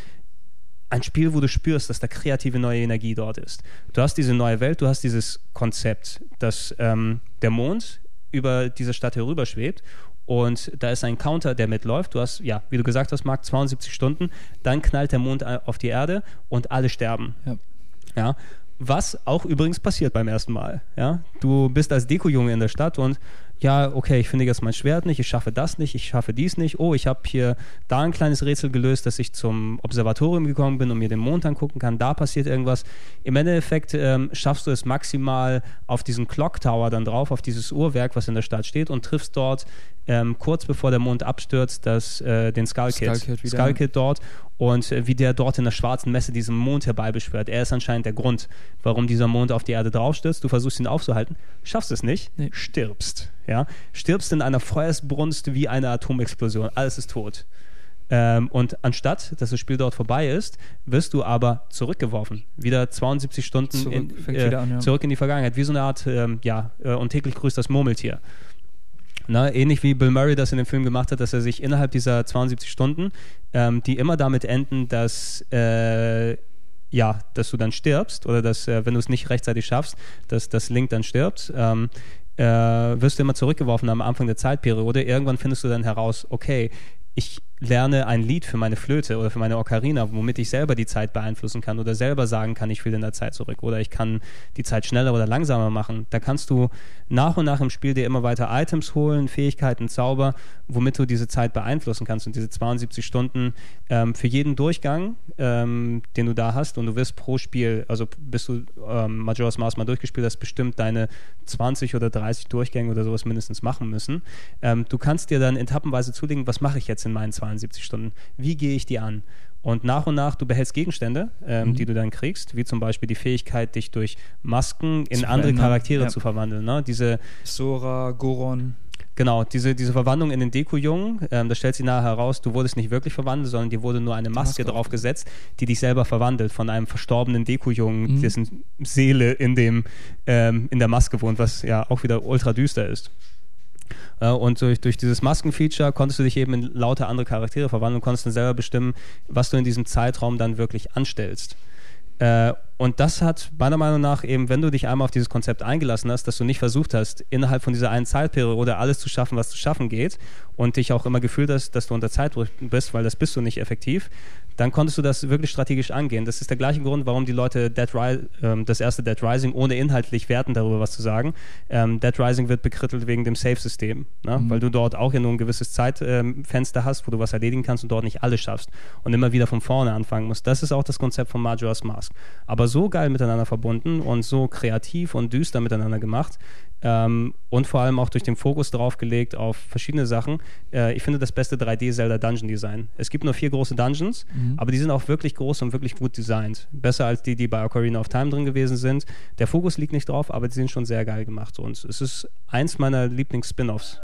ein Spiel, wo du spürst, dass da kreative neue Energie dort ist. Du hast diese neue Welt, du hast dieses Konzept, dass ähm, der Mond über diese Stadt herüberschwebt und da ist ein Counter, der mitläuft. Du hast, ja, wie du gesagt hast, Marc, 72 Stunden, dann knallt der Mond äh, auf die Erde und alle sterben. Ja. Ja. Was auch übrigens passiert beim ersten Mal. Ja. Du bist als Dekojunge in der Stadt und ja, okay, ich finde jetzt mein Schwert nicht, ich schaffe das nicht, ich schaffe dies nicht. Oh, ich habe hier da ein kleines Rätsel gelöst, dass ich zum Observatorium gekommen bin und mir den Mond angucken kann. Da passiert irgendwas. Im Endeffekt ähm, schaffst du es maximal auf diesen Clock Tower dann drauf, auf dieses Uhrwerk, was in der Stadt steht und triffst dort ähm, kurz bevor der Mond abstürzt, das, äh, den Skull Kid. Skull Kid. Skull Kid dort und äh, wie der dort in der schwarzen Messe diesen Mond herbeibeschwört. Er ist anscheinend der Grund, warum dieser Mond auf die Erde draufstürzt. Du versuchst ihn aufzuhalten, schaffst es nicht, Nee. stirbst. Ja? Stirbst in einer Feuersbrunst wie eine Atomexplosion. Alles ist tot. Ähm, und anstatt, dass das Spiel dort vorbei ist, wirst du aber zurückgeworfen. Wieder 72 Stunden Zurück, in, äh, an, ja. zurück in die Vergangenheit. Wie so eine Art, ähm, ja, äh, und täglich grüßt das Murmeltier. Na, ähnlich wie Bill Murray das in dem Film gemacht hat, dass er sich innerhalb dieser 72 Stunden, ähm, die immer damit enden, dass äh, ja, dass du dann stirbst oder dass, äh, wenn du es nicht rechtzeitig schaffst, dass das Link dann stirbt, ähm, äh, wirst du immer zurückgeworfen am Anfang der Zeitperiode. Irgendwann findest du dann heraus, okay, ich lerne ein Lied für meine Flöte oder für meine Ocarina, womit ich selber die Zeit beeinflussen kann oder selber sagen kann, ich will in der Zeit zurück oder ich kann die Zeit schneller oder langsamer machen. Da kannst du nach und nach im Spiel dir immer weiter Items holen, Fähigkeiten, Zauber, womit du diese Zeit beeinflussen kannst und diese 72 Stunden ähm, für jeden Durchgang, ähm, den du da hast und du wirst pro Spiel, also bis du ähm, Majora's Mask mal durchgespielt hast, bestimmt deine 20 oder 30 Durchgänge oder sowas mindestens machen müssen. Ähm, du kannst dir dann etappenweise zulegen, was mache ich jetzt in meinen 72 Stunden? Wie gehe ich die an? Und nach und nach, du behältst Gegenstände, ähm, Mhm. die du dann kriegst, wie zum Beispiel die Fähigkeit, dich durch Masken in Zu andere Charaktere ja. zu verwandeln. Ne? Diese, Sora, Goron. Genau, diese, diese Verwandlung in den Deko-Jungen, ähm, das stellt sich nachher heraus, du wurdest nicht wirklich verwandelt, sondern dir wurde nur eine Maske, Maske draufgesetzt, die dich selber verwandelt von einem verstorbenen Deko-Jungen, Mhm. dessen Seele in, dem, ähm, in der Maske wohnt, was ja auch wieder ultra düster ist. Äh, und durch, durch dieses Maskenfeature konntest du dich eben in lauter andere Charaktere verwandeln und konntest dann selber bestimmen, was du in diesem Zeitraum dann wirklich anstellst. Äh, und das hat meiner Meinung nach eben, wenn du dich einmal auf dieses Konzept eingelassen hast, dass du nicht versucht hast, innerhalb von dieser einen Zeitperiode alles zu schaffen, was zu schaffen geht und dich auch immer gefühlt hast, dass du unter Zeitdruck bist, weil das bist du nicht effektiv, dann konntest du das wirklich strategisch angehen. Das ist der gleiche Grund, warum die Leute Dead Ri ähm, das erste Dead Rising, ohne inhaltlich werten darüber was zu sagen, ähm, Dead Rising wird bekrittelt wegen dem Save-System, ne? Mhm. weil du dort auch ja nur ein gewisses Zeitfenster hast, wo du was erledigen kannst und dort nicht alles schaffst und immer wieder von vorne anfangen musst. Das ist auch das Konzept von Majora's Mask. Aber so geil miteinander verbunden und so kreativ und düster miteinander gemacht ähm, und vor allem auch durch den Fokus drauf gelegt auf verschiedene Sachen. Äh, ich finde das beste 3D-Zelda Dungeon Design. Es gibt nur vier große Dungeons, Mhm. aber die sind auch wirklich groß und wirklich gut designt. Besser als die, die bei Ocarina of Time drin gewesen sind. Der Fokus liegt nicht drauf, aber die sind schon sehr geil gemacht. Und es ist eins meiner Lieblings-Spin-Offs.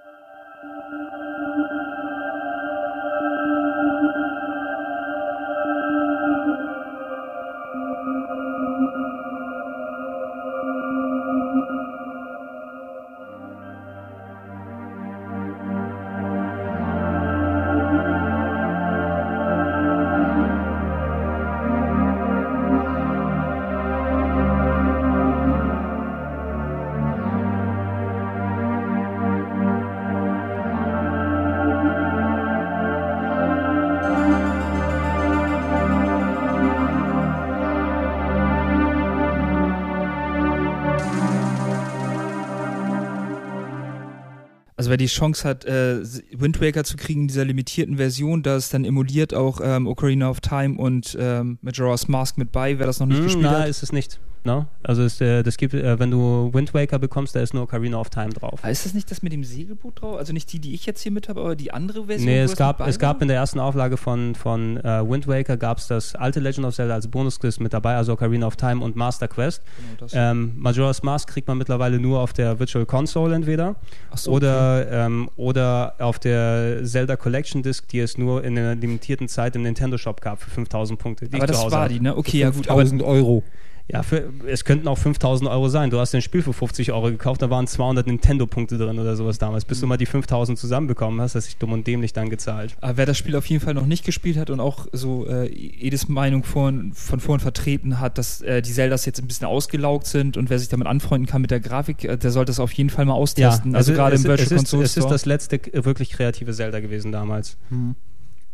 Wer die Chance hat, äh, Wind Waker zu kriegen in dieser limitierten Version, da ist dann emuliert auch ähm, Ocarina of Time und ähm, Majora's Mask mit bei, wer das noch nicht Hm, gespielt na, hat. ist es nicht. Ne? Also es, äh, das gibt, äh, wenn du Wind Waker bekommst, da ist nur Ocarina of Time drauf. Aber ist das nicht das mit dem Segelboot drauf? Also nicht die, die ich jetzt hier mit habe, aber die andere Version? Nee, es gab, es gab in der ersten Auflage von, von äh, Wind Waker gab es das alte Legend of Zelda als Bonusquiz mit dabei, also Ocarina of Time und Master Quest. Genau. Ähm, Majora's Mask kriegt man mittlerweile nur auf der Virtual Console entweder so, oder, ähm, oder auf der Zelda Collection Disc, die es nur in einer limitierten Zeit im Nintendo Shop gab für 5000 Punkte. Die aber das war die, ne? Okay, ja gut. Aber 1000 Euro. Ja, für, es könnten auch 5000 Euro sein. Du hast ein Spiel für 50 Euro gekauft, da waren 200 Nintendo-Punkte drin oder sowas damals. Bis du mal die 5000 zusammenbekommen hast, hast du dich dumm und dämlich dann gezahlt. Aber wer das Spiel auf jeden Fall noch nicht gespielt hat und auch so äh, Edis Meinung vorhin, von vorhin vertreten hat, dass äh, die Zeldas jetzt ein bisschen ausgelaugt sind und wer sich damit anfreunden kann mit der Grafik, äh, der sollte es auf jeden Fall mal austesten. also, gerade im Virtual es ist, Console es ist das letzte wirklich kreative Zelda gewesen damals.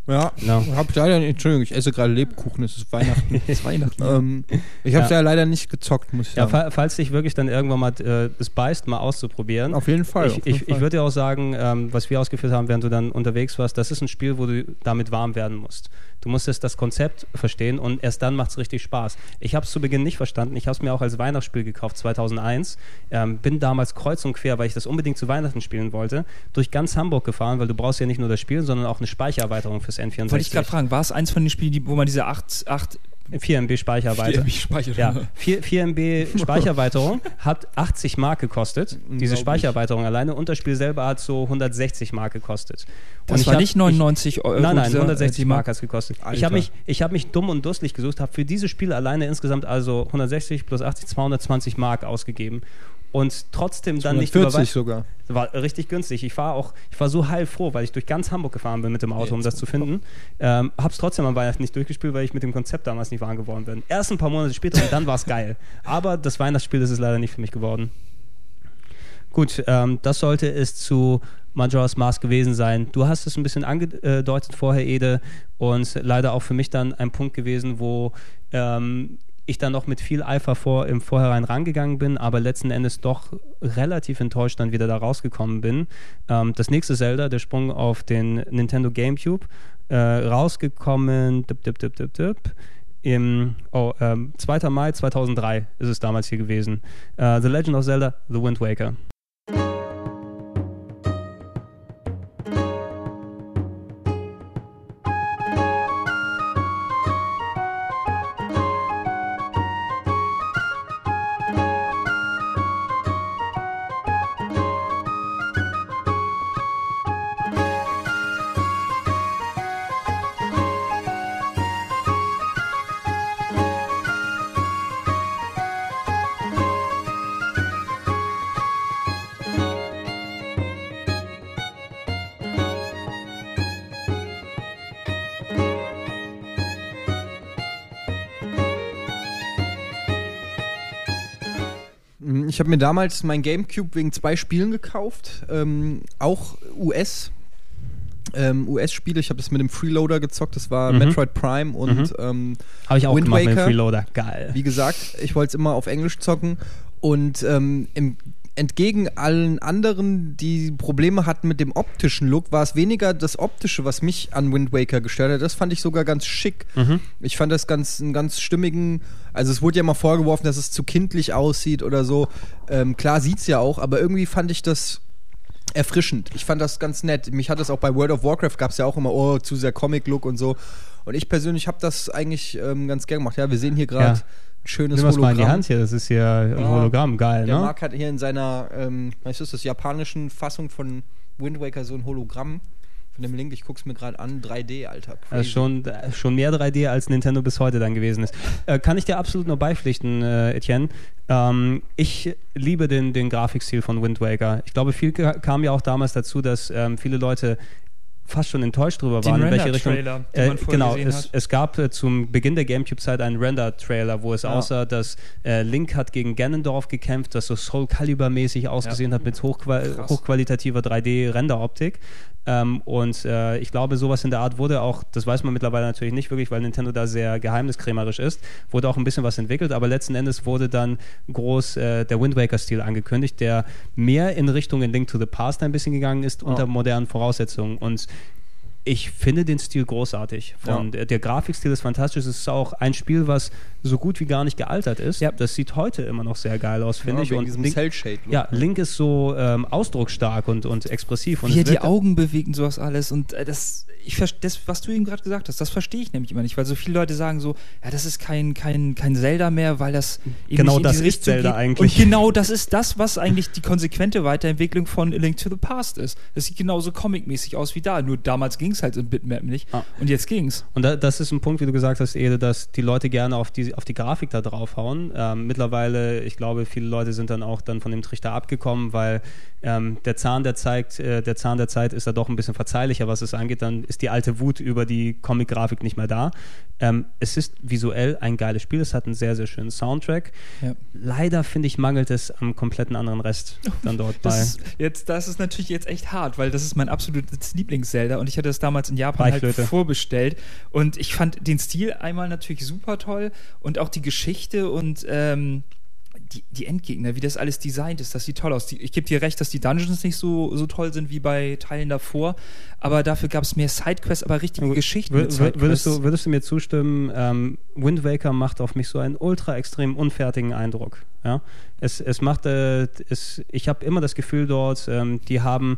Ja, Ja. hab leider, Entschuldigung, ich esse gerade Lebkuchen, es ist Weihnachten. das Weihnachten. ähm, ich habe es Ja. ja. leider nicht gezockt, muss ich Ja, sagen. fa falls dich wirklich dann irgendwann mal äh, es beißt, mal auszuprobieren. auf jeden Fall. ich jeden ich, ich würde dir auch sagen, ähm, was wir ausgeführt haben, während du dann unterwegs warst, das ist ein Spiel, wo du damit warm werden musst. Du musstest das Konzept verstehen und erst dann macht es richtig Spaß. Ich habe es zu Beginn nicht verstanden. Ich habe es mir auch als Weihnachtsspiel gekauft, 2001. Ähm, bin damals kreuz und quer, weil ich das unbedingt zu Weihnachten spielen wollte, durch ganz Hamburg gefahren, weil du brauchst ja nicht nur das Spiel, sondern auch eine Speichererweiterung fürs N64. Wollte ich gerade fragen, war es eins von den Spielen, wo man diese 8, 8 4 MB Speicherweiterung. speichert? Ja, 4, 4 MB Speicherweiterung hat 80 Mark gekostet, diese. Speicherweiterung alleine, und das Spiel selber hat so 160 Mark gekostet. Und Das ich war hab- nicht 99 Euro. Ich, nein, nein, äh, 160 die Mark hat es gekostet. Ich Alter. habe mich, ich hab mich dumm und dusselig gesucht, habe für dieses Spiel alleine insgesamt also 160 plus 80, 220 Mark ausgegeben. Und trotzdem dann nicht 40 überwei- sogar. war richtig günstig. Ich war auch, ich war so heilfroh, weil ich durch ganz Hamburg gefahren bin mit dem Auto, um das zu finden. Ähm, hab's trotzdem am Weihnachten nicht durchgespielt, weil ich mit dem Konzept damals nicht warm geworden bin. Erst ein paar Monate später und dann war's geil. Aber das Weihnachtsspiel ist es leider nicht für mich geworden. Gut, ähm, das sollte es zu Majora's Mask gewesen sein. Du hast es ein bisschen angedeutet vorher, Ede, und leider auch für mich dann ein Punkt gewesen, wo ähm, ich dann noch mit viel Eifer vor, im Vorhinein rangegangen bin, aber letzten Endes doch relativ enttäuscht dann wieder da rausgekommen bin. Ähm, das nächste Zelda, der Sprung auf den Nintendo GameCube, äh, rausgekommen, dip, dip, dip, dip, dip, im oh, ähm, 2. Mai 2003 ist es damals hier gewesen. Äh, The Legend of Zelda, The Wind Waker. Ich habe mir damals mein Gamecube wegen zwei Spielen gekauft, ähm, auch US. Ähm, US-Spiele, ich habe das mit dem Freeloader gezockt, das war Mhm. Metroid Prime und Mhm. ähm, Habe ich auch Wind gemacht mit dem Waker. Freeloader. Geil. wie gesagt, ich wollte es immer auf Englisch zocken und ähm, im, entgegen allen anderen, die Probleme hatten mit dem optischen Look, war es weniger das Optische, was mich an Wind Waker gestört hat. Das fand ich sogar ganz schick. Mhm. Ich fand das ganz, einen ganz stimmigen, also es wurde ja mal vorgeworfen, dass es zu kindlich aussieht oder so. Ähm, klar sieht's ja auch, aber irgendwie fand ich das erfrischend. Ich fand das ganz nett. Mich hat das auch bei World of Warcraft gab es ja auch immer, oh, zu sehr Comic-Look und so. Und ich persönlich habe das eigentlich ähm, ganz gern gemacht. Ja, wir sehen hier gerade Ja. Schönes Nimm das mal in die Hologramm. Hand hier, das ist hier ein Ja. Hologramm, geil, Der ne? Marc hat hier in seiner, ähm, was ist das, japanischen Fassung von Wind Waker so ein Hologramm. Von dem Link, ich guck's mir gerade an, 3D, Alter. Das Crazy. ist schon, äh, schon mehr 3D als Nintendo bis heute dann gewesen ist. Äh, kann ich dir absolut nur beipflichten, äh, Etienne. Ähm, ich liebe den, den Grafikstil von Wind Waker. Ich glaube, viel ka- kam ja auch damals dazu, dass ähm, viele Leute fast schon enttäuscht drüber Den waren, in welche Richtung. Den Äh, genau, es, es gab äh, zum Beginn der Gamecube-Zeit einen Render-Trailer, wo es Ja. aussah, dass äh, Link hat gegen Ganondorf gekämpft, das so Soul Calibur-mäßig ausgesehen hat mit hochqual Krass. hochqualitativer 3D-Renderoptik. Ähm, und äh, ich glaube, sowas in der Art wurde auch, das weiß man mittlerweile natürlich nicht wirklich, weil Nintendo da sehr geheimniskrämerisch ist, wurde auch ein bisschen was entwickelt, aber letzten Endes wurde dann groß äh, der Wind Waker-Stil angekündigt, der mehr in Richtung in Link to the Past ein bisschen gegangen ist unter modernen Voraussetzungen. Und ich finde den Stil großartig. Von, Ja. der, der Grafikstil ist fantastisch. Es ist auch ein Spiel, was so gut wie gar nicht gealtert ist. Ja. Das sieht heute immer noch sehr geil aus, finde ich. wegen Und diesem Link, Cell-Shade-Look. ja, Link ist so ähm, ausdrucksstark und, und expressiv. Und Wie er die Augen bewegt und sowas alles. Und äh, das, ich das, was du eben gerade gesagt hast, das verstehe ich nämlich immer nicht, weil so viele Leute sagen so, ja, das ist kein, kein, kein Zelda mehr, weil das eben Genau das ist Richtung Zelda geht. eigentlich. Und genau das ist das, was eigentlich die konsequente Weiterentwicklung von A Link to the Past ist. Das sieht genauso comicmäßig aus wie da. Nur damals ging es halt im Bitmap nicht. Ah. Und jetzt ging's. Und da, das ist ein Punkt, wie du gesagt hast, Ede, dass die Leute gerne auf die, auf die Grafik da draufhauen. Ähm, mittlerweile, ich glaube, viele Leute sind dann auch dann von dem Trichter abgekommen, weil ähm, der Zahn der Zeit, äh, der Zahn der Zeit ist da doch ein bisschen verzeihlicher, was es angeht. Dann ist die alte Wut über die Comic-Grafik nicht mehr da. Ähm, es ist visuell ein geiles Spiel. Es hat einen sehr, sehr schönen Soundtrack. Ja. Leider finde ich, mangelt es am kompletten anderen Rest dann dort bei. Das ist, jetzt, das ist natürlich jetzt echt hart, weil das ist mein absolutes Lieblings-Zelda und ich hatte das damals in Japan halt vorbestellt und ich fand den Stil einmal natürlich super toll und auch die Geschichte und ähm, die, die Endgegner, wie das alles designt ist, das sieht toll aus. Die, ich gebe dir recht, dass die Dungeons nicht so, so toll sind wie bei Teilen davor, aber dafür gab es mehr Sidequests, aber richtige Geschichten mit wür- würdest, du, würdest du mir zustimmen, ähm, Wind Waker macht auf mich so einen ultra extrem unfertigen Eindruck. Ja? Es, es macht, äh, es, ich habe immer das Gefühl dort, ähm, die haben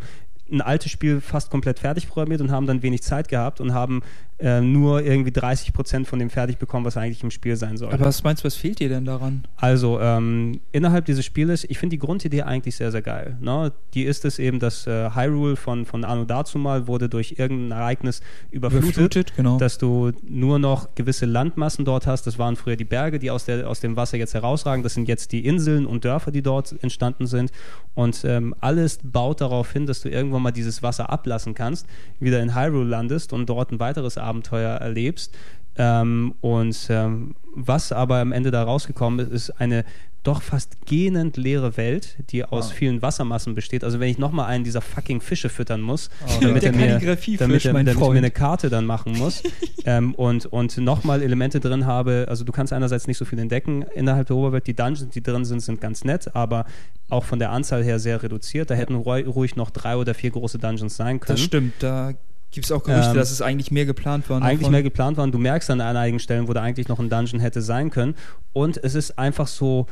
ein altes Spiel fast komplett fertig programmiert und haben dann wenig Zeit gehabt und haben äh, nur irgendwie 30 Prozent von dem fertig bekommen, was eigentlich im Spiel sein soll. aber was meinst du, was fehlt dir denn daran? Also ähm, innerhalb dieses Spieles, ich finde die Grundidee eigentlich sehr, sehr geil. Ne? Die ist es eben, dass äh, Hyrule von, von Anno dazu mal wurde durch irgendein Ereignis überflutet, genau. dass du nur noch gewisse Landmassen dort hast. Das waren früher die Berge, die aus, der, aus dem Wasser jetzt herausragen. Das sind jetzt die Inseln und Dörfer, die dort entstanden sind. Und ähm, alles baut darauf hin, dass du irgendwann mal dieses Wasser ablassen kannst, wieder in Hyrule landest und dort ein weiteres Abenteuer erlebst. Ähm, und ähm, was aber am Ende da rausgekommen ist, ist eine doch fast gähnend leere Welt, die aus Ah. vielen Wassermassen besteht. Also wenn ich nochmal einen dieser fucking Fische füttern muss, Der damit, er mir, damit, er, damit mir eine Karte dann machen muss ähm, und, und nochmal Elemente drin habe, also du kannst einerseits nicht so viel entdecken innerhalb der Oberwelt, die Dungeons, die drin sind, sind ganz nett, aber auch von der Anzahl her sehr reduziert. Da hätten ruhig, ruhig noch drei oder vier große Dungeons sein können. Das stimmt, da gibt es auch Gerüchte, Ähm, dass es eigentlich mehr geplant war. eigentlich davon. mehr geplant waren. Du merkst an einigen Stellen, wo da eigentlich noch ein Dungeon hätte sein können. Und es ist einfach so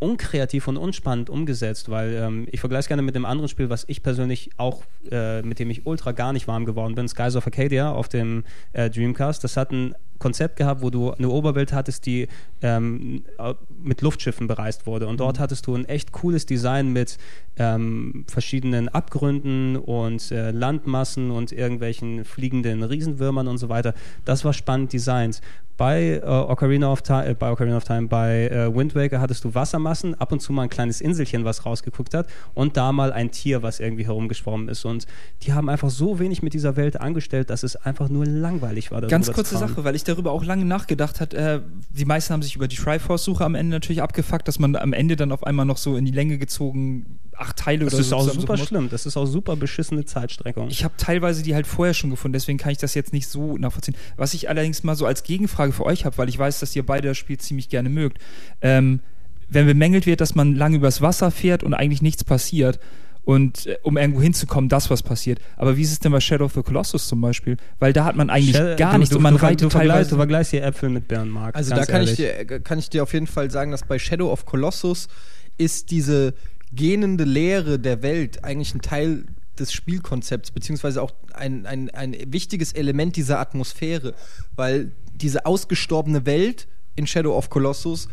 unkreativ und unspannend umgesetzt, weil ähm, ich vergleiche es gerne mit dem anderen Spiel, was ich persönlich auch, äh, mit dem ich ultra gar nicht warm geworden bin, Skies of Arcadia auf dem äh, Dreamcast. Das hat ein Konzept gehabt, wo du eine Oberwelt hattest, die ähm, äh, mit Luftschiffen bereist wurde. Und dort hattest du ein echt cooles Design mit ähm, verschiedenen Abgründen und äh, Landmassen und irgendwelchen fliegenden Riesenwürmern und so weiter. Das war spannend designt. Bei, äh, Ocarina of Time, äh, bei Ocarina of Time, bei äh, Wind Waker hattest du Wassermassen, ab und zu mal ein kleines Inselchen, was rausgeguckt hat und da mal ein Tier, was irgendwie herumgeschwommen ist. Und die haben einfach so wenig mit dieser Welt angestellt, dass es einfach nur langweilig war. Ganz kurze. Sache, weil ich darüber auch lange nachgedacht hat. Äh, die meisten haben sich über die Triforce-Suche am Ende natürlich abgefuckt, dass man am Ende dann auf einmal noch so in die Länge gezogen acht Teile Das oder ist so auch zusammensuchen super muss. schlimm. Das ist auch super beschissene Zeitstreckung. Ich habe teilweise die halt vorher schon gefunden, deswegen kann ich das jetzt nicht so nachvollziehen. Was ich allerdings mal so als Gegenfrage für euch habe, weil ich weiß, dass ihr beide das Spiel ziemlich gerne mögt. Ähm, wenn bemängelt wird, dass man lange übers Wasser fährt und eigentlich nichts passiert und äh, um irgendwo hinzukommen, das was passiert. Aber wie ist es denn bei Shadow of the Colossus zum Beispiel? Weil da hat man eigentlich Shell- gar du, nichts du, und man du, reitet du, vergleichst, teilweise. du vergleichst hier Äpfel mit Birnen, Marc. Also da kann ich, dir, kann ich dir auf jeden Fall sagen, dass bei Shadow of Colossus ist diese gähnende Leere der Welt eigentlich ein Teil des Spielkonzepts, beziehungsweise auch ein, ein, ein wichtiges Element dieser Atmosphäre, weil diese ausgestorbene Welt in Shadow of Colossus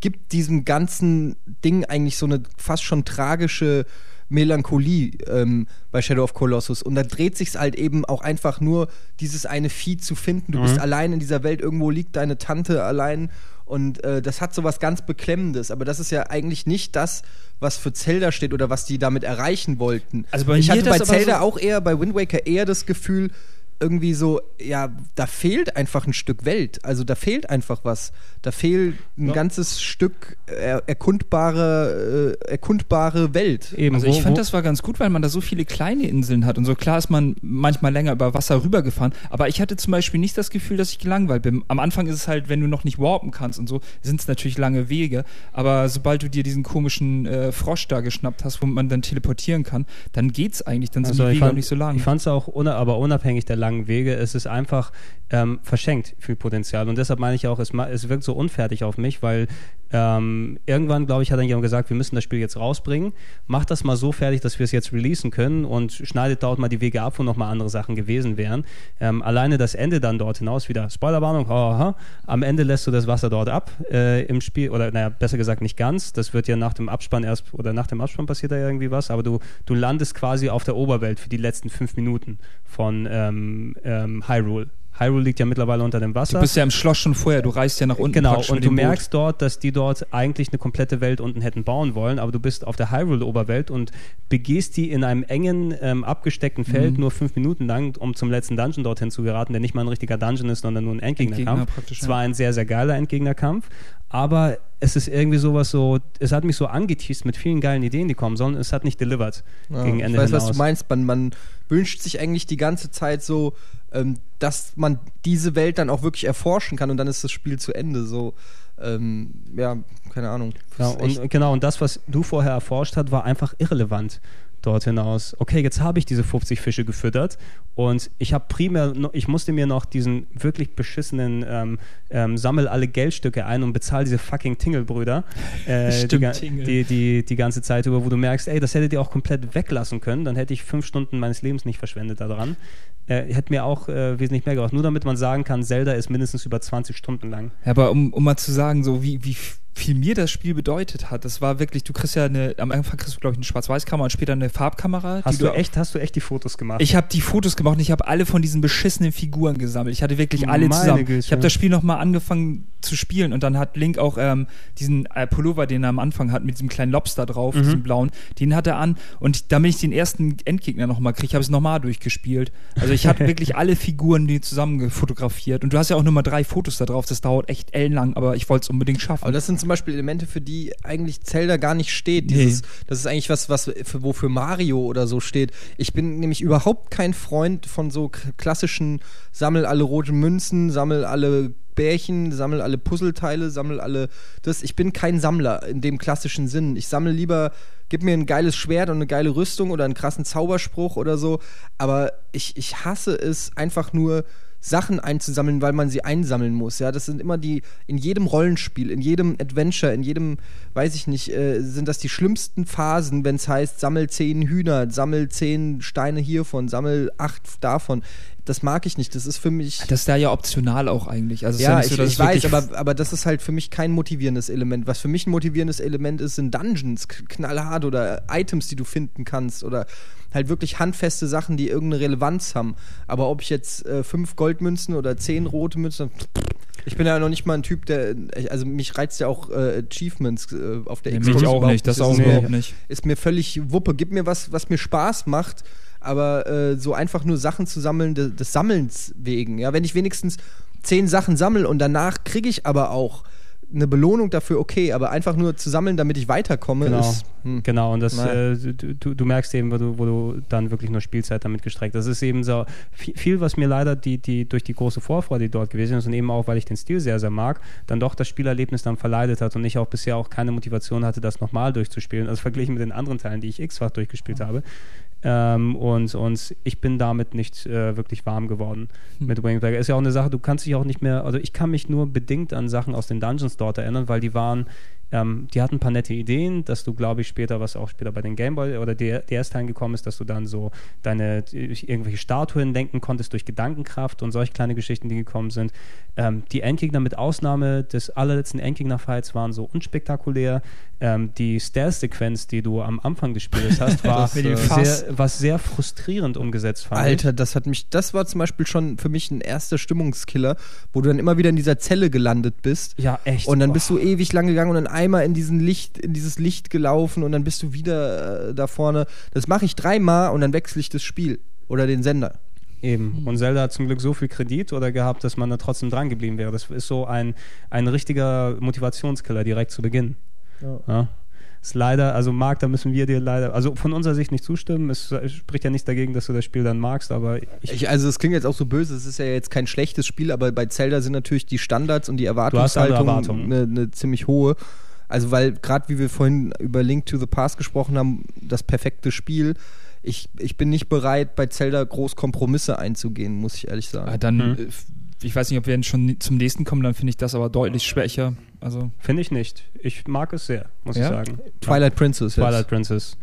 gibt diesem ganzen Ding eigentlich so eine fast schon tragische Melancholie ähm, bei Shadow of Colossus. Und da dreht sich halt eben auch einfach nur, dieses eine Vieh zu finden. Du bist allein in dieser Welt, irgendwo liegt deine Tante allein. Und äh, das hat so was ganz Beklemmendes. Aber das ist ja eigentlich nicht das, was für Zelda steht oder was die damit erreichen wollten. Also bei ich hatte bei Zelda so- auch eher, bei Wind Waker eher das Gefühl, irgendwie so, ja, da fehlt einfach ein Stück Welt. Also da fehlt einfach was. Da fehlt ein Ja. ganzes Stück er erkundbare, äh, erkundbare Welt. Eben, Also wo- ich fand wo- das war ganz gut, weil man da so viele kleine Inseln hat und so klar ist man manchmal länger über Wasser rübergefahren, aber ich hatte zum Beispiel nicht das Gefühl, dass ich gelangweilt bin. Am Anfang ist es halt, wenn du noch nicht warpen kannst und so, sind es natürlich lange Wege, aber sobald du dir diesen komischen äh, Frosch da geschnappt hast, wo man dann teleportieren kann, dann geht's eigentlich, dann sind Also die ich Wege auch fand, nicht so lang. Ich fand es auch, aber unabhängig der langen Wege. Es ist einfach ähm, verschenkt viel Potenzial. Und deshalb meine ich auch, es, es wirkt so unfertig auf mich, weil ähm, irgendwann, glaube ich, hat dann jemand gesagt, wir müssen das Spiel jetzt rausbringen. Macht das mal so fertig, dass wir es jetzt releasen können und schneidet dort mal die Wege ab, wo nochmal andere Sachen gewesen wären. Ähm, alleine das Ende dann dort hinaus, wieder Spoilerwarnung, oh, am Ende lässt du das Wasser dort ab äh, im Spiel, oder naja, besser gesagt nicht ganz. Das wird ja nach dem Abspann erst, oder nach dem Abspann passiert da irgendwie was, aber du, du landest quasi auf der Oberwelt für die letzten fünf Minuten von ähm, ähm, Hyrule. Hyrule liegt ja mittlerweile unter dem Wasser. Du bist ja im Schloss schon vorher, du reist ja nach unten. Genau, und du merkst dort, dass die dort eigentlich eine komplette Welt unten hätten bauen wollen, aber du bist auf der Hyrule-Oberwelt und begehst die in einem engen, ähm, abgesteckten Feld mhm. nur fünf Minuten lang, um zum letzten Dungeon dorthin zu geraten, der nicht mal ein richtiger Dungeon ist, sondern nur ein Endgegnerkampf. Endgegner es war ein sehr, sehr geiler Endgegnerkampf, aber es ist irgendwie sowas so, es hat mich so angeteased mit vielen geilen Ideen, die kommen sollen. Es hat nicht delivered ja, gegen Ende Ich weiß, hinaus. was du meinst. Man, man wünscht sich eigentlich die ganze Zeit so, ähm, dass man diese Welt dann auch wirklich erforschen kann und dann ist das Spiel zu Ende. So, ähm, ja, keine Ahnung. Ja, und, genau, und das, was du vorher erforscht hast, war einfach irrelevant dort hinaus, okay, jetzt habe ich diese 50 Fische gefüttert und ich habe primär, ich musste mir noch diesen wirklich beschissenen ähm, ähm, sammel alle Geldstücke ein und bezahle diese fucking Tingelbrüder äh, Stimmt, die, die, die, die, ganze Zeit über, wo du merkst, ey, das hättet ihr auch komplett weglassen können, dann hätte ich fünf Stunden meines Lebens nicht verschwendet daran. Äh, hätte mir auch äh, wesentlich mehr gebracht. Nur damit man sagen kann, Zelda ist mindestens über 20 Stunden lang. Ja, aber um, um mal zu sagen, so wie, wie viel mir das Spiel bedeutet hat. Das war wirklich, du kriegst ja eine, am Anfang kriegst du, glaube ich, eine Schwarz-Weiß-Kamera und später eine Farbkamera. Hast du, du echt, hast du echt die Fotos gemacht? Ich habe die Fotos gemacht und ich habe alle von diesen beschissenen Figuren gesammelt. Ich hatte wirklich alle Meine zusammen. Güte. Ich habe das Spiel nochmal angefangen zu spielen und dann hat Link auch ähm, diesen äh, Pullover, den er am Anfang hat, mit diesem kleinen Lobster drauf, mhm. diesem blauen, den hat er an und damit ich den ersten Endgegner nochmal kriege, habe ich es nochmal durchgespielt. Also ich hatte wirklich alle Figuren, die zusammen fotografiert und du hast ja auch nur mal drei Fotos da drauf, das dauert echt ellenlang, aber ich wollte es unbedingt schaffen. Aber das sind zum Beispiel Elemente, für die eigentlich Zelda gar nicht steht. Dieses, nee. Das ist eigentlich was, was für, wofür Mario oder so steht. Ich bin nämlich überhaupt kein Freund von so klassischen Sammel alle roten Münzen, sammel alle Bärchen, sammel alle Puzzleteile, sammel alle das. Ich bin kein Sammler in dem klassischen Sinn. Ich sammle lieber, gib mir ein geiles Schwert und eine geile Rüstung oder einen krassen Zauberspruch oder so. Aber ich, ich hasse es einfach nur Sachen einzusammeln, weil man sie einsammeln muss. Ja, das sind immer die, in jedem Rollenspiel, in jedem Adventure, in jedem, weiß ich nicht, äh, sind das die schlimmsten Phasen, wenn es heißt, sammel zehn Hühner, sammel zehn Steine hiervon, sammel acht davon. Das mag ich nicht. Das ist für mich. Das ist da ja optional auch eigentlich. Also ja, ja ich, so, ich weiß, aber, aber das ist halt für mich kein motivierendes Element. Was für mich ein motivierendes Element ist, sind Dungeons, knallhart oder Items, die du finden kannst oder halt wirklich handfeste Sachen, die irgendeine Relevanz haben. Aber ob ich jetzt äh, fünf Goldmünzen oder zehn rote Münzen. Ich bin ja noch nicht mal ein Typ, der. Also mich reizt ja auch äh, Achievements äh, auf der nee, Xbox. Mich auch nicht, das, das auch überhaupt nicht. Ist mir völlig Wuppe. Gib mir was, was mir Spaß macht, aber äh, so einfach nur Sachen zu sammeln, des, des Sammelns wegen. Ja, wenn ich wenigstens zehn Sachen sammle und danach kriege ich aber auch eine Belohnung dafür okay, aber einfach nur zu sammeln, damit ich weiterkomme, genau. ist. Hm. Genau, und das, äh, du, du, merkst eben, wo du, wo du dann wirklich nur Spielzeit damit gestreckt hast. Das ist eben so viel, viel, was mir leider die, die, durch die große Vorfreude, die dort gewesen ist und eben auch, weil ich den Stil sehr, sehr mag, dann doch das Spielerlebnis dann verleidet hat und ich auch bisher auch keine Motivation hatte, das nochmal durchzuspielen. Also verglichen mit den anderen Teilen, die ich x-fach durchgespielt mhm. habe. Ähm, und, und ich bin damit nicht äh, wirklich warm geworden hm. mit Wingback. Ist ja auch eine Sache, du kannst dich auch nicht mehr, also ich kann mich nur bedingt an Sachen aus den Dungeons dort erinnern, weil die waren ähm, die hatten ein paar nette Ideen, dass du, glaube ich, später, was auch später bei den Gameboy oder DS-Teilen gekommen ist, dass du dann so deine irgendwelche Statuen denken konntest durch Gedankenkraft und solche kleine Geschichten, die gekommen sind. Ähm, die Endgegner mit Ausnahme des allerletzten Endgegner-Fights waren so unspektakulär. Ähm, die Stealth-Sequenz, die du am Anfang des Spiels hast, war, sehr, was sehr frustrierend umgesetzt fand. Alter, das hat mich, das war zum Beispiel schon für mich ein erster Stimmungskiller, wo du dann immer wieder in dieser Zelle gelandet bist. Ja, echt. Und dann bist du ewig lang gegangen und dann einmal in diesen Licht, in dieses Licht gelaufen und dann bist du wieder äh, da vorne. Das mache ich dreimal und dann wechsle ich das Spiel oder den Sender. Eben. Und Zelda hat zum Glück so viel Kredit oder gehabt, dass man da trotzdem dran geblieben wäre. Das ist so ein, ein richtiger Motivationskiller direkt zu Beginn. Ja. ja. Ist leider, also Marc, da müssen wir dir leider, also von unserer Sicht nicht zustimmen. Es spricht ja nichts dagegen, dass du das Spiel dann magst, aber ich, ich also es klingt jetzt auch so böse, es ist ja jetzt kein schlechtes Spiel, aber bei Zelda sind natürlich die Standards und die Erwartungshaltung eine, eine ziemlich hohe. Also weil gerade wie wir vorhin über Link to the Past gesprochen haben, das perfekte Spiel ich, ich bin nicht bereit, bei Zelda groß Kompromisse einzugehen, muss ich ehrlich sagen. Ah, dann, Hm. äh, ich weiß nicht, ob wir denn schon zum nächsten kommen, dann finde ich das aber deutlich schwächer. Also, Finde ich nicht. Ich mag es sehr, muss Ja? ich sagen. Twilight Princess jetzt. Twilight Princess.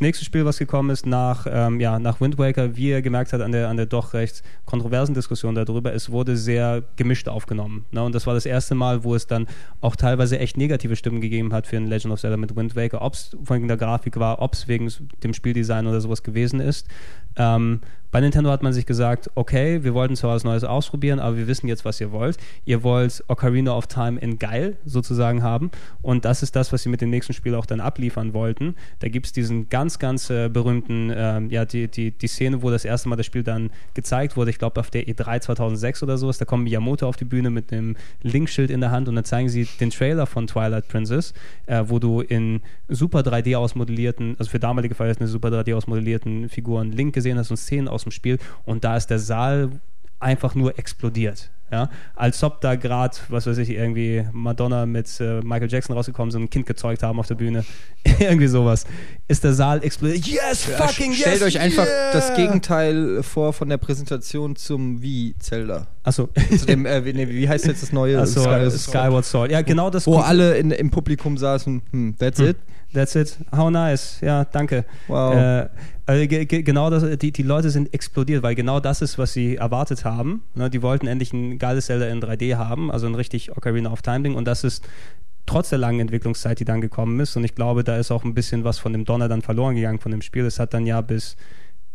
Das nächste Spiel, was gekommen ist nach, ähm, ja, nach Wind Waker, wie ihr gemerkt habt an der, an der doch recht kontroversen Diskussion darüber, es wurde sehr gemischt aufgenommen. Ne? Und das war das erste Mal, wo es dann auch teilweise echt negative Stimmen gegeben hat für ein Legend of Zelda mit Wind Waker, ob es wegen der Grafik war, ob es wegen dem Spieldesign oder sowas gewesen ist. Ähm, bei Nintendo hat man sich gesagt, okay, wir wollten zwar was Neues ausprobieren, aber wir wissen jetzt, was ihr wollt. Ihr wollt Ocarina of Time in geil sozusagen haben und das ist das, was sie mit dem nächsten Spiel auch dann abliefern wollten. Da gibt es diesen ganz, ganz äh, berühmten, ähm, ja, die, die, die Szene, wo das erste Mal das Spiel dann gezeigt wurde, ich glaube auf der E3 2006 oder sowas, da kommt Miyamoto auf die Bühne mit einem Linkschild in der Hand und dann zeigen sie den Trailer von Twilight Princess, äh, wo du in super 3D ausmodellierten, also für damalige Verhältnisse super 3D ausmodellierten Figuren Link gesehen hast und Szenen aus dem Spiel und da ist der Saal einfach nur explodiert. Ja, als ob da gerade, was weiß ich, irgendwie Madonna mit äh, Michael Jackson rausgekommen sind und ein Kind gezeugt haben auf der Bühne. irgendwie sowas. Ist der Saal explodiert. Yes, fucking yes! Stellt euch einfach yeah! das Gegenteil vor von der Präsentation zum Wii Zelda. Achso, Zu dem, äh, wie, nee, wie heißt jetzt das neue Achso Sky- Skyward Sword. Ja, genau das. Wo alle in, im Publikum saßen, hm, that's Hm. it. That's it. How nice. Ja, danke. Wow. Äh, also ge- ge- genau das, die, die Leute sind explodiert, weil genau das ist, was sie erwartet haben. Ne, die wollten endlich ein geiles Zelda in 3D haben, also ein richtig Ocarina of Time Ding und das ist trotz der langen Entwicklungszeit, die dann gekommen ist und ich glaube, da ist auch ein bisschen was von dem Donner dann verloren gegangen von dem Spiel. Es hat dann ja bis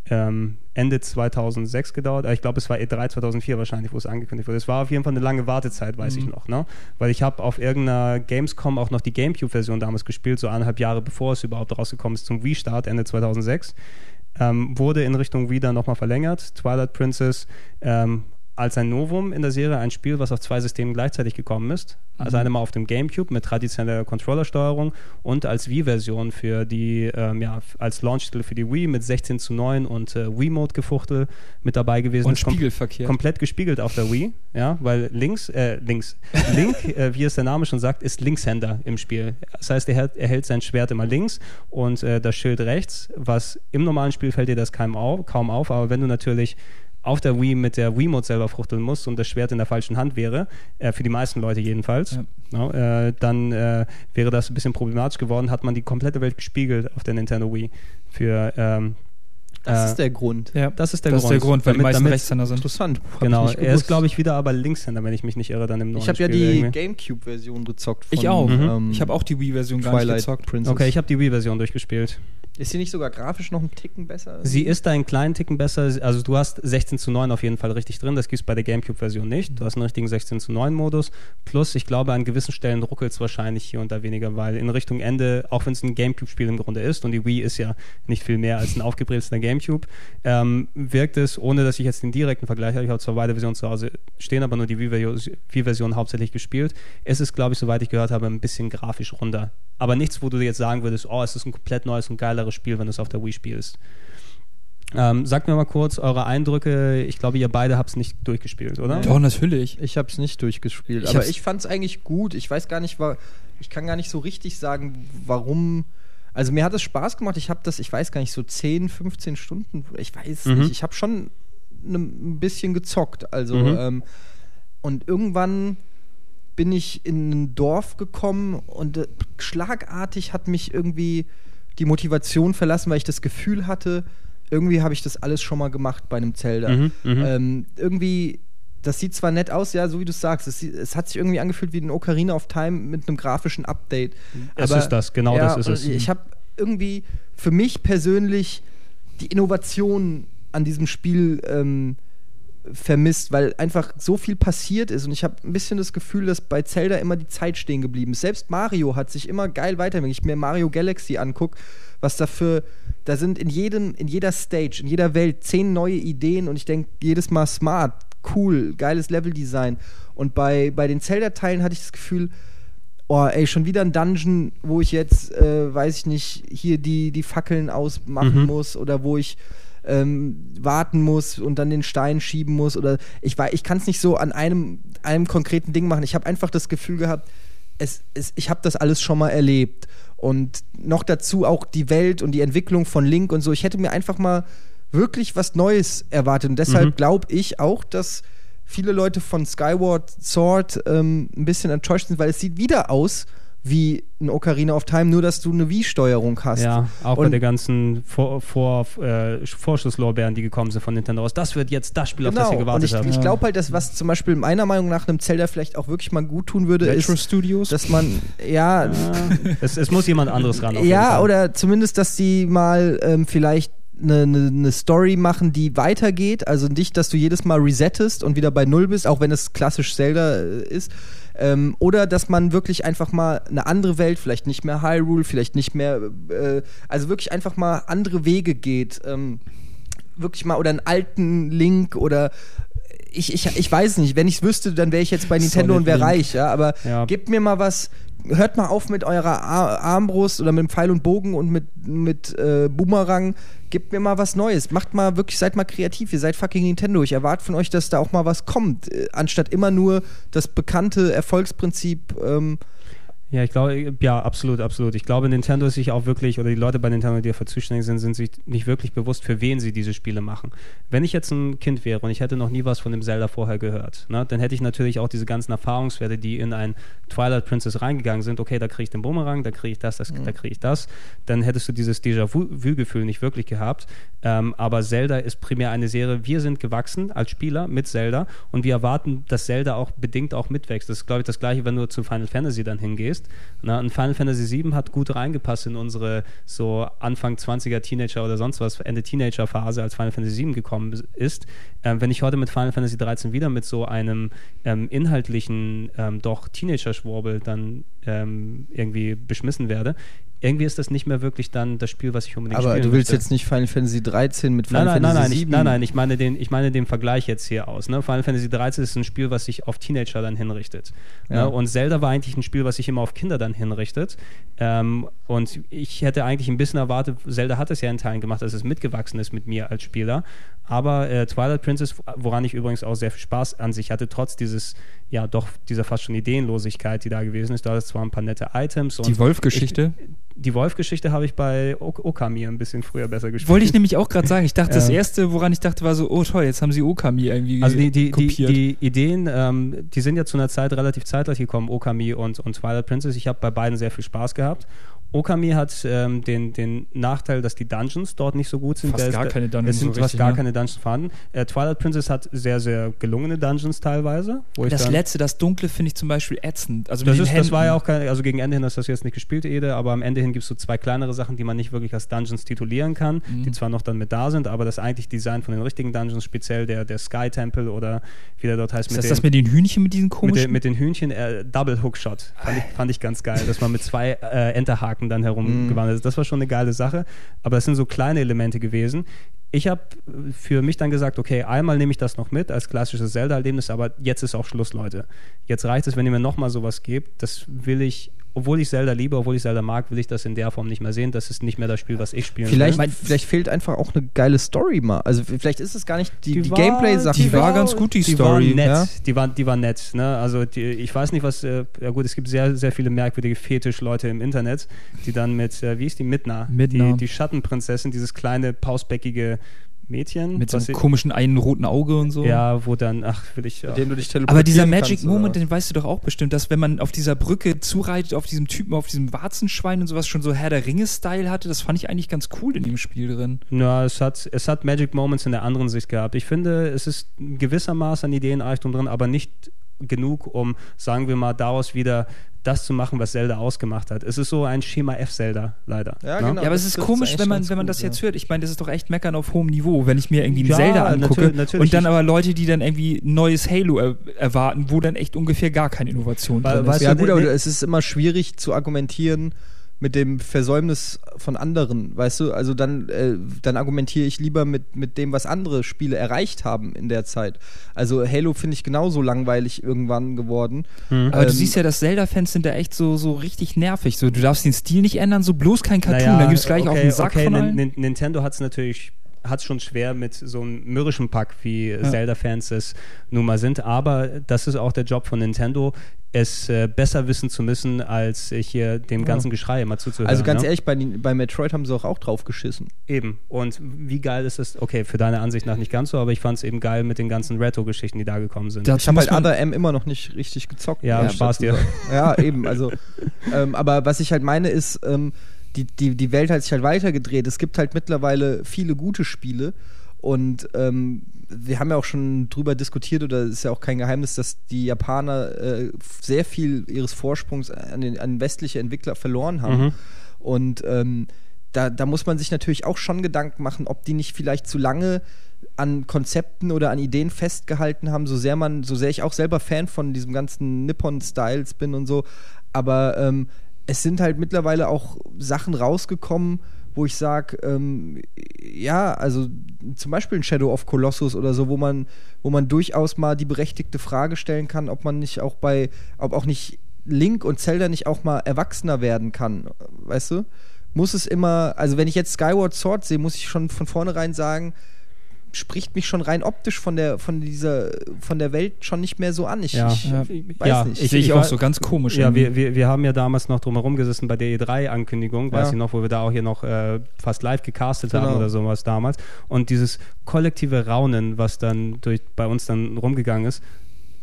ähm, Ende 2006 gedauert. Ich glaube, es war E3 2004 wahrscheinlich, wo es angekündigt wurde. Es war auf jeden Fall eine lange Wartezeit, weiß ich noch. Ne? Weil ich habe auf irgendeiner Gamescom auch noch die Gamecube-Version damals gespielt, so eineinhalb Jahre bevor es überhaupt rausgekommen ist zum Wii-Start, Ende 2006. Ähm, wurde in Richtung Wii dann nochmal verlängert. Twilight Princess ähm, als ein Novum in der Serie, ein Spiel, was auf zwei Systemen gleichzeitig gekommen ist. Also einmal auf dem GameCube mit traditioneller Controllersteuerung und als Wii-Version für die, ähm, ja, als Launch-Titel für die Wii mit 16 zu 9 und äh, Wii-Mode-Gefuchtel mit dabei gewesen. und Ist kom- Spiegelverkehr. komplett gespiegelt auf der Wii, ja, weil links, äh, links, Link, äh, wie es der Name schon sagt, ist Linkshänder im Spiel. Das heißt, er hält, er hält sein Schwert immer links und äh, das Schild rechts, was im normalen Spiel fällt dir das kaum auf, kaum auf, aber wenn du natürlich auf der Wii mit der Wii-Mode selber fruchteln musst und das Schwert in der falschen Hand wäre, äh, für die meisten Leute jedenfalls, ja, äh, dann äh, wäre das ein bisschen problematisch geworden, hat man die komplette Welt gespiegelt auf der Nintendo Wii für ähm, Das äh, ist der Grund. ja, das ist der das ist Grund. der Grund, weil die Damit- meisten damit- Rechtshänder sind. Interessant. Hab Genau, ich er ist, glaube ich, wieder aber Linkshänder, wenn ich mich nicht irre, dann im neuen Ich habe ja die. Gamecube-Version gezockt. Ich von, auch. ähm, ich habe auch die Wii-Version gar nicht gezockt. Princess. Okay, ich habe die Wii-Version durchgespielt. Ist sie nicht sogar grafisch noch einen Ticken besser? Sie ist einen kleinen Ticken besser. Also du hast 16 zu 9 auf jeden Fall richtig drin. Das gibt es bei der GameCube-Version nicht. Du hast einen richtigen 16 zu 9 Modus. Plus, ich glaube, an gewissen Stellen ruckelt es wahrscheinlich hier und da weniger, weil in Richtung Ende, auch wenn es ein GameCube-Spiel im Grunde ist und die Wii ist ja nicht viel mehr als ein aufgebrezelter GameCube, ähm, wirkt es, ohne dass ich jetzt den direkten Vergleich habe, ich habe zwar beide Versionen zu Hause stehen, aber nur die Wii-Version hauptsächlich gespielt. Es ist, glaube ich, soweit ich gehört habe, ein bisschen grafisch runder. Aber nichts, wo du jetzt sagen würdest, oh, es ist ein komplett neues und geileres Spiel, wenn du es auf der Wii spielst. Ähm, sagt mir mal kurz eure Eindrücke. Ich glaube, ihr beide habt es nicht durchgespielt, oder? Doch, natürlich. Ich habe es nicht durchgespielt, Ich aber ich fand es eigentlich gut. Ich weiß gar nicht, wa- ich kann gar nicht so richtig sagen, warum. Also mir hat es Spaß gemacht. Ich habe das, ich weiß gar nicht, so 10, 15 Stunden, ich weiß Mhm. nicht. Ich habe schon ne, ein bisschen gezockt. Also Mhm. ähm, und irgendwann bin ich in ein Dorf gekommen und äh, schlagartig hat mich irgendwie die Motivation verlassen, weil ich das Gefühl hatte, irgendwie habe ich das alles schon mal gemacht bei einem Zelda. Mhm, mhm. Ähm, irgendwie das sieht zwar nett aus, ja, so wie du sagst. Es, es, hat sich irgendwie angefühlt wie ein Ocarina of Time mit einem grafischen Update. Es ist das, genau ja, das ist es. Ich habe irgendwie für mich persönlich die Innovation an diesem Spiel ähm, vermisst, weil einfach so viel passiert ist und ich habe ein bisschen das Gefühl, dass bei Zelda immer die Zeit stehen geblieben ist. Selbst Mario hat sich immer geil weiter, wenn ich mir Mario Galaxy angucke, was dafür, da sind in jedem, in jeder Stage, in jeder Welt zehn neue Ideen und ich denke jedes Mal smart, cool, geiles Leveldesign. Und bei, bei den Zelda-Teilen hatte ich das Gefühl, oh, ey, schon wieder ein Dungeon, wo ich jetzt, äh, weiß ich nicht, hier die, die Fackeln ausmachen mhm. muss oder wo ich ähm, warten muss und dann den Stein schieben muss oder ich ich kann es nicht so an einem, einem konkreten Ding machen. Ich habe einfach das Gefühl gehabt, es, es, ich habe das alles schon mal erlebt und noch dazu auch die Welt und die Entwicklung von Link und so. Ich hätte mir einfach mal wirklich was Neues erwartet und deshalb mhm. glaube ich auch, dass viele Leute von Skyward Sword ähm, ein bisschen enttäuscht sind, weil es sieht wieder aus wie ein Ocarina of Time, nur dass du eine Wii-Steuerung hast. Ja, auch und bei der ganzen Vor Vor äh, Vorschusslorbeeren, die gekommen sind von Nintendo aus. Das wird jetzt das Spiel, genau. auf das ihr genau. gewartet und ich, Ich glaube halt, dass was zum Beispiel meiner Meinung nach einem Zelda vielleicht auch wirklich mal gut tun würde, Retro ist, Studios? dass man, ja. ja es, es, muss jemand anderes ran. ja, oder zumindest, dass die mal ähm, vielleicht eine, eine, eine, Story machen, die weitergeht. Also nicht, dass du jedes Mal resettest und wieder bei Null bist, auch wenn es klassisch Zelda äh, ist. Ähm, oder dass man wirklich einfach mal eine andere Welt, vielleicht nicht mehr Hyrule, vielleicht nicht mehr, äh, also wirklich einfach mal andere Wege geht. Ähm, wirklich mal oder einen alten Link oder ich, ich, ich weiß nicht, wenn ich es wüsste, dann wäre ich jetzt bei Nintendo Solid und wäre reich, ja. Aber ja. gebt mir mal was, hört mal auf mit eurer Armbrust oder mit dem Pfeil und Bogen und mit, mit äh, Boomerang. Gebt mir mal was Neues. Macht mal wirklich, seid mal kreativ. Ihr seid fucking Nintendo. Ich erwarte von euch, dass da auch mal was kommt. Äh, anstatt immer nur das bekannte Erfolgsprinzip. Ähm, ja, ich glaube, ja, absolut, absolut. Ich glaube, Nintendo ist sich auch wirklich, oder die Leute bei Nintendo, die dafür zuständig sind, sind sich nicht wirklich bewusst, für wen sie diese Spiele machen. Wenn ich jetzt ein Kind wäre und ich hätte noch nie was von dem Zelda vorher gehört, ne, dann hätte ich natürlich auch diese ganzen Erfahrungswerte, die in ein Twilight Princess reingegangen sind. Okay, da kriege ich den Bumerang, da kriege ich das, das mhm. da kriege ich das. Dann hättest du dieses Déjà-vu-Gefühl nicht wirklich gehabt. Ähm, aber Zelda ist primär eine Serie, wir sind gewachsen als Spieler mit Zelda und wir erwarten, dass Zelda auch bedingt auch mitwächst. Das ist, glaube ich, das Gleiche, wenn du zu Final Fantasy dann hingehst gehst. Na, und Final Fantasy VII hat gut reingepasst in unsere so Anfang 20er Teenager oder sonst was, Ende Teenager-Phase, als Final Fantasy VII gekommen ist. Ähm, wenn ich heute mit Final Fantasy 13 wieder mit so einem ähm, inhaltlichen, ähm, doch Teenager-Schwurbel dann ähm, irgendwie beschmissen werde, irgendwie ist das nicht mehr wirklich dann das Spiel, was ich unbedingt Aber spielen du willst möchte. jetzt nicht Final Fantasy 13 mit Final nein, nein, Fantasy nein, 7? Nein, nein, nein, ich meine den, ich meine den Vergleich jetzt hier aus. Ne? Final Fantasy 13 ist ein Spiel, was sich auf Teenager dann hinrichtet. Ne? Ja. Ne? Und Zelda war eigentlich ein Spiel, was sich immer auf Kinder dann hinrichtet. Ähm, und ich hätte eigentlich ein bisschen erwartet, Zelda hat es ja in Teilen gemacht, dass es mitgewachsen ist mit mir als Spieler. Aber äh, Twilight Princess, woran ich übrigens auch sehr viel Spaß an sich hatte, trotz dieses, ja, doch dieser fast schon Ideenlosigkeit, die da gewesen ist, da ist zwar ein paar nette Items. Die Wolf-Geschichte? Die Wolf-Geschichte habe ich bei Okami ein bisschen früher besser gespielt. Wollte ich nämlich auch gerade sagen. Ich dachte, das erste, woran ich dachte, war so, oh toll, jetzt haben sie Okami irgendwie Also die, die, kopiert. Die, die Ideen, ähm, die sind ja zu einer Zeit relativ zeitgleich gekommen, Okami und, und Twilight Princess. Ich habe bei beiden sehr viel Spaß gehabt. Okami hat ähm, den, den Nachteil, dass die Dungeons dort nicht so gut sind. Fast gar keine Dungeons. Es sind so fast gar ne? keine Dungeons vorhanden. Äh, Twilight Princess hat sehr, sehr gelungene Dungeons teilweise. das letzte, das dunkle, finde ich zum Beispiel ätzend. Also das, ist, das war ja auch kein, also gegen Ende hin hast du das jetzt nicht gespielt, Ede, aber am Ende hin gibt es so zwei kleinere Sachen, die man nicht wirklich als Dungeons titulieren kann, mhm. die zwar noch dann mit da sind, aber das eigentlich Design von den richtigen Dungeons, speziell der, der Sky Temple oder wie der dort heißt. Ist das den, das mit den Hühnchen, mit diesen komischen? Mit den, mit den Hühnchen, äh, Double Hookshot. Fand ich, fand ich ganz geil, dass man mit zwei äh, Enterhaken dann herum mhm waren. Also das war schon eine geile Sache. Aber es sind so kleine Elemente gewesen. Ich habe für mich dann gesagt, okay, einmal nehme ich das noch mit als klassisches Zelda-Erlebnis, aber jetzt ist auch Schluss, Leute. Jetzt reicht es, wenn ihr mir nochmal sowas gebt. Das will ich obwohl ich Zelda liebe, obwohl ich Zelda mag, will ich das in der Form nicht mehr sehen. Das ist nicht mehr das Spiel, was ich spiele. Vielleicht, will. vielleicht fehlt einfach auch eine geile Story mal. Also vielleicht ist es gar nicht die, die, die Gameplay-Sache. Die, war ganz gut, die, die Story. War nett. Ja? Die, war, die war nett. Ne? Also die, ich weiß nicht, was. Äh, ja gut, es gibt sehr, sehr viele merkwürdige Fetisch-Leute im Internet, die dann mit, äh, wie ist die Midna? Midna. Die, die Schattenprinzessin, dieses kleine, pausbäckige Mädchen. Mit so einem komischen einen roten Auge und so. Ja, wo dann, ach, will ich. Ja. Mit dem du dich Aber dieser Magic kannst, Moment, oder? den weißt du doch auch bestimmt, dass wenn man auf dieser Brücke zureitet, auf diesem Typen, auf diesem Warzenschwein und sowas schon so Herr der Ringe-Style hatte, das fand ich eigentlich ganz cool in dem Spiel drin. Ja, es hat, es hat Magic Moments in der anderen Sicht gehabt. Ich finde, es ist ein gewisser Maß an Ideenreichtum drin, aber nicht genug, um, sagen wir mal, daraus wieder das zu machen, was Zelda ausgemacht hat. Es ist so ein Schema F-Zelda, leider. Ja, ne? genau. ja, aber das es ist komisch, wenn man, wenn man gut, das jetzt ja. hört. Ich meine, das ist doch echt meckern auf hohem Niveau, wenn ich mir irgendwie ein Ja, Zelda angucke natür- natürlich. und dann aber Leute, die dann irgendwie ein neues Halo er erwarten, wo dann echt ungefähr gar keine Innovation Weil- drin ist. Ja gut, der- aber der- es ist immer schwierig zu argumentieren mit dem Versäumnis von anderen, weißt du? Also dann, äh, dann argumentiere ich lieber mit, mit dem, was andere Spiele erreicht haben in der Zeit. Also Halo finde ich genauso langweilig irgendwann geworden. Aber du Ähm, siehst ja, dass Zelda-Fans sind da echt so, so richtig nervig. So, du darfst den Stil nicht ändern, so bloß kein Cartoon, Naja, dann gibt's gleich okay, auf den Sack okay, von allen. Nin- Nintendo hat es natürlich hat schon schwer mit so einem mürrischen Pack, wie Zelda-Fans es nun mal sind. Aber das ist auch der Job von Nintendo, es äh, besser wissen zu müssen, als äh, hier dem ganzen Geschrei immer zuzuhören. Also ganz ne? ehrlich, bei, bei Metroid haben sie auch, auch drauf geschissen. Eben. Und wie geil ist das? Okay, für deine Ansicht nach nicht ganz so, aber ich fand es eben geil mit den ganzen Retro-Geschichten, die da gekommen sind. Da- Ich habe halt Other M immer noch nicht richtig gezockt. Ja, ich Spaß dir. Ja, eben. Also, ähm, aber was ich halt meine ist, ähm, die, die, die Welt hat sich halt weitergedreht. Es gibt halt mittlerweile viele gute Spiele und ähm, wir haben ja auch schon drüber diskutiert oder es ist ja auch kein Geheimnis, dass die Japaner äh, sehr viel ihres Vorsprungs an, den, an westliche Entwickler verloren haben. Mhm. Und ähm, da, da muss man sich natürlich auch schon Gedanken machen, ob die nicht vielleicht zu lange an Konzepten oder an Ideen festgehalten haben, so sehr man, so sehr ich auch selber Fan von diesem ganzen Nippon-Styles bin und so. Aber ähm, es sind halt mittlerweile auch Sachen rausgekommen, wo ich sage, ähm, ja, also zum Beispiel ein Shadow of Colossus oder so, wo man, wo man durchaus mal die berechtigte Frage stellen kann, ob man nicht auch bei, ob auch nicht Link und Zelda nicht auch mal erwachsener werden kann, weißt du? Muss es immer, also wenn ich jetzt Skyward Sword sehe, muss ich schon von vornherein sagen, spricht mich schon rein optisch von der, von dieser, von der Welt schon nicht mehr so an. Ich, Ja. ich Ja. weiß Ja, nicht. Ich, sehe ich ich auch war- so ganz komisch. Ja, wir, wir, wir haben ja damals noch drumherum gesessen bei der E3-Ankündigung, weiß ich noch, wo wir da auch hier noch äh, fast live gecastet haben Genau. oder sowas damals. Und dieses kollektive Raunen, was dann durch, bei uns dann rumgegangen ist,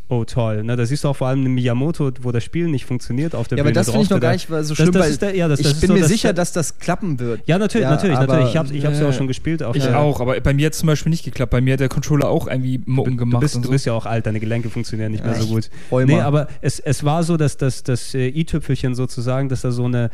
oh toll. Ne? Da siehst du auch vor allem einen Miyamoto, wo das Spiel nicht funktioniert auf der ja, aber Bühne. das finde ich noch gar nicht so Das- schlimm, das weil ist der- ja, das- ich das ist bin so mir das- sicher, dass das klappen wird. Ja, natürlich, Ja, natürlich, aber- natürlich. Ich habe ich hab's ja auch Ja. schon gespielt. Auf ich der, auch, aber bei mir hat es zum Beispiel nicht geklappt. Bei mir hat der Controller auch irgendwie Mucken Du gemacht. bist, und du so. bist ja auch alt, deine Gelenke funktionieren nicht mehr Ja, so gut. Nee, aber es, es war so, dass das, das äh, i-Tüpfelchen sozusagen, dass da so eine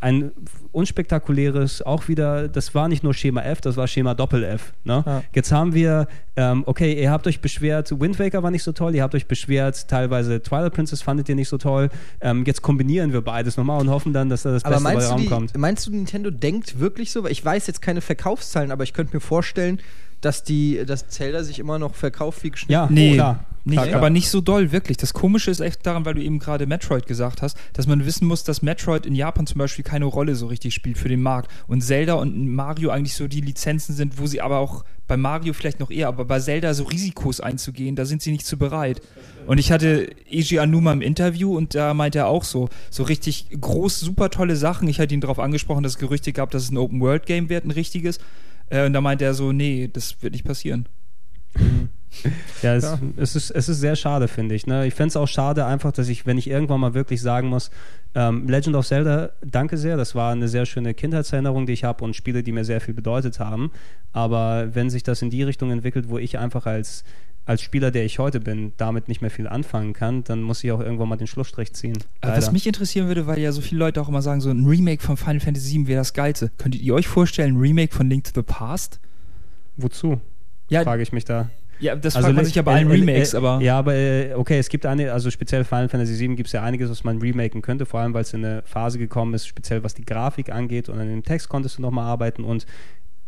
ein unspektakuläres, auch wieder, das war nicht nur Schema F, das war Schema Doppel-F. Ne? Ja. Jetzt haben wir, ähm, okay, ihr habt euch beschwert, Wind Waker war nicht so toll, ihr habt euch beschwert, teilweise Twilight Princess fandet ihr nicht so toll. Ähm, jetzt kombinieren wir beides nochmal und hoffen dann, dass da das Aber Beste bei meinst du, rauskommt. meinst du, Nintendo denkt wirklich so? Weil Ich weiß jetzt keine Verkaufszahlen, aber ich könnte mir vorstellen, dass die, dass Zelda sich immer noch verkauft wie geschnitten. Ja, Nee, klar. Nicht, aber nicht so doll, wirklich. Das Komische ist echt daran, weil du eben gerade Metroid gesagt hast, dass man wissen muss, dass Metroid in Japan zum Beispiel keine Rolle so richtig spielt für den Markt. Und Zelda und Mario eigentlich so die Lizenzen sind, wo sie aber auch bei Mario vielleicht noch eher, aber bei Zelda so Risikos einzugehen, da sind sie nicht zu bereit. Und ich hatte Eiji Anuma im Interview und da meinte er auch so, so richtig groß, super tolle Sachen. Ich hatte ihn darauf angesprochen, dass es Gerüchte gab, dass es ein Open-World-Game wird, ein richtiges. Äh, und da meinte er so, nee, das wird nicht passieren. Ja, es, Ja. es, ist, es ist sehr schade, finde ich. Ne? Ich fände es auch schade, einfach, dass ich, wenn ich irgendwann mal wirklich sagen muss, ähm, Legend of Zelda, danke sehr, das war eine sehr schöne Kindheitserinnerung, die ich habe und Spiele, die mir sehr viel bedeutet haben. Aber wenn sich das in die Richtung entwickelt, wo ich einfach als, als Spieler, der ich heute bin, damit nicht mehr viel anfangen kann, dann muss ich auch irgendwann mal den Schlussstrich ziehen. Was Leider. mich interessieren würde, weil ja so viele Leute auch immer sagen, so ein Remake von Final Fantasy VII wäre das Geilste. Könntet ihr euch vorstellen, ein Remake von Link to the Past? Wozu? Ja, Frage ich mich da. Ja das Also fragt man sich ja bei äh, allen äh, Remakes, äh, aber Ja, aber okay, es gibt eine, also speziell Final Fantasy VII gibt es ja einiges, was man remaken könnte, vor allem weil es in eine Phase gekommen ist, speziell was die Grafik angeht und an dem Text konntest du nochmal arbeiten und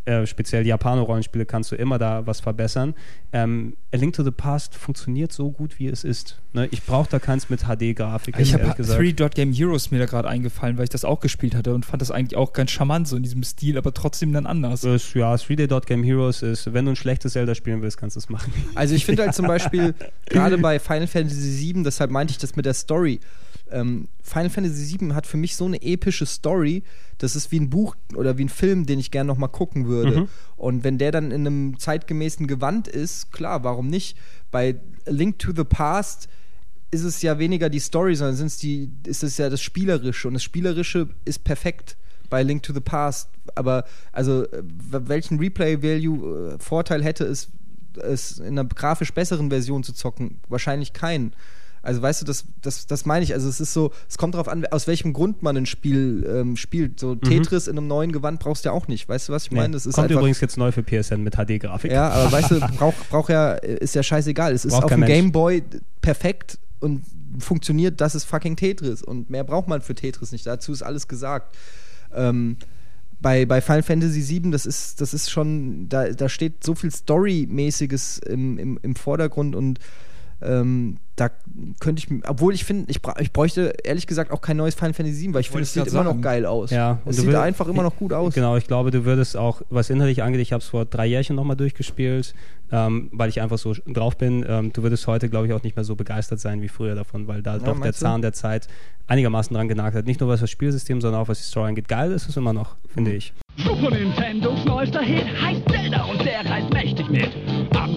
äh, speziell Japano-Rollenspiele kannst du immer da was verbessern. Ähm, A Link to the Past funktioniert so gut, wie es ist. Ne? Ich brauche da keins mit HD-Grafik, ich habe gesagt. Three Dot Game Heroes mir da gerade eingefallen, weil ich das auch gespielt hatte und fand das eigentlich auch ganz charmant, so in diesem Stil, aber trotzdem dann anders. Das, ja, 3D.Game Heroes ist, wenn du ein schlechtes Zelda spielen willst, kannst du es machen. Also ich finde halt zum Beispiel, gerade bei Final Fantasy VII, deshalb meinte ich das mit der Story, ähm, Final Fantasy VII hat für mich so eine epische Story, das ist wie ein Buch oder wie ein Film, den ich gerne nochmal gucken würde. Mhm. Und wenn der dann in einem zeitgemäßen Gewand ist, klar, warum nicht? Bei A Link to the Past ist es ja weniger die Story, sondern sind's die, ist es ja das Spielerische. Und das Spielerische ist perfekt bei Link to the Past. Aber also äh, welchen Replay-Value-Vorteil hätte es, es in einer grafisch besseren Version zu zocken? Wahrscheinlich keinen. Also weißt du, das, das, das meine ich. Also es ist so, es kommt darauf an, aus welchem Grund man ein Spiel ähm, spielt. So Tetris in einem neuen Gewand brauchst du ja auch nicht. Weißt du, was ich meine? Das ist Kommt einfach, übrigens jetzt neu für PSN mit HD-Grafik. ja, aber weißt du, braucht brauch ja, ist ja scheißegal. Es ist Braucht auf dem Mensch. Game Boy perfekt und funktioniert, das ist fucking Tetris. Und mehr braucht man für Tetris nicht. Dazu ist alles gesagt. Ähm, bei, bei Final Fantasy VII, das ist, das ist schon, da, da steht so viel Story-mäßiges im, im, im Vordergrund und ähm, da könnte ich, obwohl ich finde, ich, ich bräuchte ehrlich gesagt auch kein neues Final Fantasy VII, weil ich finde, es sieht immer noch sagen. geil aus. Ja, und es sieht will- einfach immer noch gut aus. Genau, ich glaube, du würdest auch, was inhaltlich angeht, ich habe es vor drei Jährchen nochmal durchgespielt, ähm, weil ich einfach so drauf bin. Ähm, du würdest heute, glaube ich, auch nicht mehr so begeistert sein wie früher davon, weil da doch der meinst du? Zahn der Zeit einigermaßen dran genagt hat. Nicht nur was das Spielsystem, sondern auch was die Story angeht. Geil ist es immer noch, finde Mhm. ich. Super Nintendos neuester Hit heißt Zelda und der reißt mächtig mit. Abenteuer,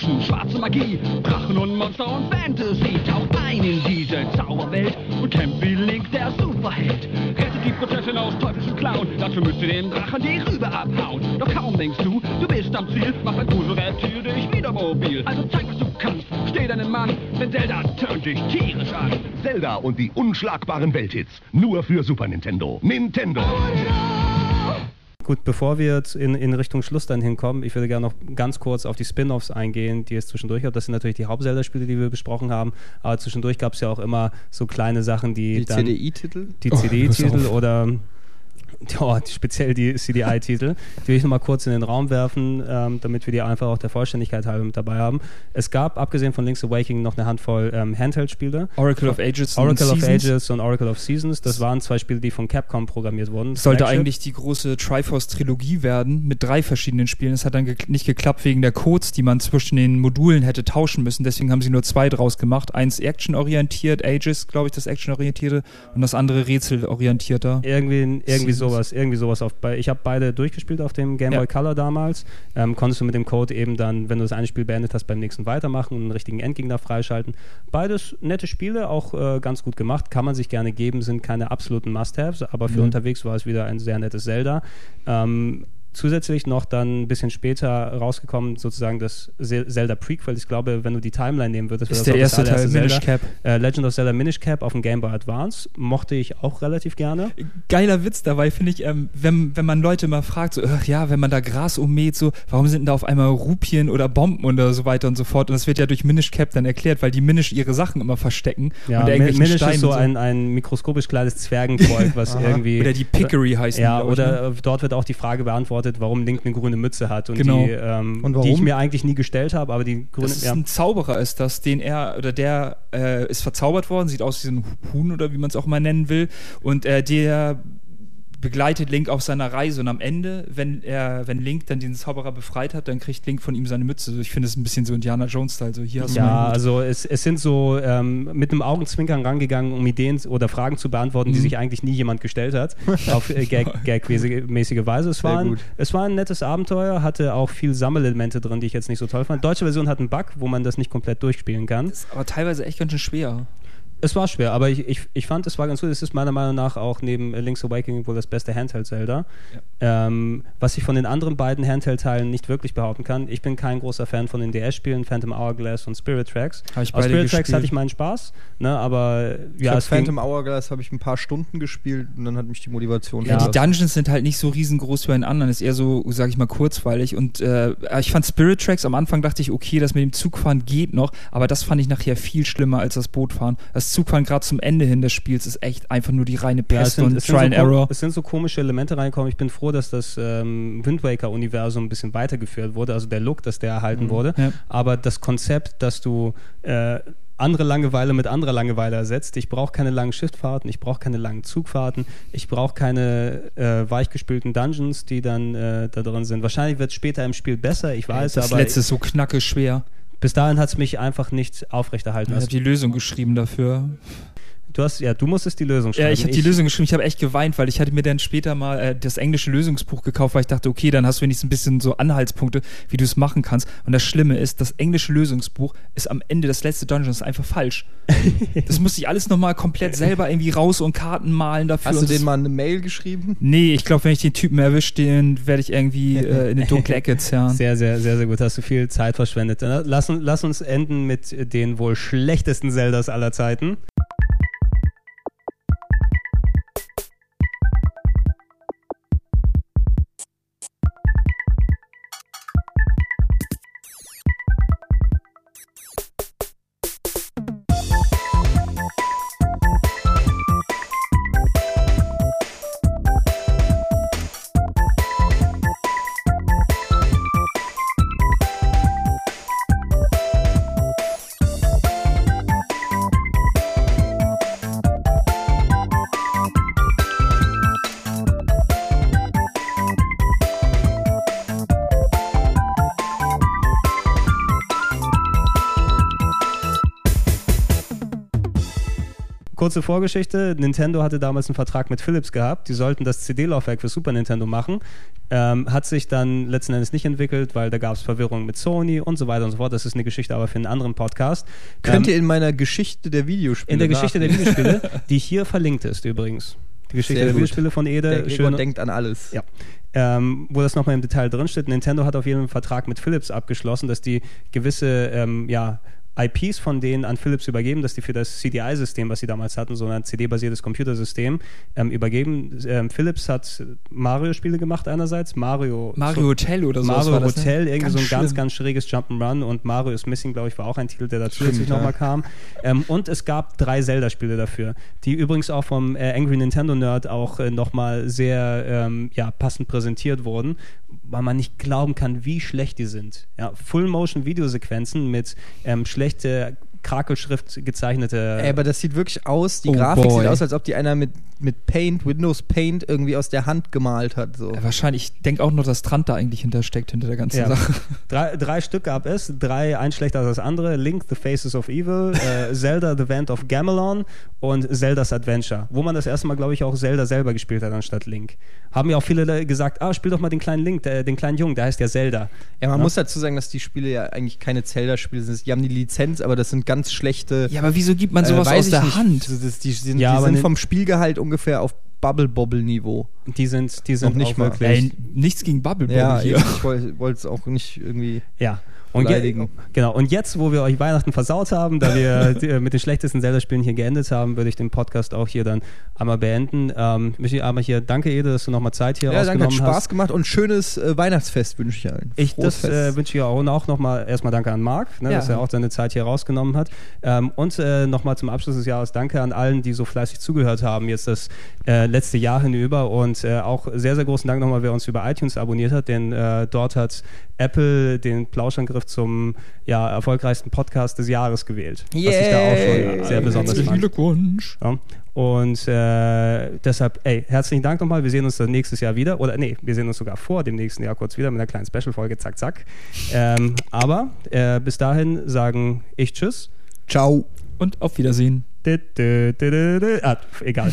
Action, schwarze Magie, Drachen und Monster und Fantasy. Taucht ein in diese Zauberwelt und kämpft wie Link, der Superheld. Rettet die Prinzessin aus teuflischen Klauen, dazu müsst ihr dem Drachen die Rübe abhauen. Doch kaum denkst du, du bist am Ziel, macht ein Gruselreptil dich wieder mobil. Also zeig, was du kannst, steh deinem Mann, denn Zelda tönt dich tierisch an. Zelda und die unschlagbaren Welthits. Nur für Super Nintendo. Nintendo. Gut, bevor wir jetzt in, in Richtung Schluss dann hinkommen, ich würde gerne noch ganz kurz auf die Spin-Offs eingehen, die es zwischendurch gab. Das sind natürlich die Haupt-Zelda-Spiele, die wir besprochen haben, aber zwischendurch gab es ja auch immer so kleine Sachen, die, Die dann CDI-Titel? die Oh, CD-Titel pass auf. oder ja, speziell die CDI-Titel, die will ich nochmal kurz in den Raum werfen, ähm, damit wir die einfach auch der Vollständigkeit halber mit dabei haben. Es gab, abgesehen von Link's Awakening, noch eine Handvoll ähm, Handheld-Spiele. Oracle of Ages Oracle of Seasons. Ages und Oracle of Seasons, das waren zwei Spiele, die von Capcom programmiert wurden. Das sollte eigentlich die große Triforce-Trilogie werden mit drei verschiedenen Spielen. Das hat dann ge nicht geklappt wegen der Codes, die man zwischen den Modulen hätte tauschen müssen. Deswegen haben sie nur zwei draus gemacht. Eins actionorientiert, Ages, glaube ich, das actionorientierte und das andere rätselorientierter. Irgendwie, irgendwie Seasons. Sowas, irgendwie sowas auf. Ich habe beide durchgespielt auf dem Game Ja. Boy Color damals. Ähm, konntest du mit dem Code eben dann, wenn du das eine Spiel beendet hast, beim nächsten weitermachen und einen richtigen Endgegner freischalten. Beides nette Spiele, auch äh, ganz gut gemacht, kann man sich gerne geben, sind keine absoluten Must-Haves, aber für Mhm. unterwegs war es wieder ein sehr nettes Zelda. Ähm, Zusätzlich noch dann ein bisschen später rausgekommen, sozusagen das Ze- Zelda Prequel. Ich glaube, wenn du die Timeline nehmen würdest, wäre Ist das der das erste Teil, Minish Zelda. Cap. Äh, Legend of Zelda Minish Cap auf dem Game Boy Advance mochte ich auch relativ gerne. Geiler Witz dabei, finde ich, ähm, wenn, wenn man Leute mal fragt, so, ja, wenn man da Gras ummäht, so, warum sind denn da auf einmal Rupien oder Bomben oder so weiter und so fort? Und das wird ja durch Minish Cap dann erklärt, weil die Minish ihre Sachen immer verstecken. Ja, Minish Steinen ist so und ein, ein mikroskopisch kleines Zwergenvolk, was irgendwie. Oder die Pickery heißen Ja, die, glaub ich, oder ne? dort wird auch die Frage beantwortet, warum Link eine grüne Mütze hat und Genau. die, ähm, Und die ich mir eigentlich nie gestellt habe, aber die grüne. Das ist Ja, ein Zauberer, ist das, den er, oder der äh, ist verzaubert worden, sieht aus wie so ein Huhn oder wie man es auch mal nennen will. Und äh, der begleitet Link auf seiner Reise und am Ende, wenn er, wenn Link dann den Zauberer befreit hat, dann kriegt Link von ihm seine Mütze. Ich finde es ein bisschen so Indiana Jones-Style. So, hier hast ja, also es, es sind so ähm, mit einem Augenzwinkern rangegangen, um Ideen oder Fragen zu beantworten, die Mhm. sich eigentlich nie jemand gestellt hat, auf äh, Gag- Gag-mäßige Weise. Es war, ein, es war ein nettes Abenteuer, hatte auch viel Sammelelemente drin, die ich jetzt nicht so toll fand. Deutsche Version hat einen Bug, wo man das nicht komplett durchspielen kann. ist aber teilweise echt ganz schön schwer. Es war schwer, aber ich, ich, ich fand, es war ganz gut. Es ist meiner Meinung nach auch neben Link's Awakening wohl das beste Handheld-Zelda. Ähm, was ich von den anderen beiden Handheld-Teilen nicht wirklich behaupten kann. Ich bin kein großer Fan von den DS-Spielen, Phantom Hourglass und Spirit Tracks. Hab ich Aus Spirit Tracks gespielt. hatte ich meinen Spaß, ne, aber ja, ging, Phantom Hourglass habe ich ein paar Stunden gespielt und dann hat mich die Motivation Ja, Ja. die Dungeons sind halt nicht so riesengroß wie bei den anderen, ist eher so, sag ich mal, kurzweilig. Und äh, ich fand Spirit Tracks am Anfang dachte ich, okay, das mit dem Zugfahren geht noch, aber das fand ich nachher viel schlimmer als das Bootfahren. Das Zugfahren gerade zum Ende hin des Spiels ist echt einfach nur die reine ja, es Pest sind, und Trial so and Error. es sind so komische Elemente reingekommen. Ich bin froh, dass das ähm, Wind Waker-Universum ein bisschen weitergeführt wurde, also der Look, dass der erhalten wurde. Ja. Aber das Konzept, dass du äh, andere Langeweile mit anderer Langeweile ersetzt. Ich brauche keine langen Schifffahrten, ich brauche keine langen Zugfahrten, ich brauche keine äh, weichgespülten Dungeons, die dann äh, da drin sind. Wahrscheinlich wird es später im Spiel besser, ich weiß, das aber letzte ist so knacke schwer. Bis dahin hat es mich einfach nicht aufrechterhalten. Ich Also, habe die Lösung geschrieben dafür. Du hast, ja, du musstest die Lösung schreiben. Ja, ich habe die Lösung geschrieben. Ich habe echt geweint, weil ich hatte mir dann später mal äh, das englische Lösungsbuch gekauft, weil ich dachte, okay, dann hast du wenigstens ein bisschen so Anhaltspunkte, wie du es machen kannst. Und das Schlimme ist, das englische Lösungsbuch ist am Ende das letzte Dungeon ist einfach falsch. das musste ich alles nochmal komplett selber irgendwie raus und Karten malen dafür. Hast du denen mal eine Mail geschrieben? Nee, ich glaube, wenn ich den Typen erwische, den werde ich irgendwie äh, in eine dunkle Ecke zerren. Sehr, sehr, sehr, sehr gut. Hast du viel Zeit verschwendet. Dann Lass, uns- lass uns enden mit den wohl schlechtesten Zeldas aller Zeiten. Kurze Vorgeschichte: Nintendo hatte damals einen Vertrag mit Philips gehabt. Die sollten das CD-Laufwerk für Super Nintendo machen. Ähm, hat sich dann letzten Endes nicht entwickelt, weil da gab es Verwirrung mit Sony und so weiter und so fort. Das ist eine Geschichte aber für einen anderen Podcast. Könnt Ähm, ihr in meiner Geschichte der Videospiele in der Geschichte der? Videospiele, die hier verlinkt ist übrigens. Die Geschichte Sehr der gut. Videospiele von Der Ede. Gregor schön- denkt an alles. Ja. Ähm, wo das nochmal im Detail drinsteht. Nintendo hat auf jeden Fall einen Vertrag mit Philips abgeschlossen, dass die gewisse ähm, ja, IPs von denen an Philips übergeben, dass die für das CDI-System, was sie damals hatten, so ein CD-basiertes Computersystem, ähm, übergeben. Ähm, Philips hat Mario-Spiele gemacht einerseits, Mario, Mario Hotel oder so. Mario war das, ne? Hotel, irgendwie so ein ganz, schlimm. ganz schräges Jump'n'Run und Mario is Missing, glaube ich, war auch ein Titel, der da Stimmt, ja. nochmal kam. Ähm, und es gab drei Zelda-Spiele dafür, die übrigens auch vom äh, Angry Nintendo Nerd auch äh, nochmal sehr ähm, ja, passend präsentiert wurden, weil man nicht glauben kann, wie schlecht die sind. Ja, Full-Motion-Videosequenzen mit ähm, schlechte Krakelschrift gezeichnete. Ey, aber das sieht wirklich aus, die Oh Grafik boy. sieht aus, als ob die einer mit, mit Paint, Windows Paint irgendwie aus der Hand gemalt hat. So. Ja, wahrscheinlich, ich denke auch noch, dass Trant da eigentlich hintersteckt, hinter der ganzen Ja. Sache. Drei, drei Stück gab es, drei ein schlechter als das andere. Link, The Faces of Evil, äh, Zelda, The Vent of Gamelon und Zelda's Adventure, wo man das erste Mal, glaube ich, auch Zelda selber gespielt hat anstatt Link. Haben ja auch viele gesagt, ah, spiel doch mal den kleinen Link, der, den kleinen Jungen, der heißt ja Zelda. Ja, man Ja. muss dazu sagen, dass die Spiele ja eigentlich keine Zelda-Spiele sind. Die haben die Lizenz, aber das sind ganz schlechte. Ja, aber wieso gibt man äh, sowas weiß aus der nicht. Hand? Das, das, die sind, Ja, die sind ne- vom Spielgehalt ungefähr auf Bubble-Bobble-Niveau. Die sind, die sind Noch nicht auch mal. wirklich. Ey, nichts gegen Bubble Bobble Ja, hier. ich wollte es auch nicht irgendwie. Ja. Und je, genau. Und jetzt, wo wir euch Weihnachten versaut haben, da wir äh, mit den schlechtesten Zelda-Spielen hier geendet haben, würde ich den Podcast auch hier dann einmal beenden. Ähm, ich aber hier, danke Ede, dass du nochmal Zeit hier Ja, danke, hat Spaß hast. gemacht und schönes äh, Weihnachtsfest wünsche ich allen. Ich, Frohes das äh, wünsche ich auch, und auch nochmal erstmal danke an Marc, ne, Ja. dass er auch seine Zeit hier rausgenommen hat. Ähm, und äh, nochmal zum Abschluss des Jahres danke an allen, die so fleißig zugehört haben, jetzt das äh, letzte Jahr hinüber. Und äh, auch sehr, sehr großen Dank nochmal, wer uns über iTunes abonniert hat, denn dort hat Apple den Plauschangriff zum ja, erfolgreichsten Podcast des Jahres gewählt. Was ich da auch schon sehr besonders Herzlichen fand. Glückwunsch. Ja. Und äh, deshalb, ey, herzlichen Dank nochmal. Wir sehen uns dann nächstes Jahr wieder. Oder nee, wir sehen uns sogar vor dem nächsten Jahr kurz wieder mit einer kleinen Special-Folge. Zack, zack. Ähm, aber äh, bis dahin sagen ich Tschüss. Ciao. Und auf Wiedersehen. Ah, egal.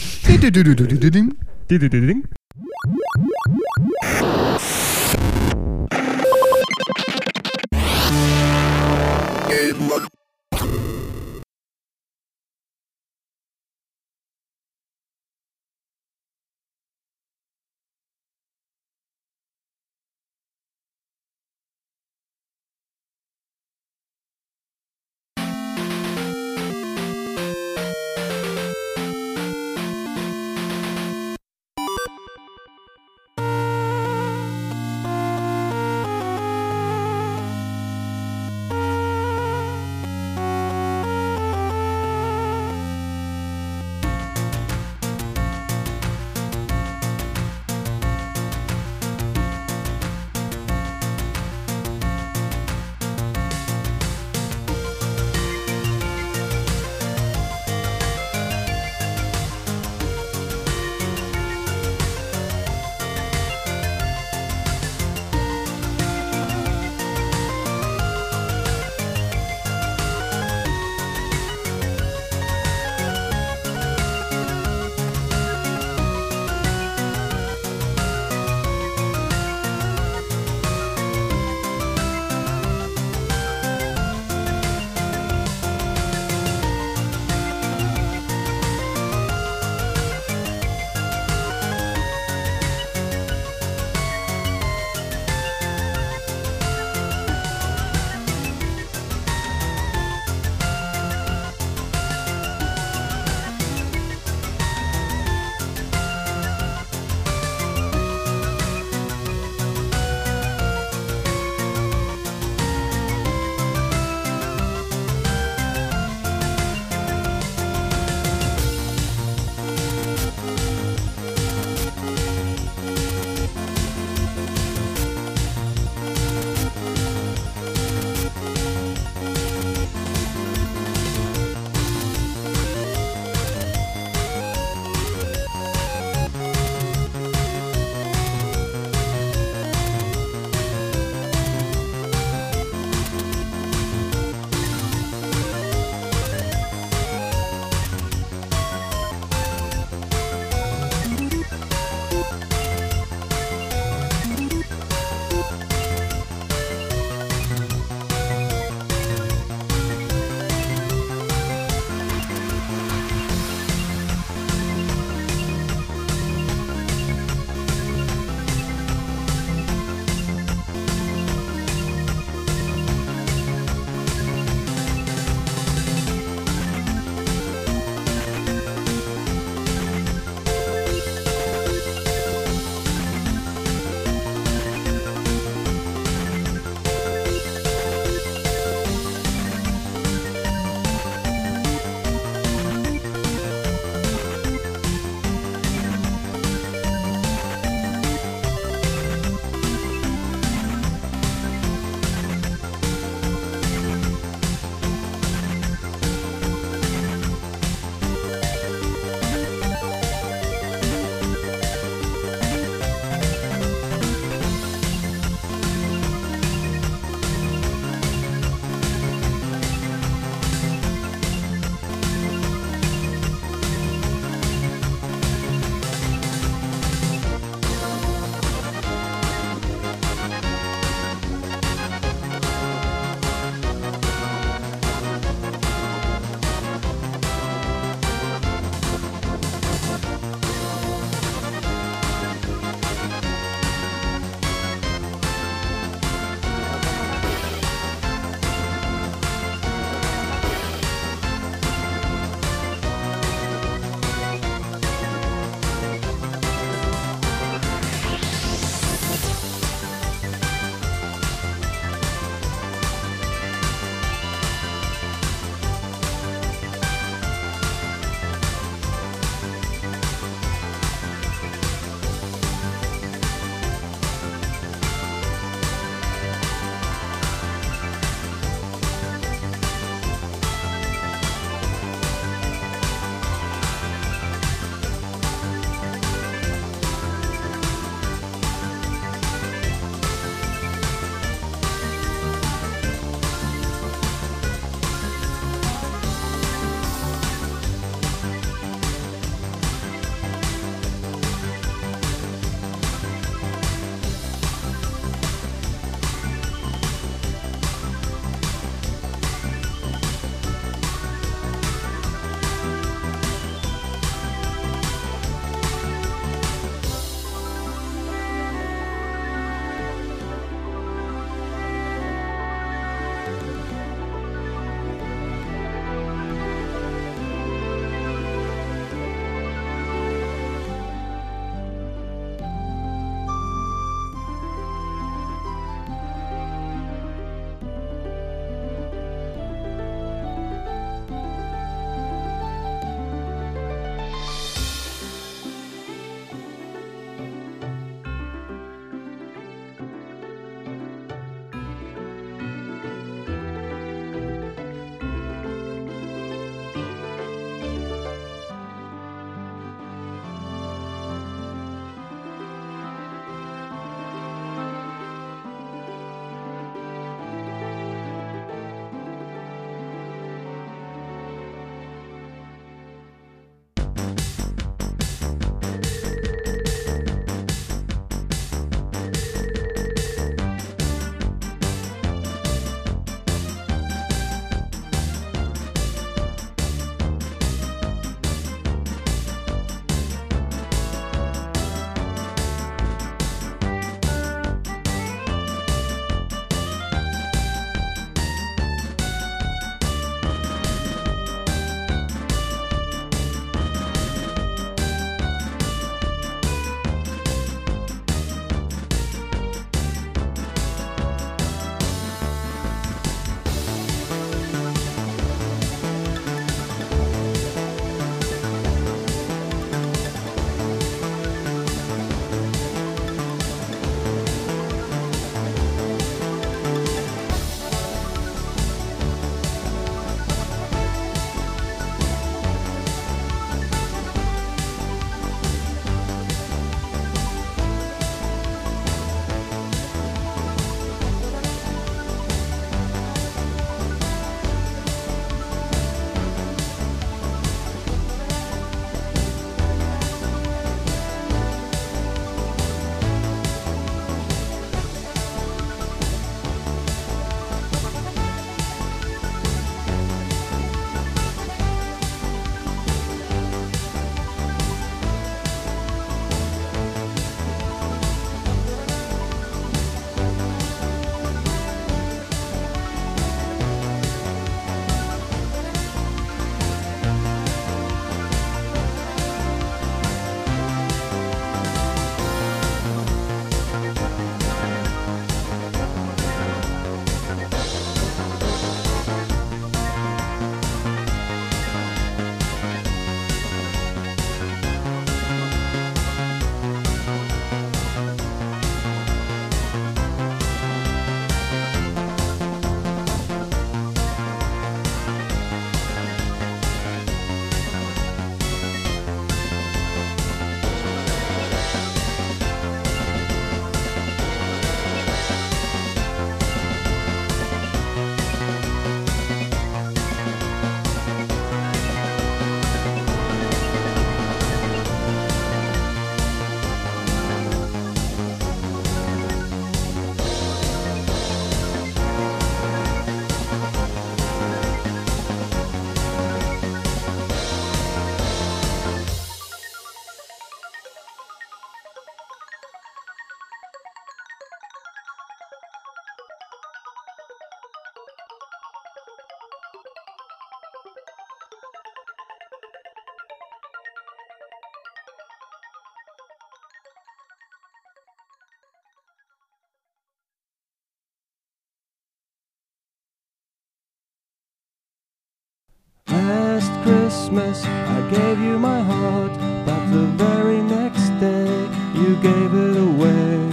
Christmas I gave you my heart, but the very next day you gave it away.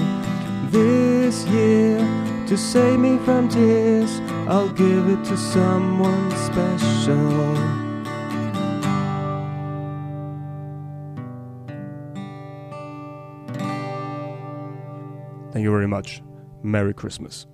This year, to save me from tears, I'll give it to someone special. Thank you very much. Merry Christmas.